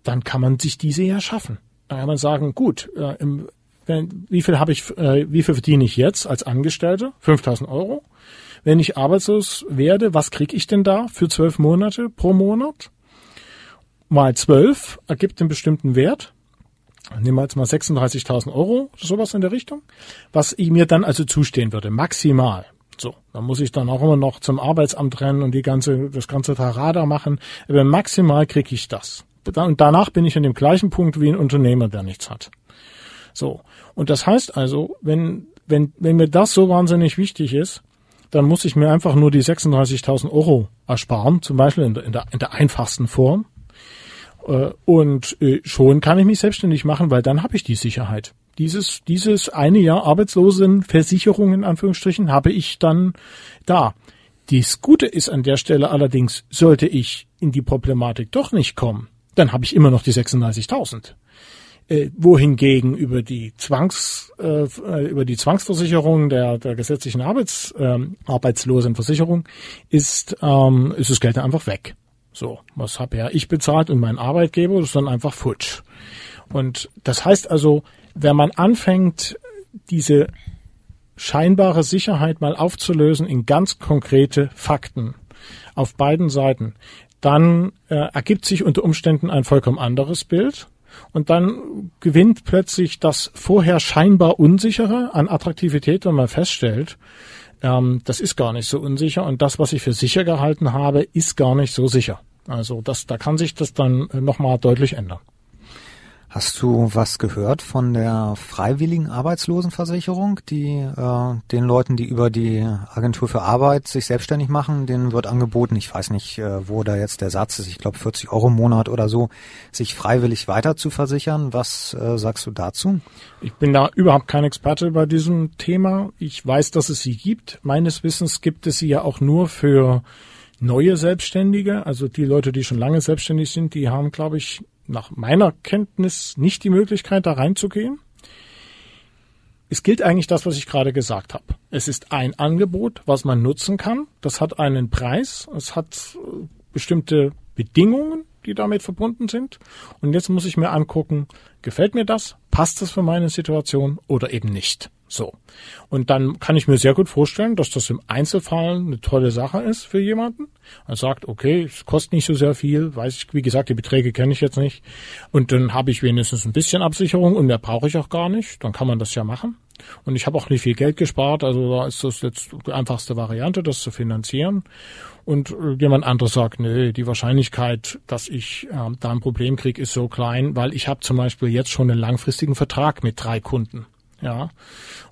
Dann kann man sich diese ja schaffen. Dann kann man sagen, gut, äh, im, wenn, wie viel habe ich, äh, wie viel verdiene ich jetzt als Angestellter? 5000 Euro. Wenn ich arbeitslos werde, was kriege ich denn da für zwölf Monate pro Monat? Mal zwölf ergibt einen bestimmten Wert. Nehmen wir jetzt mal 36.000 Euro, sowas in der Richtung, was ich mir dann also zustehen würde, maximal. So, dann muss ich dann auch immer noch zum Arbeitsamt rennen und die ganze, das ganze Tarada machen. Aber maximal kriege ich das. Und danach bin ich an dem gleichen Punkt wie ein Unternehmer, der nichts hat. So. Und das heißt also, wenn, wenn, wenn mir das so wahnsinnig wichtig ist, dann muss ich mir einfach nur die 36.000 Euro ersparen, zum Beispiel in der, in der, in der einfachsten Form. Äh, und äh, schon kann ich mich selbstständig machen, weil dann habe ich die Sicherheit. Dieses, dieses eine Jahr Arbeitslosenversicherung in Anführungsstrichen habe ich dann da. Dies Gute ist an der Stelle allerdings, sollte ich in die Problematik doch nicht kommen, dann habe ich immer noch die 36.000 äh, wohingegen über die Zwangs äh, über die Zwangsversicherung der, der gesetzlichen Arbeits, äh, Arbeitslosenversicherung ist ähm, ist das Geld einfach weg. So, was habe ja ich bezahlt und mein Arbeitgeber, das ist dann einfach futsch. Und das heißt also, wenn man anfängt, diese scheinbare Sicherheit mal aufzulösen in ganz konkrete Fakten auf beiden Seiten, dann äh, ergibt sich unter Umständen ein vollkommen anderes Bild und dann gewinnt plötzlich das vorher scheinbar unsichere an Attraktivität, wenn man feststellt, ähm, das ist gar nicht so unsicher und das, was ich für sicher gehalten habe, ist gar nicht so sicher. Also das, da kann sich das dann nochmal deutlich ändern. Hast du was gehört von der freiwilligen Arbeitslosenversicherung, die äh, den Leuten, die über die Agentur für Arbeit sich selbstständig machen, denen wird angeboten, ich weiß nicht, äh, wo da jetzt der Satz ist, ich glaube 40 Euro im Monat oder so, sich freiwillig weiter zu versichern. Was äh, sagst du dazu? Ich bin da überhaupt kein Experte bei diesem Thema. Ich weiß, dass es sie gibt. Meines Wissens gibt es sie ja auch nur für neue Selbstständige, also die Leute, die schon lange selbstständig sind, die haben, glaube ich, nach meiner Kenntnis nicht die Möglichkeit, da reinzugehen. Es gilt eigentlich das, was ich gerade gesagt habe. Es ist ein Angebot, was man nutzen kann. Das hat einen Preis. Es hat äh, bestimmte Bedingungen, die damit verbunden sind. Und jetzt muss ich mir angucken, gefällt mir das? Passt das für meine Situation oder eben nicht? So. Und dann kann ich mir sehr gut vorstellen, dass das im Einzelfall eine tolle Sache ist für jemanden. Er sagt, okay, es kostet nicht so sehr viel, weiß ich, wie gesagt, die Beträge kenne ich jetzt nicht. Und dann habe ich wenigstens ein bisschen Absicherung und mehr brauche ich auch gar nicht. Dann kann man das ja machen. Und ich habe auch nicht viel Geld gespart, also da ist das jetzt die einfachste Variante, das zu finanzieren. Und äh, jemand anderes sagt, nee, die Wahrscheinlichkeit, dass ich äh, da ein Problem kriege, ist so klein, weil ich habe zum Beispiel jetzt schon einen langfristigen Vertrag mit drei Kunden. Ja.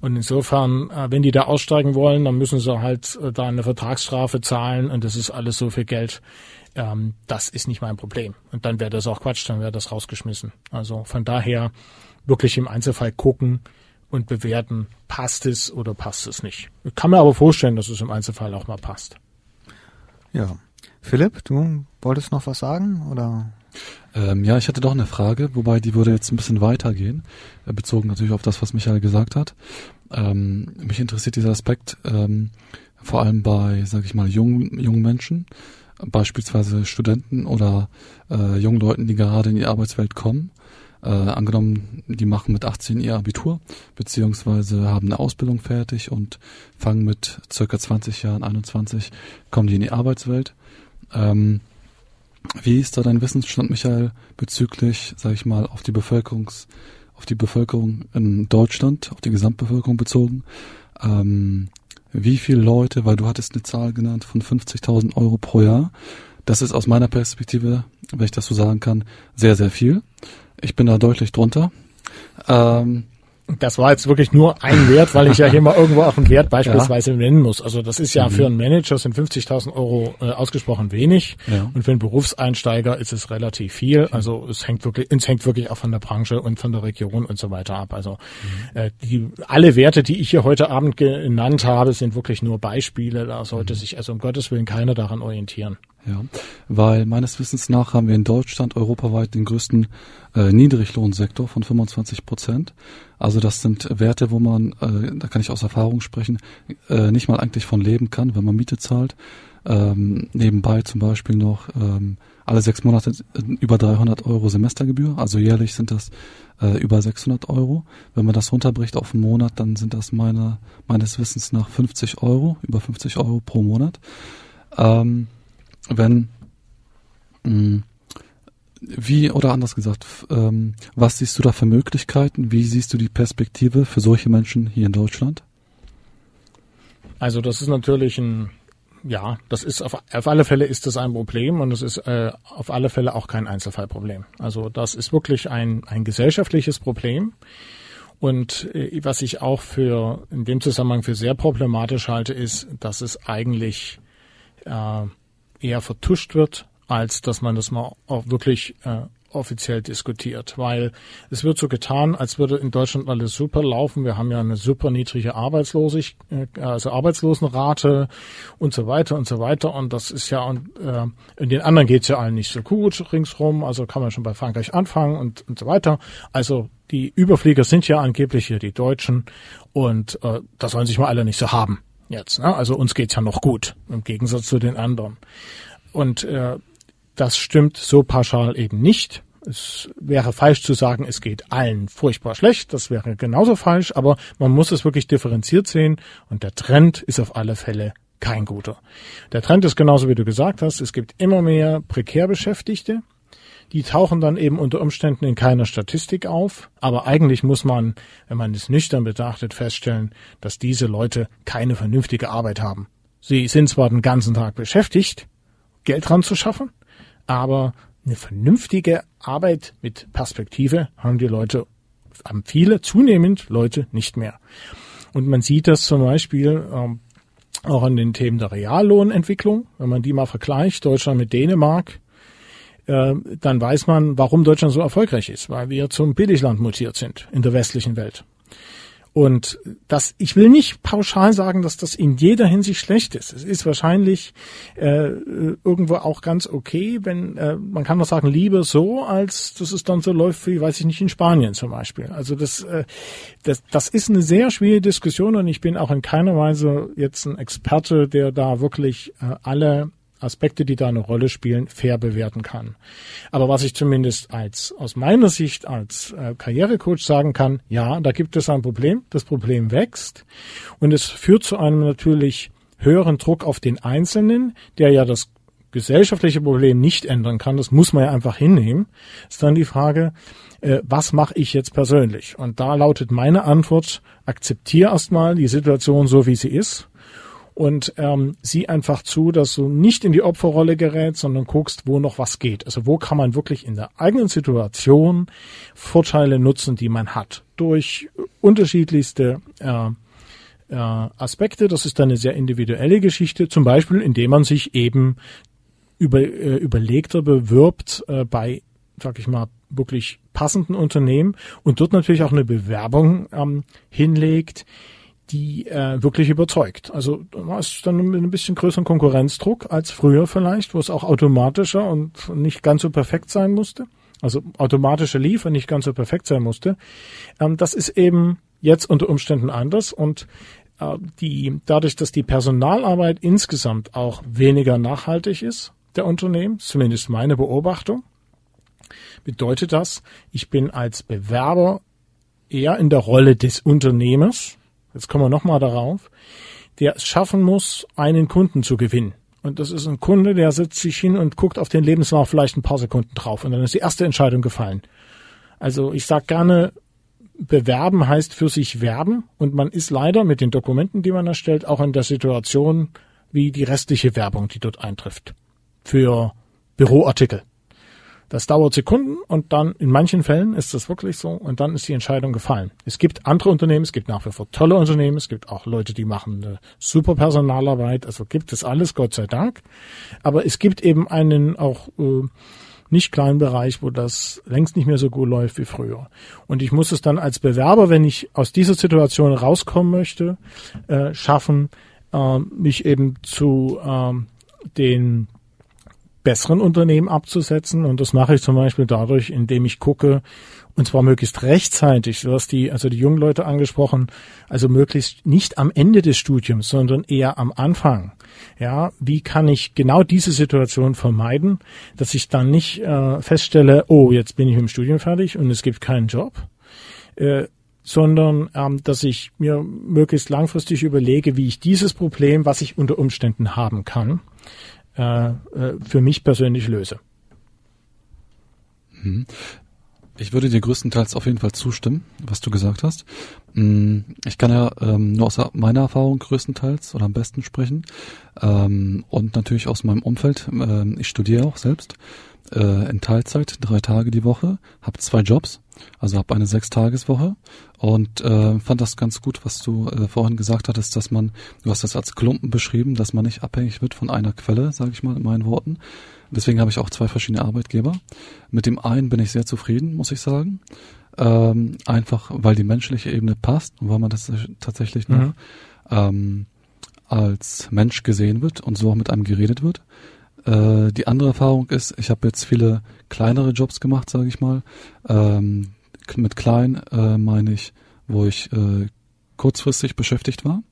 Und insofern, äh, wenn die da aussteigen wollen, dann müssen sie halt äh, da eine Vertragsstrafe zahlen und das ist alles so viel Geld. Ähm, das ist nicht mein Problem. Und dann wäre das auch Quatsch, dann wäre das rausgeschmissen. Also von daher wirklich im Einzelfall gucken und bewerten, passt es oder passt es nicht. Ich kann mir aber vorstellen, dass es im Einzelfall auch mal passt. Ja. Philipp, du wolltest noch was sagen oder? Ähm, ja, ich hatte doch eine Frage, wobei die würde jetzt ein bisschen weitergehen, äh, bezogen natürlich auf das, was Michael gesagt hat. Ähm, mich interessiert dieser Aspekt ähm, vor allem bei, sage ich mal, jungen, jungen Menschen, beispielsweise Studenten oder äh, jungen Leuten, die gerade in die Arbeitswelt kommen. Äh, angenommen, die machen mit 18 ihr Abitur, beziehungsweise haben eine Ausbildung fertig und fangen mit circa 20 Jahren, 21, kommen die in die Arbeitswelt. Ähm, wie ist da dein Wissensstand, Michael, bezüglich, sag ich mal, auf die Bevölkerungs, auf die Bevölkerung in Deutschland, auf die Gesamtbevölkerung bezogen? Ähm, wie viele Leute, weil du hattest eine Zahl genannt von 50.000 Euro pro Jahr. Das ist aus meiner Perspektive, wenn ich das so sagen kann, sehr, sehr viel. Ich bin da deutlich drunter. Ähm, Das war jetzt wirklich nur ein Wert, weil ich ja hier mal irgendwo auch einen Wert beispielsweise ja. nennen muss. Also das ist ja mhm. für einen Manager sind 50.000 Euro äh, ausgesprochen wenig ja. und für einen Berufseinsteiger ist es relativ viel. Also es hängt wirklich, es hängt wirklich auch von der Branche und von der Region und so weiter ab. Also mhm. äh, die alle Werte, die ich hier heute Abend genannt habe, sind wirklich nur Beispiele. Da sollte mhm. sich also um Gottes Willen keiner daran orientieren. Ja, weil meines Wissens nach haben wir in Deutschland europaweit den größten äh, Niedriglohnsektor von 25 Prozent. Also das sind Werte, wo man, äh, da kann ich aus Erfahrung sprechen, äh, nicht mal eigentlich von leben kann, wenn man Miete zahlt. Ähm, nebenbei zum Beispiel noch ähm, alle sechs Monate äh, über 300 Euro Semestergebühr, also jährlich sind das äh, über 600 Euro. Wenn man das runterbricht auf einen Monat, dann sind das meine, meines Wissens nach 50 Euro, über 50 Euro pro Monat. Ähm, wenn mh, mm, wie oder anders gesagt, ähm, was siehst du da für Möglichkeiten? Wie siehst du die Perspektive für solche Menschen hier in Deutschland? Also das ist natürlich ein, ja, das ist auf, auf alle Fälle ist das ein Problem und es ist äh, auf alle Fälle auch kein Einzelfallproblem. Also das ist wirklich ein, ein gesellschaftliches Problem. Und äh, was ich auch für in dem Zusammenhang für sehr problematisch halte, ist, dass es eigentlich äh, eher vertuscht wird, als dass man das mal auch wirklich äh, offiziell diskutiert, weil es wird so getan, als würde in Deutschland alles super laufen. Wir haben ja eine super niedrige Arbeitslosigkeit, äh, also Arbeitslosenrate und so weiter und so weiter. Und das ist ja, und äh, in den anderen geht's ja allen nicht so gut ringsrum. Also kann man schon bei Frankreich anfangen und, und so weiter. Also die Überflieger sind ja angeblich hier die Deutschen und äh, das sollen sich mal alle nicht so haben jetzt. Ne? Also uns geht's ja noch gut im Gegensatz zu den anderen. Und äh, das stimmt so pauschal eben nicht. Es wäre falsch zu sagen, es geht allen furchtbar schlecht. Das wäre genauso falsch, aber man muss es wirklich differenziert sehen und der Trend ist auf alle Fälle kein guter. Der Trend ist genauso wie du gesagt hast. Es gibt immer mehr prekär Beschäftigte. Die tauchen dann eben unter Umständen in keiner Statistik auf. Aber eigentlich muss man, wenn man es nüchtern betrachtet, feststellen, dass diese Leute keine vernünftige Arbeit haben. Sie sind zwar den ganzen Tag beschäftigt, Geld dran zu schaffen, aber eine vernünftige Arbeit mit Perspektive haben die Leute, haben viele, zunehmend Leute nicht mehr. Und man sieht das zum Beispiel ähm, auch an den Themen der Reallohnentwicklung. Wenn man die mal vergleicht, Deutschland mit Dänemark, äh, dann weiß man, warum Deutschland so erfolgreich ist, weil wir zum Billigland mutiert sind in der westlichen Welt. Und das, ich will nicht pauschal sagen, dass das in jeder Hinsicht schlecht ist. Es ist wahrscheinlich äh, irgendwo auch ganz okay, wenn äh, man kann doch sagen, lieber so, als dass es dann so läuft wie, weiß ich nicht, in Spanien zum Beispiel. Also das, äh, das, das ist eine sehr schwierige Diskussion und ich bin auch in keiner Weise jetzt ein Experte, der da wirklich äh, alle Aspekte, die da eine Rolle spielen, fair bewerten kann. Aber was ich zumindest als aus meiner Sicht als äh, Karrierecoach sagen kann, ja, da gibt es ein Problem, das Problem wächst. Und es führt zu einem natürlich höheren Druck auf den Einzelnen, der ja das gesellschaftliche Problem nicht ändern kann, das muss man ja einfach hinnehmen, ist dann die Frage, äh, was mache ich jetzt persönlich? Und da lautet meine Antwort, akzeptiere erstmal die Situation so, wie sie ist und ähm, sieh einfach zu, dass du nicht in die Opferrolle gerätst, sondern guckst, wo noch was geht. Also wo kann man wirklich in der eigenen Situation Vorteile nutzen, die man hat, durch unterschiedlichste äh, äh, Aspekte. Das ist dann eine sehr individuelle Geschichte, zum Beispiel indem man sich eben über, äh, überlegter bewirbt äh, bei, sag ich mal, wirklich passenden Unternehmen und dort natürlich auch eine Bewerbung ähm, hinlegt, die äh, wirklich überzeugt. Also da es dann mit ein bisschen größeren Konkurrenzdruck als früher vielleicht, wo es auch automatischer und nicht ganz so perfekt sein musste. Also automatische Liefer nicht ganz so perfekt sein musste. Ähm, das ist eben jetzt unter Umständen anders und äh, die, dadurch, dass die Personalarbeit insgesamt auch weniger nachhaltig ist, der Unternehmen, zumindest meine Beobachtung, bedeutet das, ich bin als Bewerber eher in der Rolle des Unternehmers jetzt kommen wir nochmal darauf, der es schaffen muss, einen Kunden zu gewinnen. Und das ist ein Kunde, der setzt sich hin und guckt auf den Lebenslauf vielleicht ein paar Sekunden drauf und dann ist die erste Entscheidung gefallen. Also ich sage gerne, bewerben heißt für sich werben und man ist leider mit den Dokumenten, die man erstellt, auch in der Situation wie die restliche Werbung, die dort eintrifft. Für Büroartikel. Das dauert Sekunden und dann in manchen Fällen ist das wirklich so und dann ist die Entscheidung gefallen. Es gibt andere Unternehmen, es gibt nach wie vor tolle Unternehmen, es gibt auch Leute, die machen eine super Personalarbeit, also gibt es alles, Gott sei Dank. Aber es gibt eben einen auch äh, nicht kleinen Bereich, wo das längst nicht mehr so gut läuft wie früher. Und ich muss es dann als Bewerber, wenn ich aus dieser Situation rauskommen möchte, äh, schaffen, äh, mich eben zu äh, den besseren Unternehmen abzusetzen. Und das mache ich zum Beispiel dadurch, indem ich gucke, und zwar möglichst rechtzeitig, du hast die, also die jungen Leute angesprochen, also möglichst nicht am Ende des Studiums, sondern eher am Anfang. Ja, wie kann ich genau diese Situation vermeiden, dass ich dann nicht äh, feststelle, oh, jetzt bin ich dem Studium fertig und es gibt keinen Job, äh, sondern ähm, dass ich mir möglichst langfristig überlege, wie ich dieses Problem, was ich unter Umständen haben kann, äh, für mich persönlich löse. Mhm. Ich würde dir größtenteils auf jeden Fall zustimmen, was du gesagt hast. Mm, ich kann ja ähm, nur aus meiner Erfahrung größtenteils oder am besten sprechen ähm, und natürlich aus meinem Umfeld. Ähm, ich studiere auch selbst äh, in Teilzeit, drei Tage die Woche, habe zwei Jobs, also habe eine Sechstageswoche und äh, fand das ganz gut, was du äh, vorhin gesagt hattest, dass man, du hast das als Klumpen beschrieben, dass man nicht abhängig wird von einer Quelle, sage ich mal in meinen Worten. Deswegen habe ich auch zwei verschiedene Arbeitgeber. Mit dem einen bin ich sehr zufrieden, muss ich sagen. Ähm, einfach weil die menschliche Ebene passt und weil man das tatsächlich noch mhm. ähm, als Mensch gesehen wird und so auch mit einem geredet wird. Äh, die andere Erfahrung ist, ich habe jetzt viele kleinere Jobs gemacht, sage ich mal. Ähm, mit klein äh, meine ich, wo ich äh, kurzfristig beschäftigt war.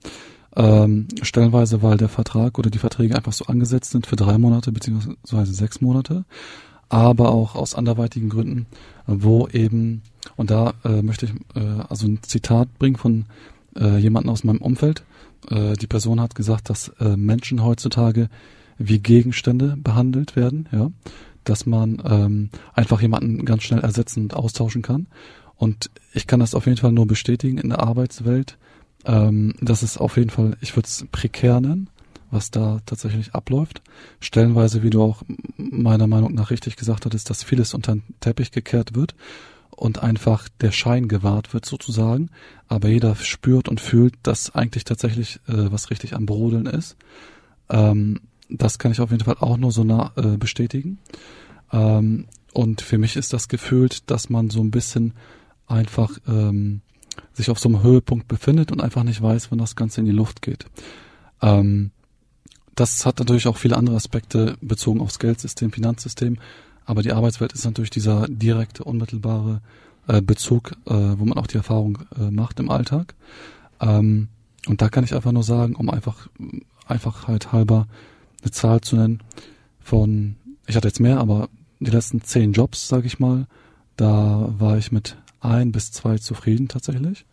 Ähm, stellenweise, weil der Vertrag oder die Verträge einfach so angesetzt sind für drei Monate beziehungsweise sechs Monate, aber auch aus anderweitigen Gründen, wo eben, und da äh, möchte ich äh, also ein Zitat bringen von äh, jemandem aus meinem Umfeld. Äh, die Person hat gesagt, dass äh, Menschen heutzutage wie Gegenstände behandelt werden, ja, dass man ähm, einfach jemanden ganz schnell ersetzen und austauschen kann. Und ich kann das auf jeden Fall nur bestätigen in der Arbeitswelt. Ähm, das ist auf jeden Fall, ich würde es prekär nennen, was da tatsächlich abläuft. Stellenweise, wie du auch meiner Meinung nach richtig gesagt hattest, dass vieles unter den Teppich gekehrt wird und einfach der Schein gewahrt wird sozusagen. Aber jeder spürt und fühlt, dass eigentlich tatsächlich äh, was richtig am Brodeln ist. Ähm, das kann ich auf jeden Fall auch nur so nah, äh, bestätigen. Ähm, und für mich ist das gefühlt, dass man so ein bisschen einfach ähm, sich auf so einem Höhepunkt befindet und einfach nicht weiß, wann das Ganze in die Luft geht. Ähm, das hat natürlich auch viele andere Aspekte bezogen aufs Geldsystem, Finanzsystem, aber die Arbeitswelt ist natürlich dieser direkte, unmittelbare äh, Bezug, äh, wo man auch die Erfahrung äh, macht im Alltag. Ähm, und da kann ich einfach nur sagen, um einfach Einfachheit halber eine Zahl zu nennen von, ich hatte jetzt mehr, aber die letzten zehn Jobs, sage ich mal, da war ich mit ein bis zwei zufrieden tatsächlich.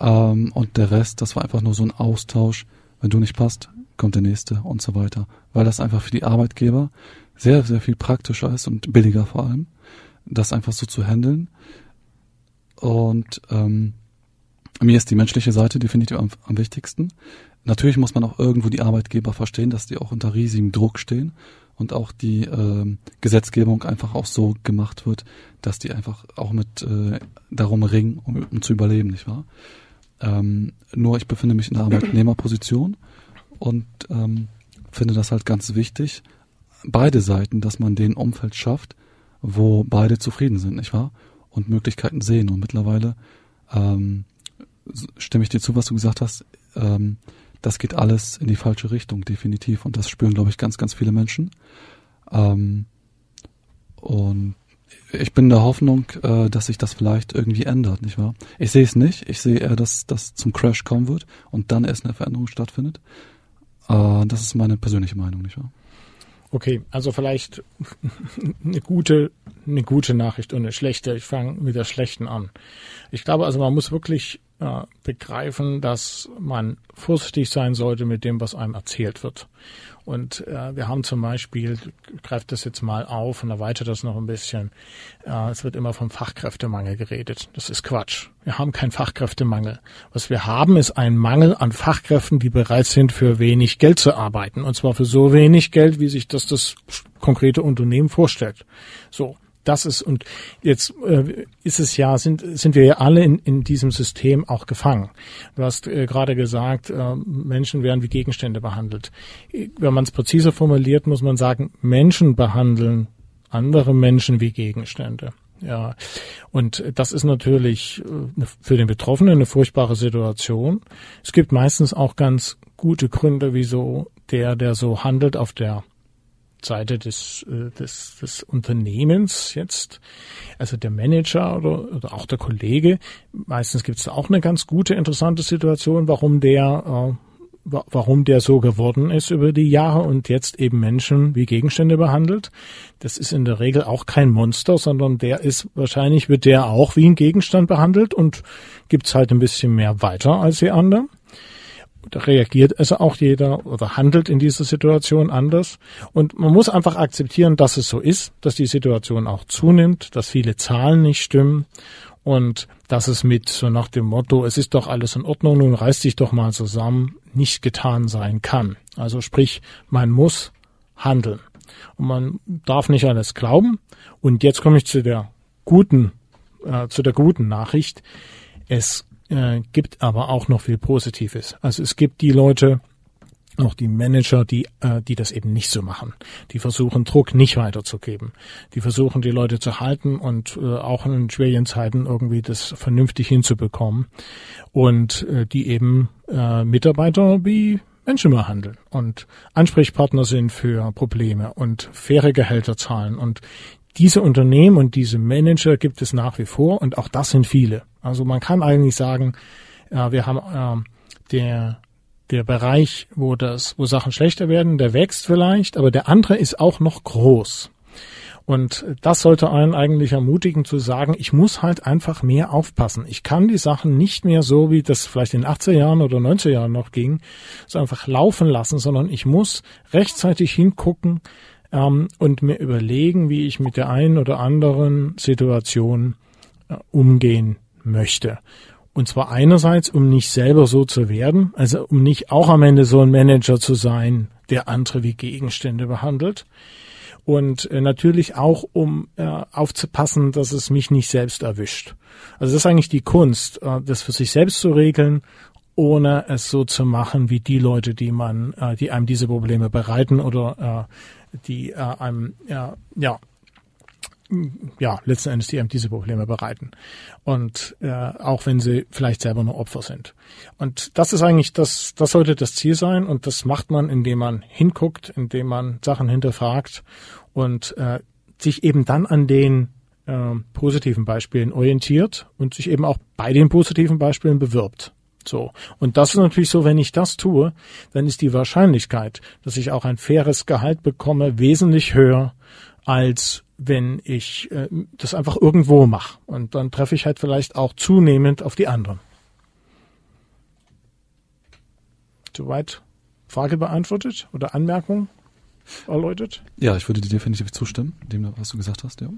Ähm, und der Rest, das war einfach nur so ein Austausch. Wenn du nicht passt, kommt der nächste und so weiter. Weil das einfach für die Arbeitgeber sehr, sehr viel praktischer ist und billiger vor allem, das einfach so zu handeln. Und ähm, mir ist die menschliche Seite definitiv am, am wichtigsten. Natürlich muss man auch irgendwo die Arbeitgeber verstehen, dass die auch unter riesigem Druck stehen und auch die äh, Gesetzgebung einfach auch so gemacht wird, dass die einfach auch mit äh, darum ringen, um, um zu überleben, nicht wahr? Ähm, nur ich befinde mich in der Arbeitnehmerposition und ähm, finde das halt ganz wichtig, beide Seiten, dass man den Umfeld schafft, wo beide zufrieden sind, nicht wahr? Und Möglichkeiten sehen. Und mittlerweile ähm, stimme ich dir zu, was du gesagt hast. Ähm, das geht alles in die falsche Richtung, definitiv. Und das spüren, glaube ich, ganz, ganz viele Menschen. Ähm, und ich bin der Hoffnung, äh, dass sich das vielleicht irgendwie ändert, nicht wahr? Ich sehe es nicht. Ich sehe eher, dass das zum Crash kommen wird und dann erst eine Veränderung stattfindet. Äh, das ist meine persönliche Meinung, nicht wahr? Okay, also vielleicht eine gute, eine gute Nachricht und eine schlechte. Ich fange mit der schlechten an. Ich glaube also, man muss wirklich äh, begreifen, dass man vorsichtig sein sollte mit dem, was einem erzählt wird. Und äh, wir haben zum Beispiel, greift das jetzt mal auf und erweitert das noch ein bisschen, äh, es wird immer vom Fachkräftemangel geredet. Das ist Quatsch. Wir haben keinen Fachkräftemangel. Was wir haben, ist ein Mangel an Fachkräften, die bereit sind, für wenig Geld zu arbeiten. Und zwar für so wenig Geld, wie sich das das konkrete Unternehmen vorstellt. So das ist und jetzt äh, ist es ja sind sind wir ja alle in, in diesem System auch gefangen. Du hast äh, gerade gesagt, äh, Menschen werden wie Gegenstände behandelt. Wenn man es präziser formuliert, muss man sagen, Menschen behandeln andere Menschen wie Gegenstände. Ja, und das ist natürlich äh, für den Betroffenen eine furchtbare Situation. Es gibt meistens auch ganz gute Gründe, wieso der, der so handelt, auf der Seite des, äh, des, des Unternehmens jetzt, also der Manager oder, oder auch der Kollege, meistens gibt es da auch eine ganz gute, interessante Situation, warum der, äh, warum der so geworden ist über die Jahre und jetzt eben Menschen wie Gegenstände behandelt. Das ist in der Regel auch kein Monster, sondern der ist wahrscheinlich wird der auch wie ein Gegenstand behandelt und gibt's halt ein bisschen mehr weiter als die anderen reagiert also auch jeder oder handelt in dieser Situation anders. Und man muss einfach akzeptieren, dass es so ist, dass die Situation auch zunimmt, dass viele Zahlen nicht stimmen und dass es mit so nach dem Motto, es ist doch alles in Ordnung, nun reiß dich doch mal zusammen, nicht getan sein kann. Also sprich, man muss handeln. Und man darf nicht alles glauben. Und jetzt komme ich zu der guten, äh, zu der guten Nachricht. Es äh, gibt aber auch noch viel Positives. Also es gibt die Leute, auch die Manager, die, äh, die das eben nicht so machen. Die versuchen, Druck nicht weiterzugeben. Die versuchen, die Leute zu halten und äh, auch in schwierigen Zeiten irgendwie das vernünftig hinzubekommen. Und äh, die eben äh, Mitarbeiter wie Menschen behandeln und Ansprechpartner sind für Probleme und faire Gehälter zahlen und diese Unternehmen und diese Manager gibt es nach wie vor und auch das sind viele. Also man kann eigentlich sagen, äh, wir haben äh, der der Bereich, wo das, wo Sachen schlechter werden, der wächst vielleicht, aber der andere ist auch noch groß. Und das sollte einen eigentlich ermutigen zu sagen, ich muss halt einfach mehr aufpassen. Ich kann die Sachen nicht mehr so, wie das vielleicht in 80er Jahren oder 90er Jahren noch ging, so einfach laufen lassen, sondern ich muss rechtzeitig hingucken, ähm, und mir überlegen, wie ich mit der einen oder anderen Situation äh, umgehen möchte. Und zwar einerseits, um nicht selber so zu werden, also um nicht auch am Ende so ein Manager zu sein, der andere wie Gegenstände behandelt. Und äh, natürlich auch, um äh, aufzupassen, dass es mich nicht selbst erwischt. Also das ist eigentlich die Kunst, äh, das für sich selbst zu regeln, ohne es so zu machen wie die Leute, die man, die einem diese Probleme bereiten oder die einem ja, ja ja, letzten Endes die einem diese Probleme bereiten. Und äh, auch wenn sie vielleicht selber nur Opfer sind. Und das ist eigentlich das, das sollte das Ziel sein. Und das macht man, indem man hinguckt, indem man Sachen hinterfragt und äh, sich eben dann an den äh, positiven Beispielen orientiert und sich eben auch bei den positiven Beispielen bewirbt. So. Und das ist natürlich so, wenn ich das tue, dann ist die Wahrscheinlichkeit, dass ich auch ein faires Gehalt bekomme, wesentlich höher, als wenn ich äh, das einfach irgendwo mache. Und dann treffe ich halt vielleicht auch zunehmend auf die anderen. Soweit Frage beantwortet oder Anmerkung erläutert? Ja, ich würde dir definitiv zustimmen, dem, was du gesagt hast, ja.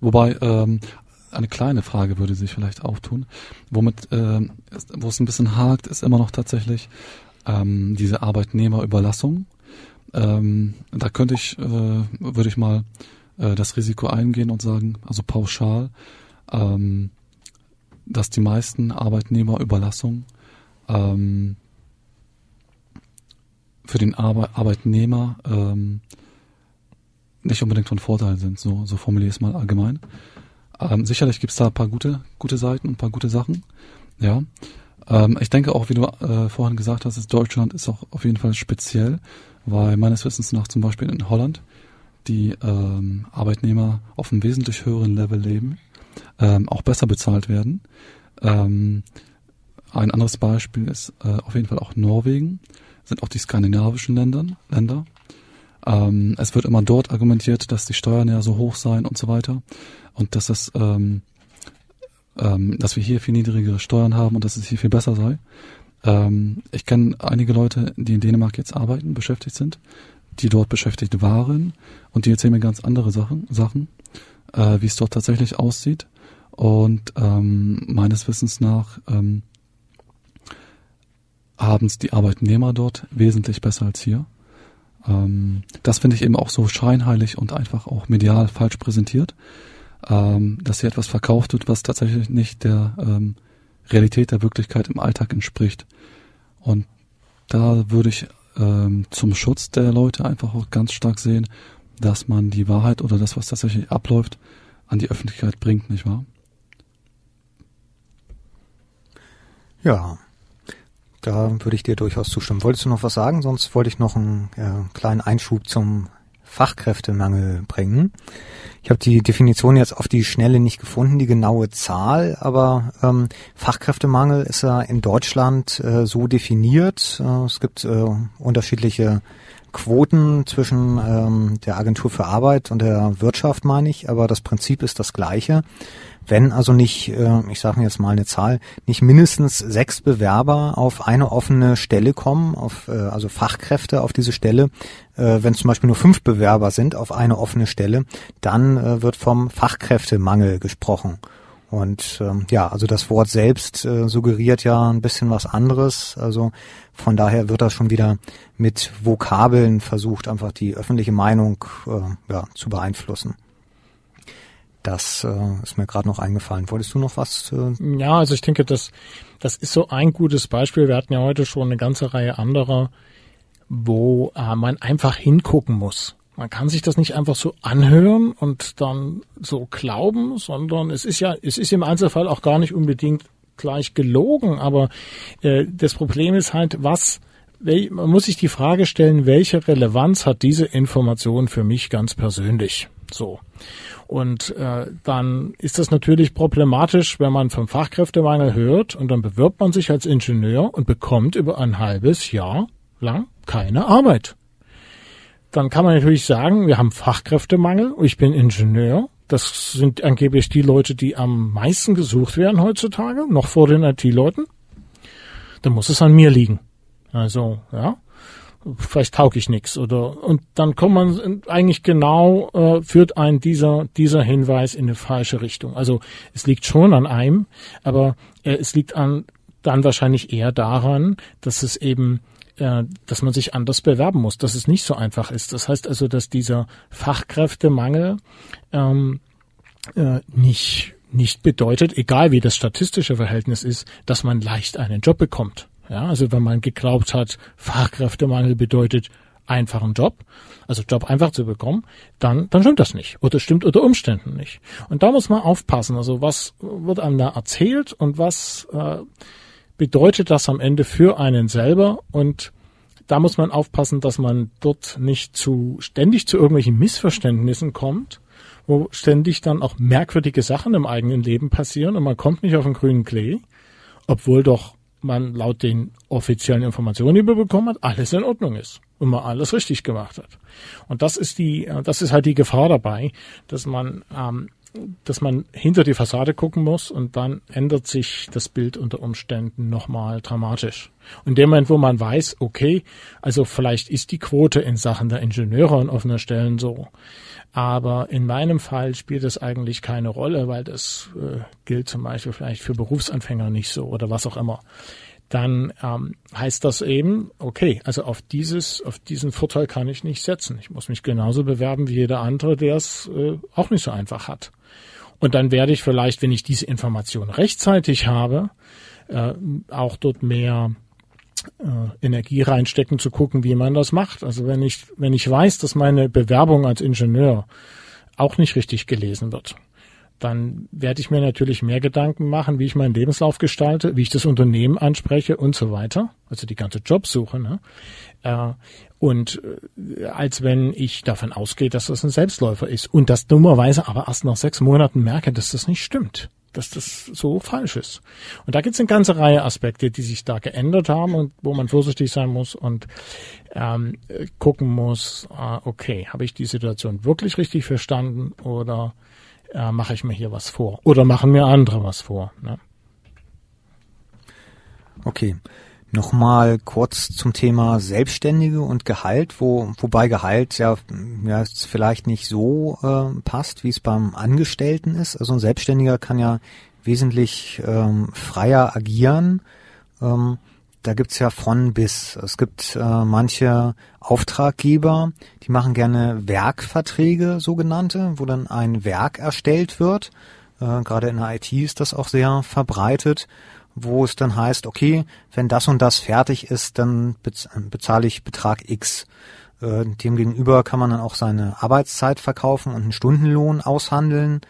Wobei, ähm, eine kleine Frage würde sich vielleicht auftun. Womit, äh, wo es ein bisschen hakt, ist immer noch tatsächlich ähm, diese Arbeitnehmerüberlassung. Ähm, da könnte ich, äh, würde ich mal äh, das Risiko eingehen und sagen, also pauschal, ähm, dass die meisten Arbeitnehmerüberlassungen ähm, für den Arbe Arbeitnehmer ähm, nicht unbedingt von Vorteil sind. So, so formuliere ich es mal allgemein. Ähm, sicherlich gibt's da ein paar gute, gute Seiten und ein paar gute Sachen. Ja. Ähm, ich denke auch, wie du äh, vorhin gesagt hast, ist Deutschland ist auch auf jeden Fall speziell, weil meines Wissens nach zum Beispiel in Holland die ähm, Arbeitnehmer auf einem wesentlich höheren Level leben, ähm, auch besser bezahlt werden. Ähm, ein anderes Beispiel ist äh, auf jeden Fall auch Norwegen, sind auch die skandinavischen Ländern, Länder. Ähm, es wird immer dort argumentiert, dass die Steuern ja so hoch seien und so weiter und dass es ähm, ähm, dass wir hier viel niedrigere Steuern haben und dass es hier viel besser sei. Ähm, ich kenne einige Leute, die in Dänemark jetzt arbeiten, beschäftigt sind, die dort beschäftigt waren und die erzählen mir ganz andere Sachen, Sachen äh, wie es dort tatsächlich aussieht. Und ähm, meines Wissens nach ähm, haben es die Arbeitnehmer dort wesentlich besser als hier. Ähm, das finde ich eben auch so scheinheilig und einfach auch medial falsch präsentiert, ähm, dass hier etwas verkauft wird, was tatsächlich nicht der ähm, Realität der Wirklichkeit im Alltag entspricht. Und da würde ich ähm, zum Schutz der Leute einfach auch ganz stark sehen, dass man die Wahrheit oder das, was tatsächlich abläuft, an die Öffentlichkeit bringt, nicht wahr? Ja, da würde ich dir durchaus zustimmen. Wolltest du noch was sagen? Sonst wollte ich noch einen äh, kleinen Einschub zum Fachkräftemangel bringen. Ich habe die Definition jetzt auf die Schnelle nicht gefunden, die genaue Zahl, aber ähm, Fachkräftemangel ist ja in Deutschland äh, so definiert. Äh, es gibt äh, unterschiedliche Quoten zwischen ähm, der Agentur für Arbeit und der Wirtschaft, meine ich, aber das Prinzip ist das gleiche. Wenn also nicht, äh, ich sage jetzt mal eine Zahl, nicht mindestens sechs Bewerber auf eine offene Stelle kommen, auf, äh, also Fachkräfte auf diese Stelle, äh, wenn zum Beispiel nur fünf Bewerber sind auf eine offene Stelle, dann äh, wird vom Fachkräftemangel gesprochen. Und ähm, ja, also das Wort selbst äh, suggeriert ja ein bisschen was anderes. Also von daher wird das schon wieder mit Vokabeln versucht, einfach die öffentliche Meinung äh, ja, zu beeinflussen. Das äh, ist mir gerade noch eingefallen. Wolltest du noch was? Äh ja, also ich denke, das, das ist so ein gutes Beispiel. Wir hatten ja heute schon eine ganze Reihe anderer, wo äh, man einfach hingucken muss. Man kann sich das nicht einfach so anhören und dann so glauben, sondern es ist ja, es ist im Einzelfall auch gar nicht unbedingt gleich gelogen, aber äh, das Problem ist halt, was, man muss sich die Frage stellen, welche Relevanz hat diese Information für mich ganz persönlich? So. Und äh, dann ist das natürlich problematisch, wenn man vom Fachkräftemangel hört und dann bewirbt man sich als Ingenieur und bekommt über ein halbes Jahr lang keine Arbeit dann kann man natürlich sagen, wir haben Fachkräftemangel, ich bin Ingenieur. Das sind angeblich die Leute, die am meisten gesucht werden heutzutage, noch vor den IT-Leuten. Dann muss es an mir liegen. Also, ja, vielleicht taug ich nichts oder und dann kommt man eigentlich genau äh, führt ein dieser dieser Hinweis in eine falsche Richtung. Also es liegt schon an einem, aber äh, es liegt an dann wahrscheinlich eher daran, dass es eben äh, dass man sich anders bewerben muss, dass es nicht so einfach ist. Das heißt also, dass dieser Fachkräftemangel ähm, äh, nicht nicht bedeutet, egal wie das statistische Verhältnis ist, dass man leicht einen Job bekommt. Ja, also wenn man geglaubt hat, Fachkräftemangel bedeutet einfachen Job, also Job einfach zu bekommen, dann, dann stimmt das nicht. Oder stimmt unter Umständen nicht. Und da muss man aufpassen. Also was wird einem da erzählt und was äh, bedeutet das am Ende für einen selber und da muss man aufpassen, dass man dort nicht zu ständig zu irgendwelchen Missverständnissen kommt, wo ständig dann auch merkwürdige Sachen im eigenen Leben passieren und man kommt nicht auf den grünen Klee, obwohl doch man laut den offiziellen Informationen, die man bekommen hat, alles in Ordnung ist und man alles richtig gemacht hat. Und das ist die, das ist halt die Gefahr dabei, dass man ähm, dass man hinter die Fassade gucken muss und dann ändert sich das Bild unter Umständen nochmal dramatisch. Und in dem Moment, wo man weiß, okay, also vielleicht ist die Quote in Sachen der Ingenieure an offener Stellen so, aber in meinem Fall spielt es eigentlich keine Rolle, weil das äh, gilt zum Beispiel vielleicht für Berufsanfänger nicht so oder was auch immer dann ähm, heißt das eben, okay, also auf dieses, auf diesen Vorteil kann ich nicht setzen. Ich muss mich genauso bewerben wie jeder andere, der es äh, auch nicht so einfach hat. Und dann werde ich vielleicht, wenn ich diese Information rechtzeitig habe, äh, auch dort mehr Energie reinstecken zu gucken, wie man das macht. Also wenn ich, wenn ich weiß, dass meine Bewerbung als Ingenieur auch nicht richtig gelesen wird, dann werde ich mir natürlich mehr Gedanken machen, wie ich meinen Lebenslauf gestalte, wie ich das Unternehmen anspreche und so weiter. Also die ganze Jobsuche. Ne? Äh, und äh, als wenn ich davon ausgehe, dass das ein Selbstläufer ist und das dummerweise aber erst nach sechs Monaten merke, dass das nicht stimmt dass das so falsch ist. Und da gibt es eine ganze Reihe Aspekte, die sich da geändert haben und wo man vorsichtig sein muss und ähm, gucken muss, äh, okay, habe ich die Situation wirklich richtig verstanden oder äh, mache ich mir hier was vor oder machen mir andere was vor. Ne? Okay. Nochmal kurz zum Thema Selbstständige und Gehalt, wo, wobei Gehalt ja, ja vielleicht nicht so äh, passt, wie es beim Angestellten ist. Also ein Selbstständiger kann ja wesentlich ähm, freier agieren. Ähm, da gibt's ja von bis. Es gibt äh, manche Auftraggeber, die machen gerne Werkverträge, sogenannte, wo dann ein Werk erstellt wird. Äh, Gerade in der IT ist das auch sehr verbreitet wo es dann heißt, okay, wenn das und das fertig ist, dann bezahle ich Betrag X. Äh, Demgegenüber kann man dann auch seine Arbeitszeit verkaufen und einen Stundenlohn aushandeln.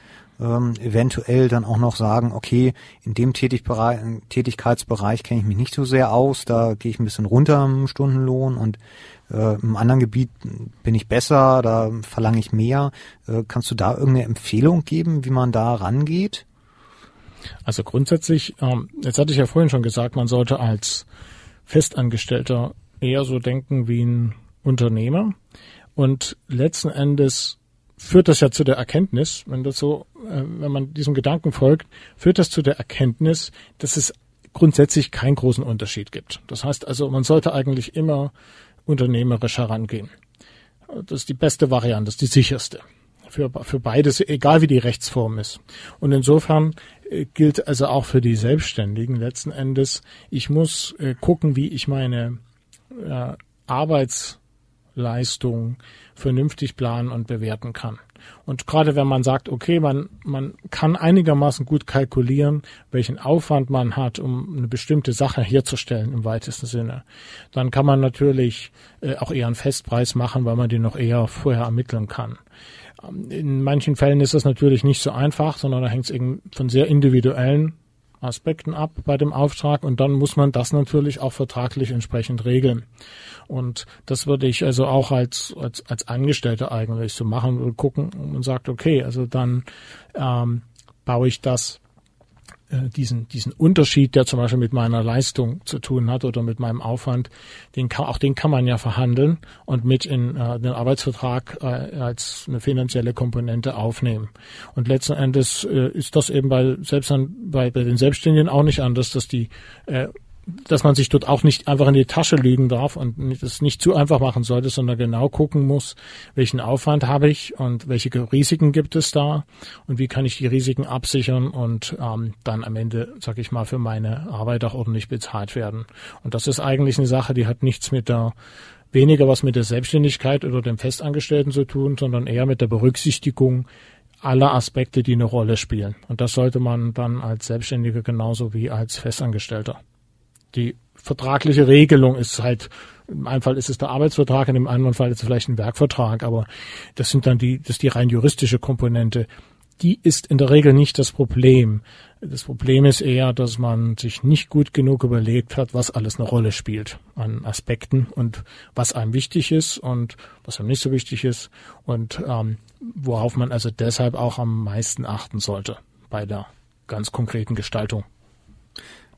Ähm, eventuell dann auch noch sagen, okay, in dem Tätigkeitsbereich kenne ich mich nicht so sehr aus, da gehe ich ein bisschen runter im Stundenlohn und äh, im anderen Gebiet bin ich besser, da verlange ich mehr. Äh, kannst du da irgendeine Empfehlung geben, wie man da rangeht? Also grundsätzlich, ähm, jetzt hatte ich ja vorhin schon gesagt, man sollte als Festangestellter eher so denken wie ein Unternehmer. Und letzten Endes führt das ja zu der Erkenntnis, wenn das so, äh, wenn man diesem Gedanken folgt, führt das zu der Erkenntnis, dass es grundsätzlich keinen großen Unterschied gibt. Das heißt also, man sollte eigentlich immer unternehmerisch herangehen. Das ist die beste Variante, das ist die sicherste für, für beides, egal wie die Rechtsform ist. Und insofern gilt also auch für die Selbstständigen letzten Endes, ich muss äh, gucken, wie ich meine äh, Arbeitsleistung vernünftig planen und bewerten kann. Und gerade wenn man sagt, okay, man, man kann einigermaßen gut kalkulieren, welchen Aufwand man hat, um eine bestimmte Sache herzustellen im weitesten Sinne, dann kann man natürlich äh, auch eher einen Festpreis machen, weil man den noch eher vorher ermitteln kann. In manchen Fällen ist das natürlich nicht so einfach, sondern da hängt es eben von sehr individuellen Aspekten ab bei dem Auftrag und dann muss man das natürlich auch vertraglich entsprechend regeln. Und das würde ich also auch als, als, als Angestellter eigentlich so machen und gucken und sagt, okay, also dann ähm, baue ich das diesen, diesen Unterschied, der zum Beispiel mit meiner Leistung zu tun hat oder mit meinem Aufwand, den kann, auch den kann man ja verhandeln und mit in äh, den Arbeitsvertrag äh, als eine finanzielle Komponente aufnehmen. Und letzten Endes äh, ist das eben bei selbst an, bei, bei den Selbstständigen auch nicht anders, dass die äh, dass man sich dort auch nicht einfach in die Tasche lügen darf und es nicht zu einfach machen sollte, sondern genau gucken muss, welchen Aufwand habe ich und welche Risiken gibt es da und wie kann ich die Risiken absichern und ähm, dann am Ende, sag ich mal, für meine Arbeit auch ordentlich bezahlt werden. Und das ist eigentlich eine Sache, die hat nichts mit der weniger was mit der Selbstständigkeit oder dem Festangestellten zu tun, sondern eher mit der Berücksichtigung aller Aspekte, die eine Rolle spielen. Und das sollte man dann als Selbstständiger genauso wie als Festangestellter die vertragliche Regelung ist halt, im einen Fall ist es der Arbeitsvertrag, in dem anderen Fall ist es vielleicht ein Werkvertrag, aber das sind dann die, das ist die rein juristische Komponente. Die ist in der Regel nicht das Problem. Das Problem ist eher, dass man sich nicht gut genug überlegt hat, was alles eine Rolle spielt an Aspekten und was einem wichtig ist und was einem nicht so wichtig ist und ähm, worauf man also deshalb auch am meisten achten sollte bei der ganz konkreten Gestaltung.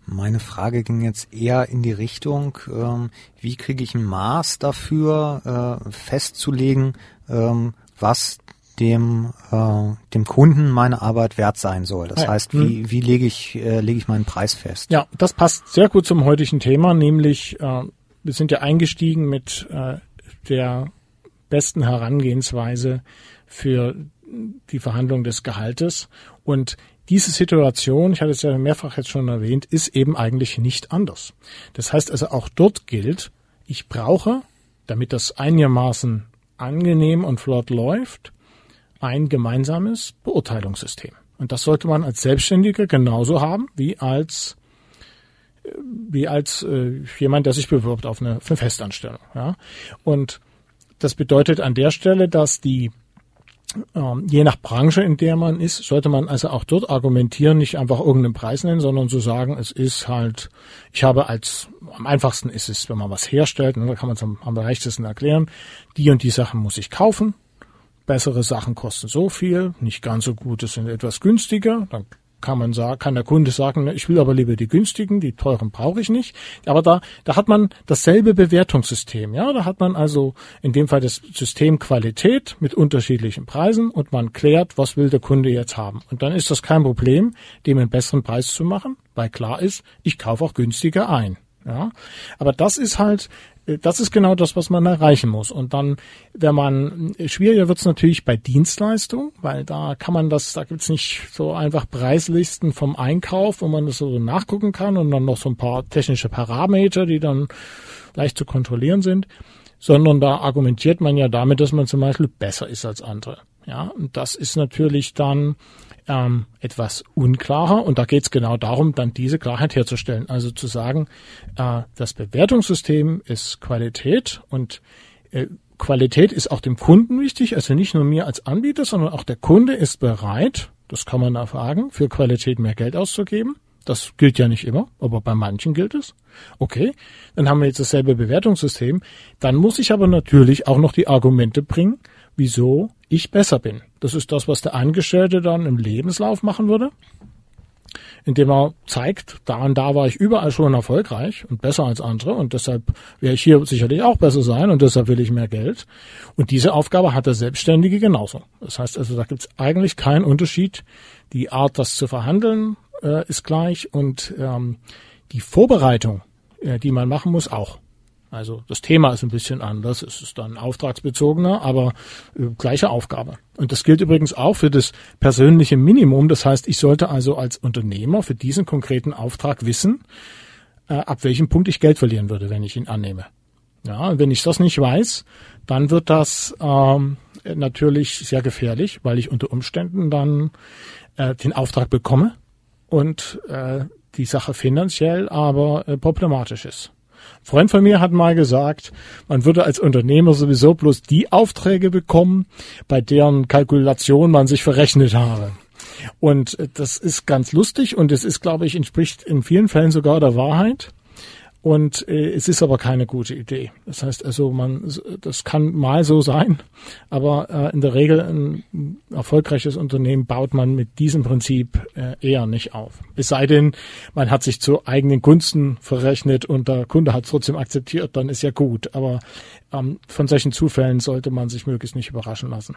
Meine Frage ging jetzt eher in die Richtung, ähm, wie kriege ich ein Maß dafür äh, festzulegen, ähm, was dem äh, dem Kunden meine Arbeit wert sein soll. Das ja. heißt, wie, hm. wie lege ich äh, lege ich meinen Preis fest? Ja, das passt sehr gut zum heutigen Thema, nämlich äh, wir sind ja eingestiegen mit äh, der besten Herangehensweise für die Verhandlung des Gehaltes und diese Situation, ich hatte es ja mehrfach jetzt schon erwähnt, ist eben eigentlich nicht anders. Das heißt also auch dort gilt, ich brauche, damit das einigermaßen angenehm und flott läuft, ein gemeinsames Beurteilungssystem. Und das sollte man als Selbstständiger genauso haben wie als wie als äh, jemand, der sich bewirbt auf eine, eine Festanstellung. Ja? Und das bedeutet an der Stelle, dass die ähm, je nach Branche, in der man ist, sollte man also auch dort argumentieren, nicht einfach irgendeinen Preis nennen, sondern zu sagen, es ist halt, ich habe als, am einfachsten ist es, wenn man was herstellt, ne, da kann man es am, am leichtesten erklären, die und die Sachen muss ich kaufen, bessere Sachen kosten so viel, nicht ganz so gute sind etwas günstiger, dann kann man sagen, kann der Kunde sagen, ich will aber lieber die günstigen, die teuren brauche ich nicht. Aber da, da hat man dasselbe Bewertungssystem. Ja, da hat man also in dem Fall das System Qualität mit unterschiedlichen Preisen und man klärt, was will der Kunde jetzt haben. Und dann ist das kein Problem, dem einen besseren Preis zu machen, weil klar ist, ich kaufe auch günstiger ein. Ja, aber das ist halt das ist genau das, was man erreichen muss. Und dann, wenn man, schwieriger wird es natürlich bei Dienstleistungen, weil da kann man das, da gibt's nicht so einfach Preislisten vom Einkauf, wo man das so nachgucken kann und dann noch so ein paar technische Parameter, die dann leicht zu kontrollieren sind, sondern da argumentiert man ja damit, dass man zum Beispiel besser ist als andere. Ja, und das ist natürlich dann ähm, etwas unklarer und da geht es genau darum, dann diese Klarheit herzustellen. Also zu sagen, äh, das Bewertungssystem ist Qualität und äh, Qualität ist auch dem Kunden wichtig, also nicht nur mir als Anbieter, sondern auch der Kunde ist bereit, das kann man erfragen, für Qualität mehr Geld auszugeben. Das gilt ja nicht immer, aber bei manchen gilt es. Okay, dann haben wir jetzt dasselbe Bewertungssystem. Dann muss ich aber natürlich auch noch die Argumente bringen, wieso ich besser bin. Das ist das, was der Angestellte dann im Lebenslauf machen würde, indem er zeigt, da und da war ich überall schon erfolgreich und besser als andere und deshalb werde ich hier sicherlich auch besser sein und deshalb will ich mehr Geld. Und diese Aufgabe hat der Selbstständige genauso. Das heißt also, da gibt es eigentlich keinen Unterschied. Die Art, das zu verhandeln, äh, ist gleich und ähm, die Vorbereitung, äh, die man machen muss, auch. Also das Thema ist ein bisschen anders, es ist dann auftragsbezogener, aber äh, gleiche Aufgabe. Und das gilt übrigens auch für das persönliche Minimum. Das heißt, ich sollte also als Unternehmer für diesen konkreten Auftrag wissen, äh, ab welchem Punkt ich Geld verlieren würde, wenn ich ihn annehme. Ja, wenn ich das nicht weiß, dann wird das ähm, natürlich sehr gefährlich, weil ich unter Umständen dann äh, den Auftrag bekomme und äh, die Sache finanziell aber äh, problematisch ist. Freund von mir hat mal gesagt, man würde als Unternehmer sowieso bloß die Aufträge bekommen, bei deren Kalkulation man sich verrechnet habe. Und das ist ganz lustig und es ist, glaube ich, entspricht in vielen Fällen sogar der Wahrheit. Und äh, es ist aber keine gute Idee. Das heißt also, man, das kann mal so sein, aber äh, in der Regel ein erfolgreiches Unternehmen baut man mit diesem Prinzip äh, eher nicht auf. Es sei denn, man hat sich zu eigenen Gunsten verrechnet und der Kunde hat es trotzdem akzeptiert, dann ist ja gut. Aber ähm, von solchen Zufällen sollte man sich möglichst nicht überraschen lassen.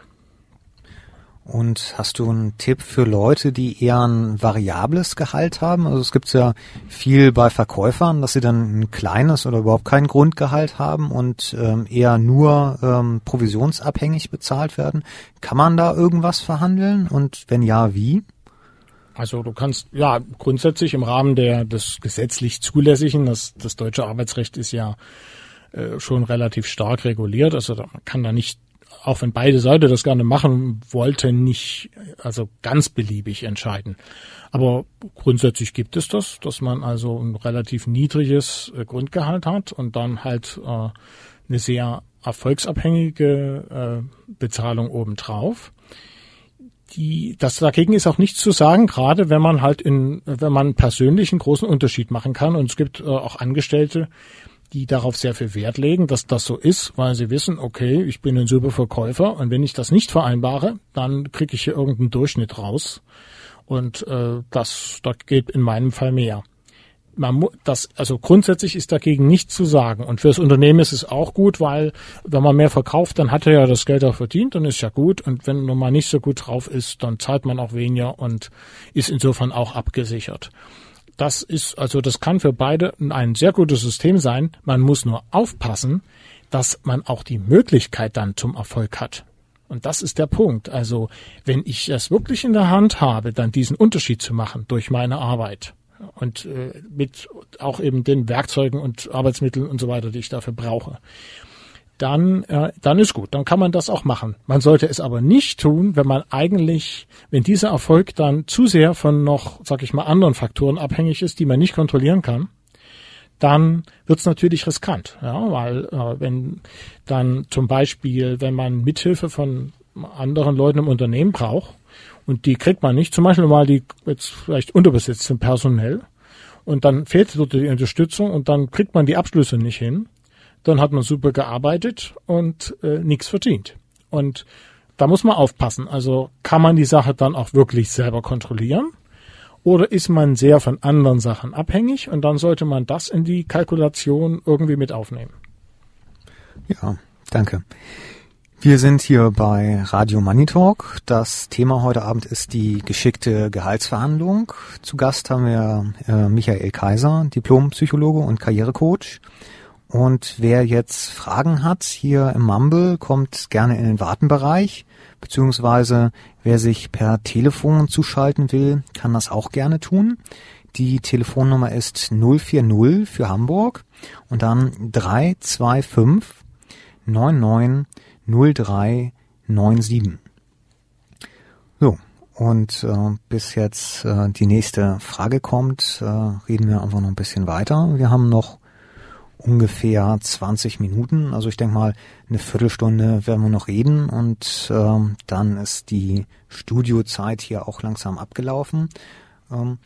Und hast du einen Tipp für Leute, die eher ein variables Gehalt haben? Also es gibt ja viel bei Verkäufern, dass sie dann ein kleines oder überhaupt kein Grundgehalt haben und ähm, eher nur ähm, provisionsabhängig bezahlt werden. Kann man da irgendwas verhandeln? Und wenn ja, wie? Also du kannst ja grundsätzlich im Rahmen der des gesetzlich zulässigen, das, das deutsche Arbeitsrecht ist ja äh, schon relativ stark reguliert, also man kann da nicht auch wenn beide Seiten das gerne machen wollten, nicht also ganz beliebig entscheiden. Aber grundsätzlich gibt es das, dass man also ein relativ niedriges äh, Grundgehalt hat und dann halt äh, eine sehr erfolgsabhängige äh, Bezahlung obendrauf. Die, das dagegen ist auch nichts zu sagen, gerade wenn man halt in, wenn man persönlich einen großen Unterschied machen kann. Und es gibt äh, auch Angestellte, die darauf sehr viel Wert legen, dass das so ist, weil sie wissen, okay, ich bin ein super Verkäufer und wenn ich das nicht vereinbare, dann kriege ich hier irgendeinen Durchschnitt raus. Und äh, das, da geht in meinem Fall mehr. Man das, also grundsätzlich ist dagegen nichts zu sagen. Und fürs Unternehmen ist es auch gut, weil wenn man mehr verkauft, dann hat er ja das Geld auch verdient, dann ist ja gut. Und wenn man mal nicht so gut drauf ist, dann zahlt man auch weniger und ist insofern auch abgesichert. Das ist, also das kann für beide ein sehr gutes System sein. Man muss nur aufpassen, dass man auch die Möglichkeit dann zum Erfolg hat. Und das ist der Punkt. Also, wenn ich das wirklich in der Hand habe, dann diesen Unterschied zu machen durch meine Arbeit und äh, mit auch eben den Werkzeugen und Arbeitsmitteln und so weiter, die ich dafür brauche, dann, äh, dann ist gut, dann kann man das auch machen. Man sollte es aber nicht tun, wenn man eigentlich, wenn dieser Erfolg dann zu sehr von noch, sag ich mal, anderen Faktoren abhängig ist, die man nicht kontrollieren kann, dann wird es natürlich riskant, ja, weil äh, wenn dann zum Beispiel, wenn man Mithilfe von anderen Leuten im Unternehmen braucht und die kriegt man nicht, zum Beispiel mal die jetzt vielleicht unterbesetzt sind personell und dann fehlt dort die Unterstützung und dann kriegt man die Abschlüsse nicht hin, dann hat man super gearbeitet und äh, nichts verdient. Und da muss man aufpassen. Also kann man die Sache dann auch wirklich selber kontrollieren? Oder ist man sehr von anderen Sachen abhängig und dann sollte man das in die Kalkulation irgendwie mit aufnehmen. Ja, danke. Wir sind hier bei Radio Money Talk. Das Thema heute Abend ist die geschickte Gehaltsverhandlung. Zu Gast haben wir äh, Michael Kaiser, Diplompsychologe und Karrierecoach. Und wer jetzt Fragen hat hier im Mumble, kommt gerne in den Wartenbereich, beziehungsweise wer sich per Telefon zuschalten will, kann das auch gerne tun. Die Telefonnummer ist 040 für Hamburg und dann 325 99 0397. So, und äh, bis jetzt äh, die nächste Frage kommt, äh, reden wir einfach noch ein bisschen weiter. Wir haben noch ungefähr 20 Minuten, also ich denke mal eine Viertelstunde werden wir noch reden und äh, dann ist die Studiozeit hier auch langsam abgelaufen. Ähm,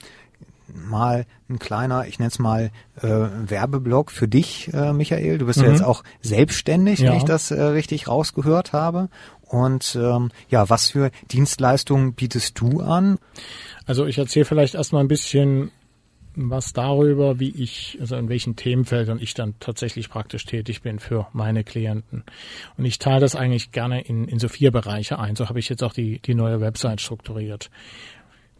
mal ein kleiner, ich nenne es mal äh, Werbeblock für dich, äh, Michael. Du bist mhm. ja jetzt auch selbstständig, ja. wenn ich das äh, richtig rausgehört habe. Und ähm, ja, was für Dienstleistungen bietest du an? Also ich erzähle vielleicht erstmal ein bisschen was darüber, wie ich, also in welchen Themenfeldern ich dann tatsächlich praktisch tätig bin für meine Klienten. Und ich teile das eigentlich gerne in, in so vier Bereiche ein. So habe ich jetzt auch die, die neue Website strukturiert.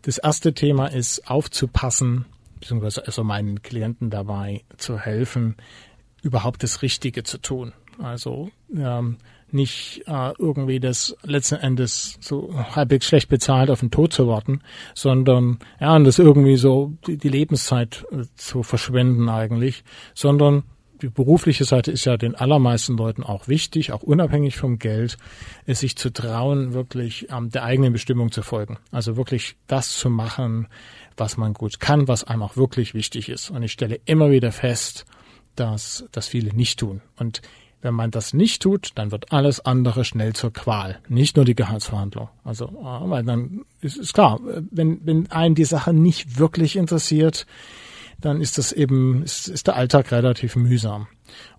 Das erste Thema ist aufzupassen, beziehungsweise also meinen Klienten dabei zu helfen, überhaupt das Richtige zu tun. Also ähm, nicht äh, irgendwie das letzten Endes so halbwegs schlecht bezahlt auf den Tod zu warten, sondern ja, und das irgendwie so die, die Lebenszeit äh, zu verschwenden eigentlich, sondern die berufliche Seite ist ja den allermeisten Leuten auch wichtig, auch unabhängig vom Geld, es sich zu trauen, wirklich ähm, der eigenen Bestimmung zu folgen. Also wirklich das zu machen, was man gut kann, was einem auch wirklich wichtig ist. Und ich stelle immer wieder fest, dass das viele nicht tun. Und wenn man das nicht tut, dann wird alles andere schnell zur Qual. Nicht nur die Gehaltsverhandlung. Also, weil dann ist, ist klar, wenn, wenn einen die Sache nicht wirklich interessiert, dann ist das eben, ist, ist der Alltag relativ mühsam.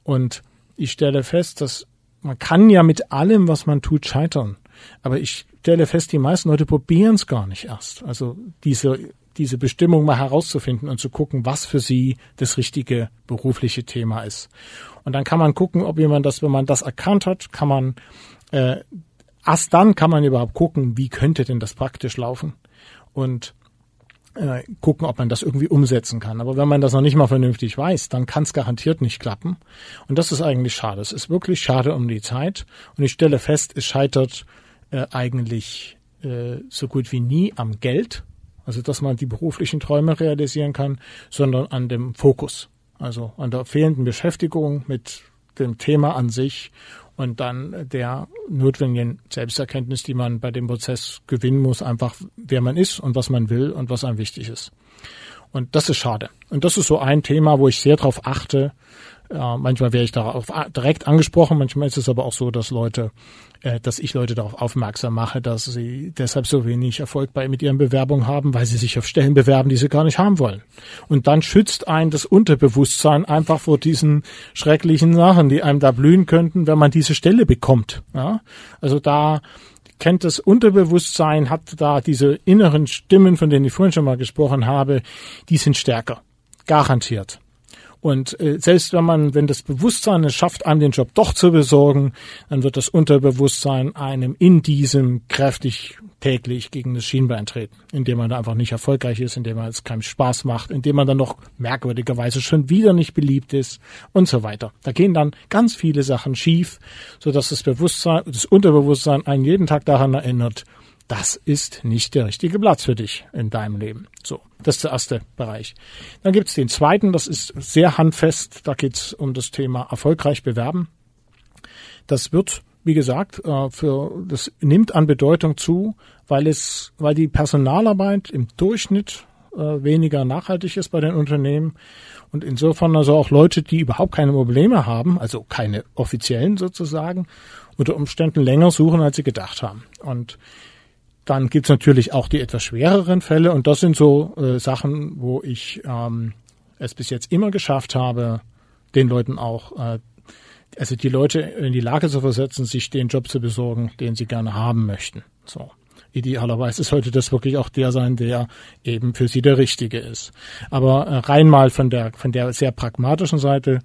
Und ich stelle fest, dass man kann ja mit allem, was man tut, scheitern. Aber ich stelle fest, die meisten Leute probieren es gar nicht erst. Also diese, diese Bestimmung mal herauszufinden und zu gucken, was für sie das richtige berufliche Thema ist. Und dann kann man gucken, ob jemand das, wenn man das erkannt hat, kann man äh, erst dann kann man überhaupt gucken, wie könnte denn das praktisch laufen. Und äh, gucken, ob man das irgendwie umsetzen kann. Aber wenn man das noch nicht mal vernünftig weiß, dann kann es garantiert nicht klappen. Und das ist eigentlich schade. Es ist wirklich schade um die Zeit. Und ich stelle fest, es scheitert äh, eigentlich äh, so gut wie nie am Geld, also dass man die beruflichen Träume realisieren kann, sondern an dem Fokus. Also an der fehlenden Beschäftigung mit dem Thema an sich und dann der notwendigen Selbsterkenntnis, die man bei dem Prozess gewinnen muss, einfach wer man ist und was man will und was einem wichtig ist. Und das ist schade. Und das ist so ein Thema, wo ich sehr darauf achte, äh, manchmal werde ich darauf direkt angesprochen, manchmal ist es aber auch so, dass Leute, äh, dass ich Leute darauf aufmerksam mache, dass sie deshalb so wenig Erfolg bei mit ihren Bewerbungen haben, weil sie sich auf Stellen bewerben, die sie gar nicht haben wollen. Und dann schützt ein das Unterbewusstsein einfach vor diesen schrecklichen Sachen, die einem da blühen könnten, wenn man diese Stelle bekommt. Ja? Also da kennt das Unterbewusstsein, hat da diese inneren Stimmen, von denen ich vorhin schon mal gesprochen habe, die sind stärker. Garantiert. Und äh, selbst wenn man, wenn das Bewusstsein es schafft, einem den Job doch zu besorgen, dann wird das Unterbewusstsein einem in diesem kräftig täglich gegen das Schienbein treten, indem man da einfach nicht erfolgreich ist, indem man es keinem Spaß macht, indem man dann noch merkwürdigerweise schon wieder nicht beliebt ist und so weiter. Da gehen dann ganz viele Sachen schief, so dass das Bewusstsein, das Unterbewusstsein einen jeden Tag daran erinnert, das ist nicht der richtige Platz für dich in deinem Leben. So, das ist der erste Bereich. Dann gibt es den zweiten, das ist sehr handfest, da geht es um das Thema erfolgreich bewerben. Das wird, wie gesagt, äh, für das nimmt an Bedeutung zu, weil es, weil die Personalarbeit im Durchschnitt äh, weniger nachhaltig ist bei den Unternehmen und insofern also auch Leute, die überhaupt keine Probleme haben, also keine offiziellen sozusagen, unter Umständen länger suchen, als sie gedacht haben. Und dann gibt's natürlich auch die etwas schwereren Fälle und das sind so äh, Sachen, wo ich ähm, es bis jetzt immer geschafft habe, den Leuten auch, äh, also die Leute in die Lage zu versetzen, sich den Job zu besorgen, den sie gerne haben möchten. So. Idealerweise sollte das wirklich auch der sein, der eben für sie der Richtige ist. Aber äh, rein mal von der, von der sehr pragmatischen Seite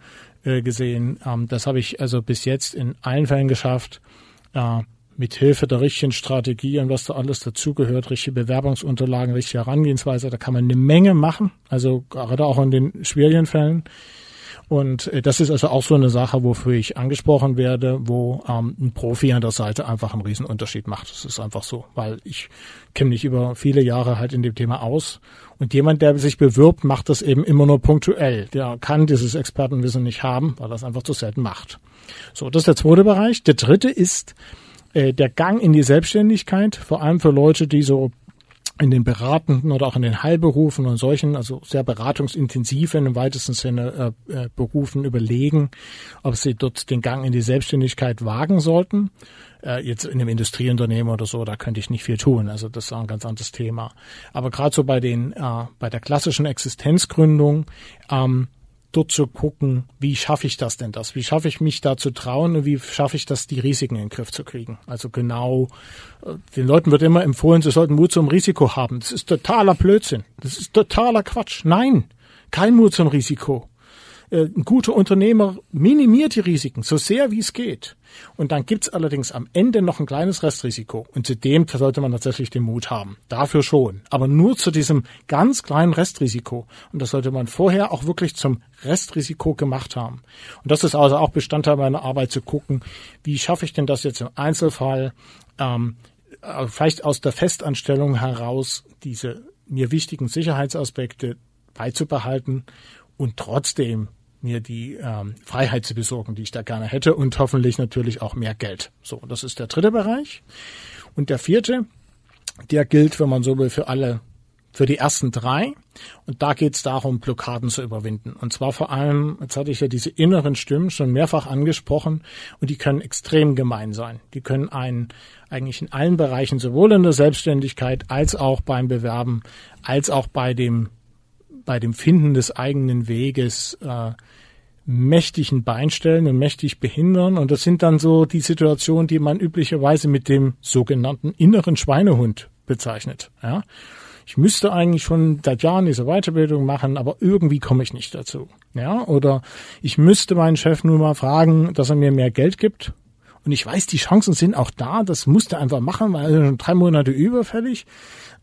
äh, gesehen, ähm, das habe ich also bis jetzt in allen Fällen geschafft, äh, mit Hilfe der richtigen Strategie und was da alles dazugehört, richtige Bewerbungsunterlagen, richtige Herangehensweise, da kann man eine Menge machen, also gerade auch in den schwierigen Fällen. Und äh, das ist also auch so eine Sache, wofür ich angesprochen werde, wo ähm, ein Profi an der Seite einfach einen Riesenunterschied macht. Das ist einfach so, weil ich kenne mich über viele Jahre halt in dem Thema aus. Und jemand, der sich bewirbt, macht das eben immer nur punktuell. Der kann dieses Expertenwissen nicht haben, weil er es einfach zu selten macht. So, das ist der zweite Bereich. Der dritte ist äh, der Gang in die Selbstständigkeit, vor allem für Leute, die so in den beratenden oder auch in den Heilberufen und solchen, also sehr beratungsintensiven im weitesten Sinne äh, äh, Berufen überlegen, ob sie dort den Gang in die Selbstständigkeit wagen sollten. Äh, jetzt in einem Industrieunternehmen oder so, da könnte ich nicht viel tun. Also das ist ein ganz anderes Thema. Aber gerade so bei den, äh, bei der klassischen Existenzgründung, ähm, dort zu gucken, wie schaffe ich das denn das? Wie schaffe ich mich da zu trauen und wie schaffe ich das, die Risiken in den Griff zu kriegen? Also genau, äh, den Leuten wird immer empfohlen, sie sollten Mut zum Risiko haben. Das ist totaler Blödsinn. Das ist totaler Quatsch. Nein, kein Mut zum Risiko. Äh, ein guter Unternehmer minimiert die Risiken so sehr wie es geht. Und dann gibt's allerdings am Ende noch ein kleines Restrisiko. Und zu dem sollte man tatsächlich den Mut haben. Dafür schon. Aber nur zu diesem ganz kleinen Restrisiko. Und das sollte man vorher auch wirklich zum Restrisiko gemacht haben. Und das ist also auch Bestandteil meiner Arbeit zu gucken, wie schaffe ich denn das jetzt im Einzelfall, ähm, äh, vielleicht aus der Festanstellung heraus diese mir wichtigen Sicherheitsaspekte beizubehalten und trotzdem mir die ähm, Freiheit zu besorgen, die ich da gerne hätte und hoffentlich natürlich auch mehr Geld. So, das ist der dritte Bereich. Und der vierte, der gilt, wenn man so will, für alle, für die ersten drei. Und da geht es darum, Blockaden zu überwinden. Und zwar vor allem, jetzt hatte ich ja diese inneren Stimmen schon mehrfach angesprochen und die können extrem gemein sein. Die können einen eigentlich in allen Bereichen, sowohl in der Selbstständigkeit als auch beim Bewerben, als auch bei dem bei dem Finden des eigenen Weges äh, mächtig ein Bein stellen und mächtig behindern. Und das sind dann so die Situationen, die man üblicherweise mit dem sogenannten inneren Schweinehund bezeichnet. Ja? Ich müsste eigentlich schon seit Jahren diese Weiterbildung machen, aber irgendwie komme ich nicht dazu. Ja? Oder ich müsste meinen Chef nur mal fragen, dass er mir mehr Geld gibt. Und ich weiß, die Chancen sind auch da, das musste einfach machen, weil er schon drei Monate überfällig.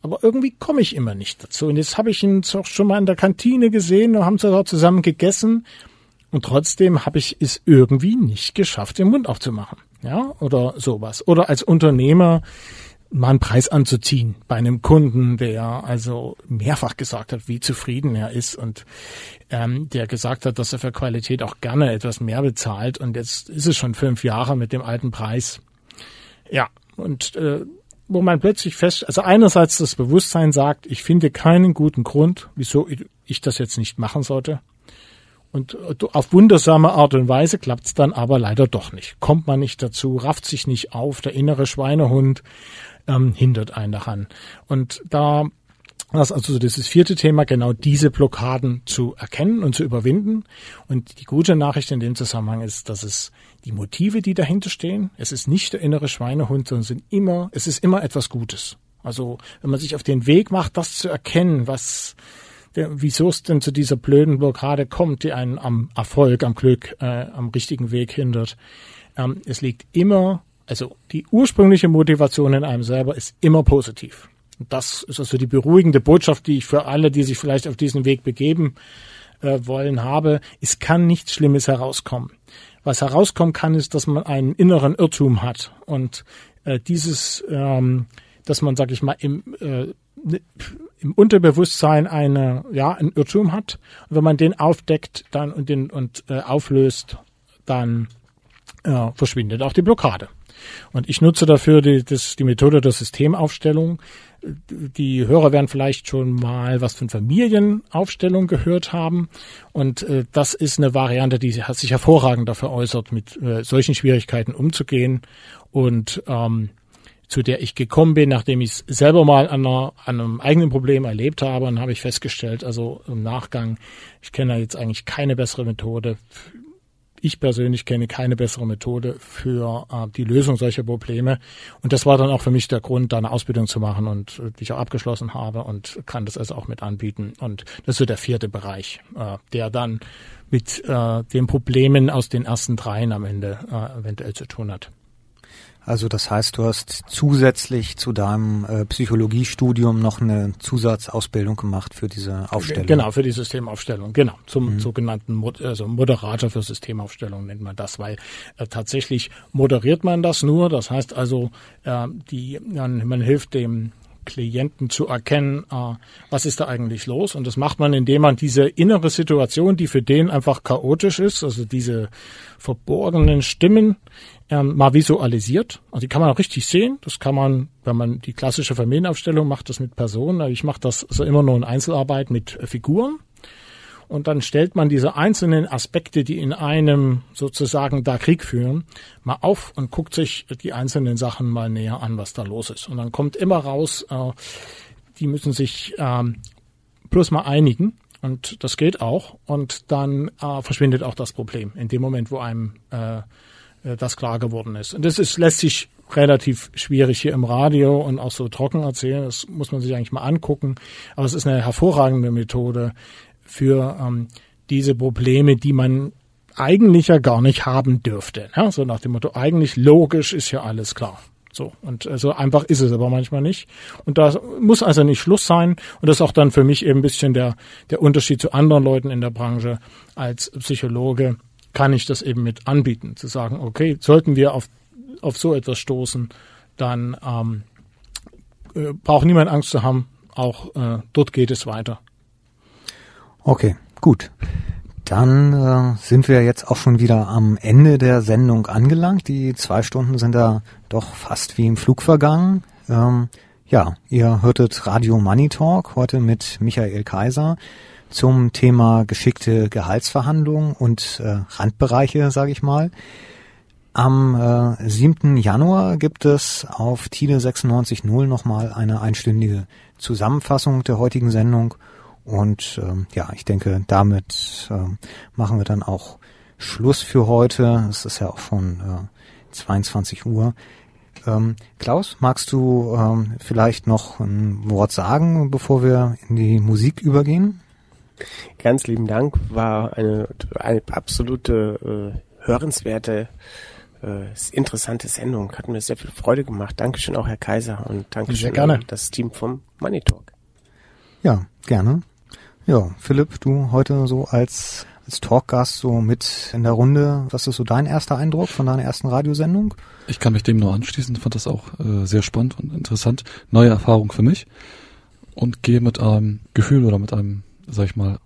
Aber irgendwie komme ich immer nicht dazu. Und jetzt habe ich ihn auch schon mal in der Kantine gesehen und haben sogar zusammen gegessen. Und trotzdem habe ich es irgendwie nicht geschafft, den Mund aufzumachen. Ja, oder sowas. Oder als Unternehmer mal einen Preis anzuziehen bei einem Kunden, der also mehrfach gesagt hat, wie zufrieden er ist und ähm, der gesagt hat, dass er für Qualität auch gerne etwas mehr bezahlt. Und jetzt ist es schon fünf Jahre mit dem alten Preis. Ja, und äh, wo man plötzlich fest, also einerseits das Bewusstsein sagt, ich finde keinen guten Grund, wieso ich das jetzt nicht machen sollte. Und äh, auf wundersame Art und Weise klappt's dann aber leider doch nicht. Kommt man nicht dazu, rafft sich nicht auf, der innere Schweinehund ähm, hindert einen daran. Und da das also dieses vierte Thema, genau diese Blockaden zu erkennen und zu überwinden. Und die gute Nachricht in dem Zusammenhang ist, dass es die Motive, die dahinter stehen, es ist nicht der innere Schweinehund, sondern sind immer, es ist immer etwas Gutes. Also wenn man sich auf den Weg macht, das zu erkennen, was wieso es denn zu dieser blöden Blockade kommt, die einen am Erfolg, am Glück, äh, am richtigen Weg hindert. Ähm, es liegt immer, also die ursprüngliche Motivation in einem selber ist immer positiv. Und das ist also die beruhigende Botschaft, die ich für alle, die sich vielleicht auf diesen Weg begeben äh, wollen, habe. Es kann nichts Schlimmes herauskommen. Was herauskommen kann, ist, dass man einen inneren Irrtum hat. Und äh, dieses, ähm, dass man, sag ich mal, im, äh, im Unterbewusstsein eine, ja, ein Irrtum hat. Und wenn man den aufdeckt dann und den und äh, auflöst, dann äh, verschwindet auch die Blockade. Und ich nutze dafür die, das, die Methode der Systemaufstellung die Hörer werden vielleicht schon mal was von Familienaufstellung gehört haben. Und äh, das ist eine Variante, die sich hervorragend dafür äußert, mit äh, solchen Schwierigkeiten umzugehen. Und ähm, zu der ich gekommen bin, nachdem ich es selber mal an, einer, an einem eigenen Problem erlebt habe, und habe ich festgestellt, also im Nachgang, ich kenne jetzt eigentlich keine bessere Methode, ich persönlich kenne keine bessere Methode für äh, die Lösung solcher Probleme. Und das war dann auch für mich der Grund, da eine Ausbildung zu machen und äh, die ich auch abgeschlossen habe und kann das also auch mit anbieten. Und das ist so der vierte Bereich, äh, der dann mit äh, den Problemen aus den ersten dreien am Ende äh, eventuell zu tun hat. Also das heißt, du hast zusätzlich zu deinem äh, Psychologiestudium noch eine Zusatzausbildung gemacht für diese Aufstellung. Genau, für die Systemaufstellung, genau, zum mhm. sogenannten also Moderator für Systemaufstellung nennt man das, weil äh, tatsächlich moderiert man das nur, das heißt also, äh, die, man, man hilft dem Klienten zu erkennen, äh, was ist da eigentlich los. Und das macht man, indem man diese innere Situation, die für den einfach chaotisch ist, also diese verborgenen Stimmen, ähm, mal visualisiert. Also die kann man auch richtig sehen. Das kann man, wenn man die klassische Familienaufstellung macht, das mit Personen. Also ich mache das so immer nur in Einzelarbeit mit äh, Figuren. Und dann stellt man diese einzelnen Aspekte, die in einem sozusagen da Krieg führen, mal auf und guckt sich die einzelnen Sachen mal näher an, was da los ist. Und dann kommt immer raus, äh, die müssen sich ähm, bloß mal einigen. Und das geht auch. Und dann äh, verschwindet auch das Problem. In dem Moment, wo einem äh, das klar geworden ist. Und das ist, lässt sich relativ schwierig hier im Radio und auch so trocken erzählen. Das muss man sich eigentlich mal angucken. Aber es ist eine hervorragende Methode für ähm, diese Probleme, die man eigentlich ja gar nicht haben dürfte. Ja, so nach dem Motto, eigentlich logisch ist ja alles klar. So, und äh, so einfach ist es aber manchmal nicht. Und da muss also nicht Schluss sein. Und das ist auch dann für mich eben ein bisschen der, der Unterschied zu anderen Leuten in der Branche als Psychologe kann ich das eben mit anbieten, zu sagen, okay, sollten wir auf, auf so etwas stoßen, dann ähm, äh, braucht niemand Angst zu haben, auch äh, dort geht es weiter. Okay, gut. Dann äh, sind wir jetzt auch schon wieder am Ende der Sendung angelangt. Die zwei Stunden sind da doch fast wie im Flug vergangen. Ähm, ja, ihr hörtet Radio Money Talk heute mit Michael Kaiser zum Thema geschickte Gehaltsverhandlungen und äh, Randbereiche, sage ich mal. Am äh, 7. Januar gibt es auf TIDE 96.0 nochmal eine einstündige Zusammenfassung der heutigen Sendung. Und ähm, ja, ich denke, damit äh, machen wir dann auch Schluss für heute. Es ist ja auch schon äh, 22 Uhr. Ähm, Klaus, magst du ähm, vielleicht noch ein Wort sagen, bevor wir in die Musik übergehen? Ganz lieben Dank, war eine, eine absolute äh, hörenswerte, äh, interessante Sendung. Hat mir sehr viel Freude gemacht. Dankeschön auch Herr Kaiser und Dankeschön gerne. an das Team vom Money Talk. Ja, gerne. Ja, Philipp, du heute so als als Talkgast so mit in der Runde. Was ist so dein erster Eindruck von deiner ersten Radiosendung? Ich kann mich dem nur anschließen, fand das auch äh, sehr spannend und interessant. Neue Erfahrung für mich und gehe mit einem Gefühl oder mit einem sag ich mal,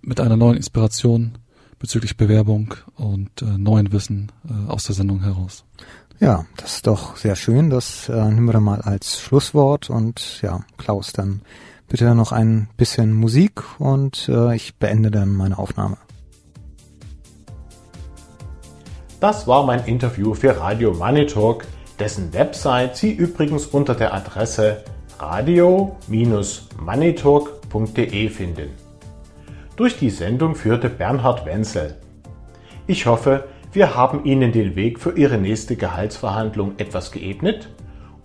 mit einer neuen Inspiration bezüglich Bewerbung und äh, neuen Wissen äh, aus der Sendung heraus. Ja, das ist doch sehr schön. Das äh, nehmen wir dann mal als Schlusswort. Und ja, Klaus, dann bitte noch ein bisschen Musik und äh, ich beende dann meine Aufnahme. Das war mein Interview für Radio Money Talk, dessen Website Sie übrigens unter der Adresse radio-moneytalk.com www.ftf.de finden. Durch die Sendung führte Bernhard Wenzel. Ich hoffe, wir haben Ihnen den Weg für Ihre nächste Gehaltsverhandlung etwas geebnet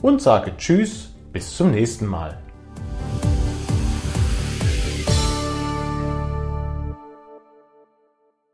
und sage Tschüss, bis zum nächsten Mal.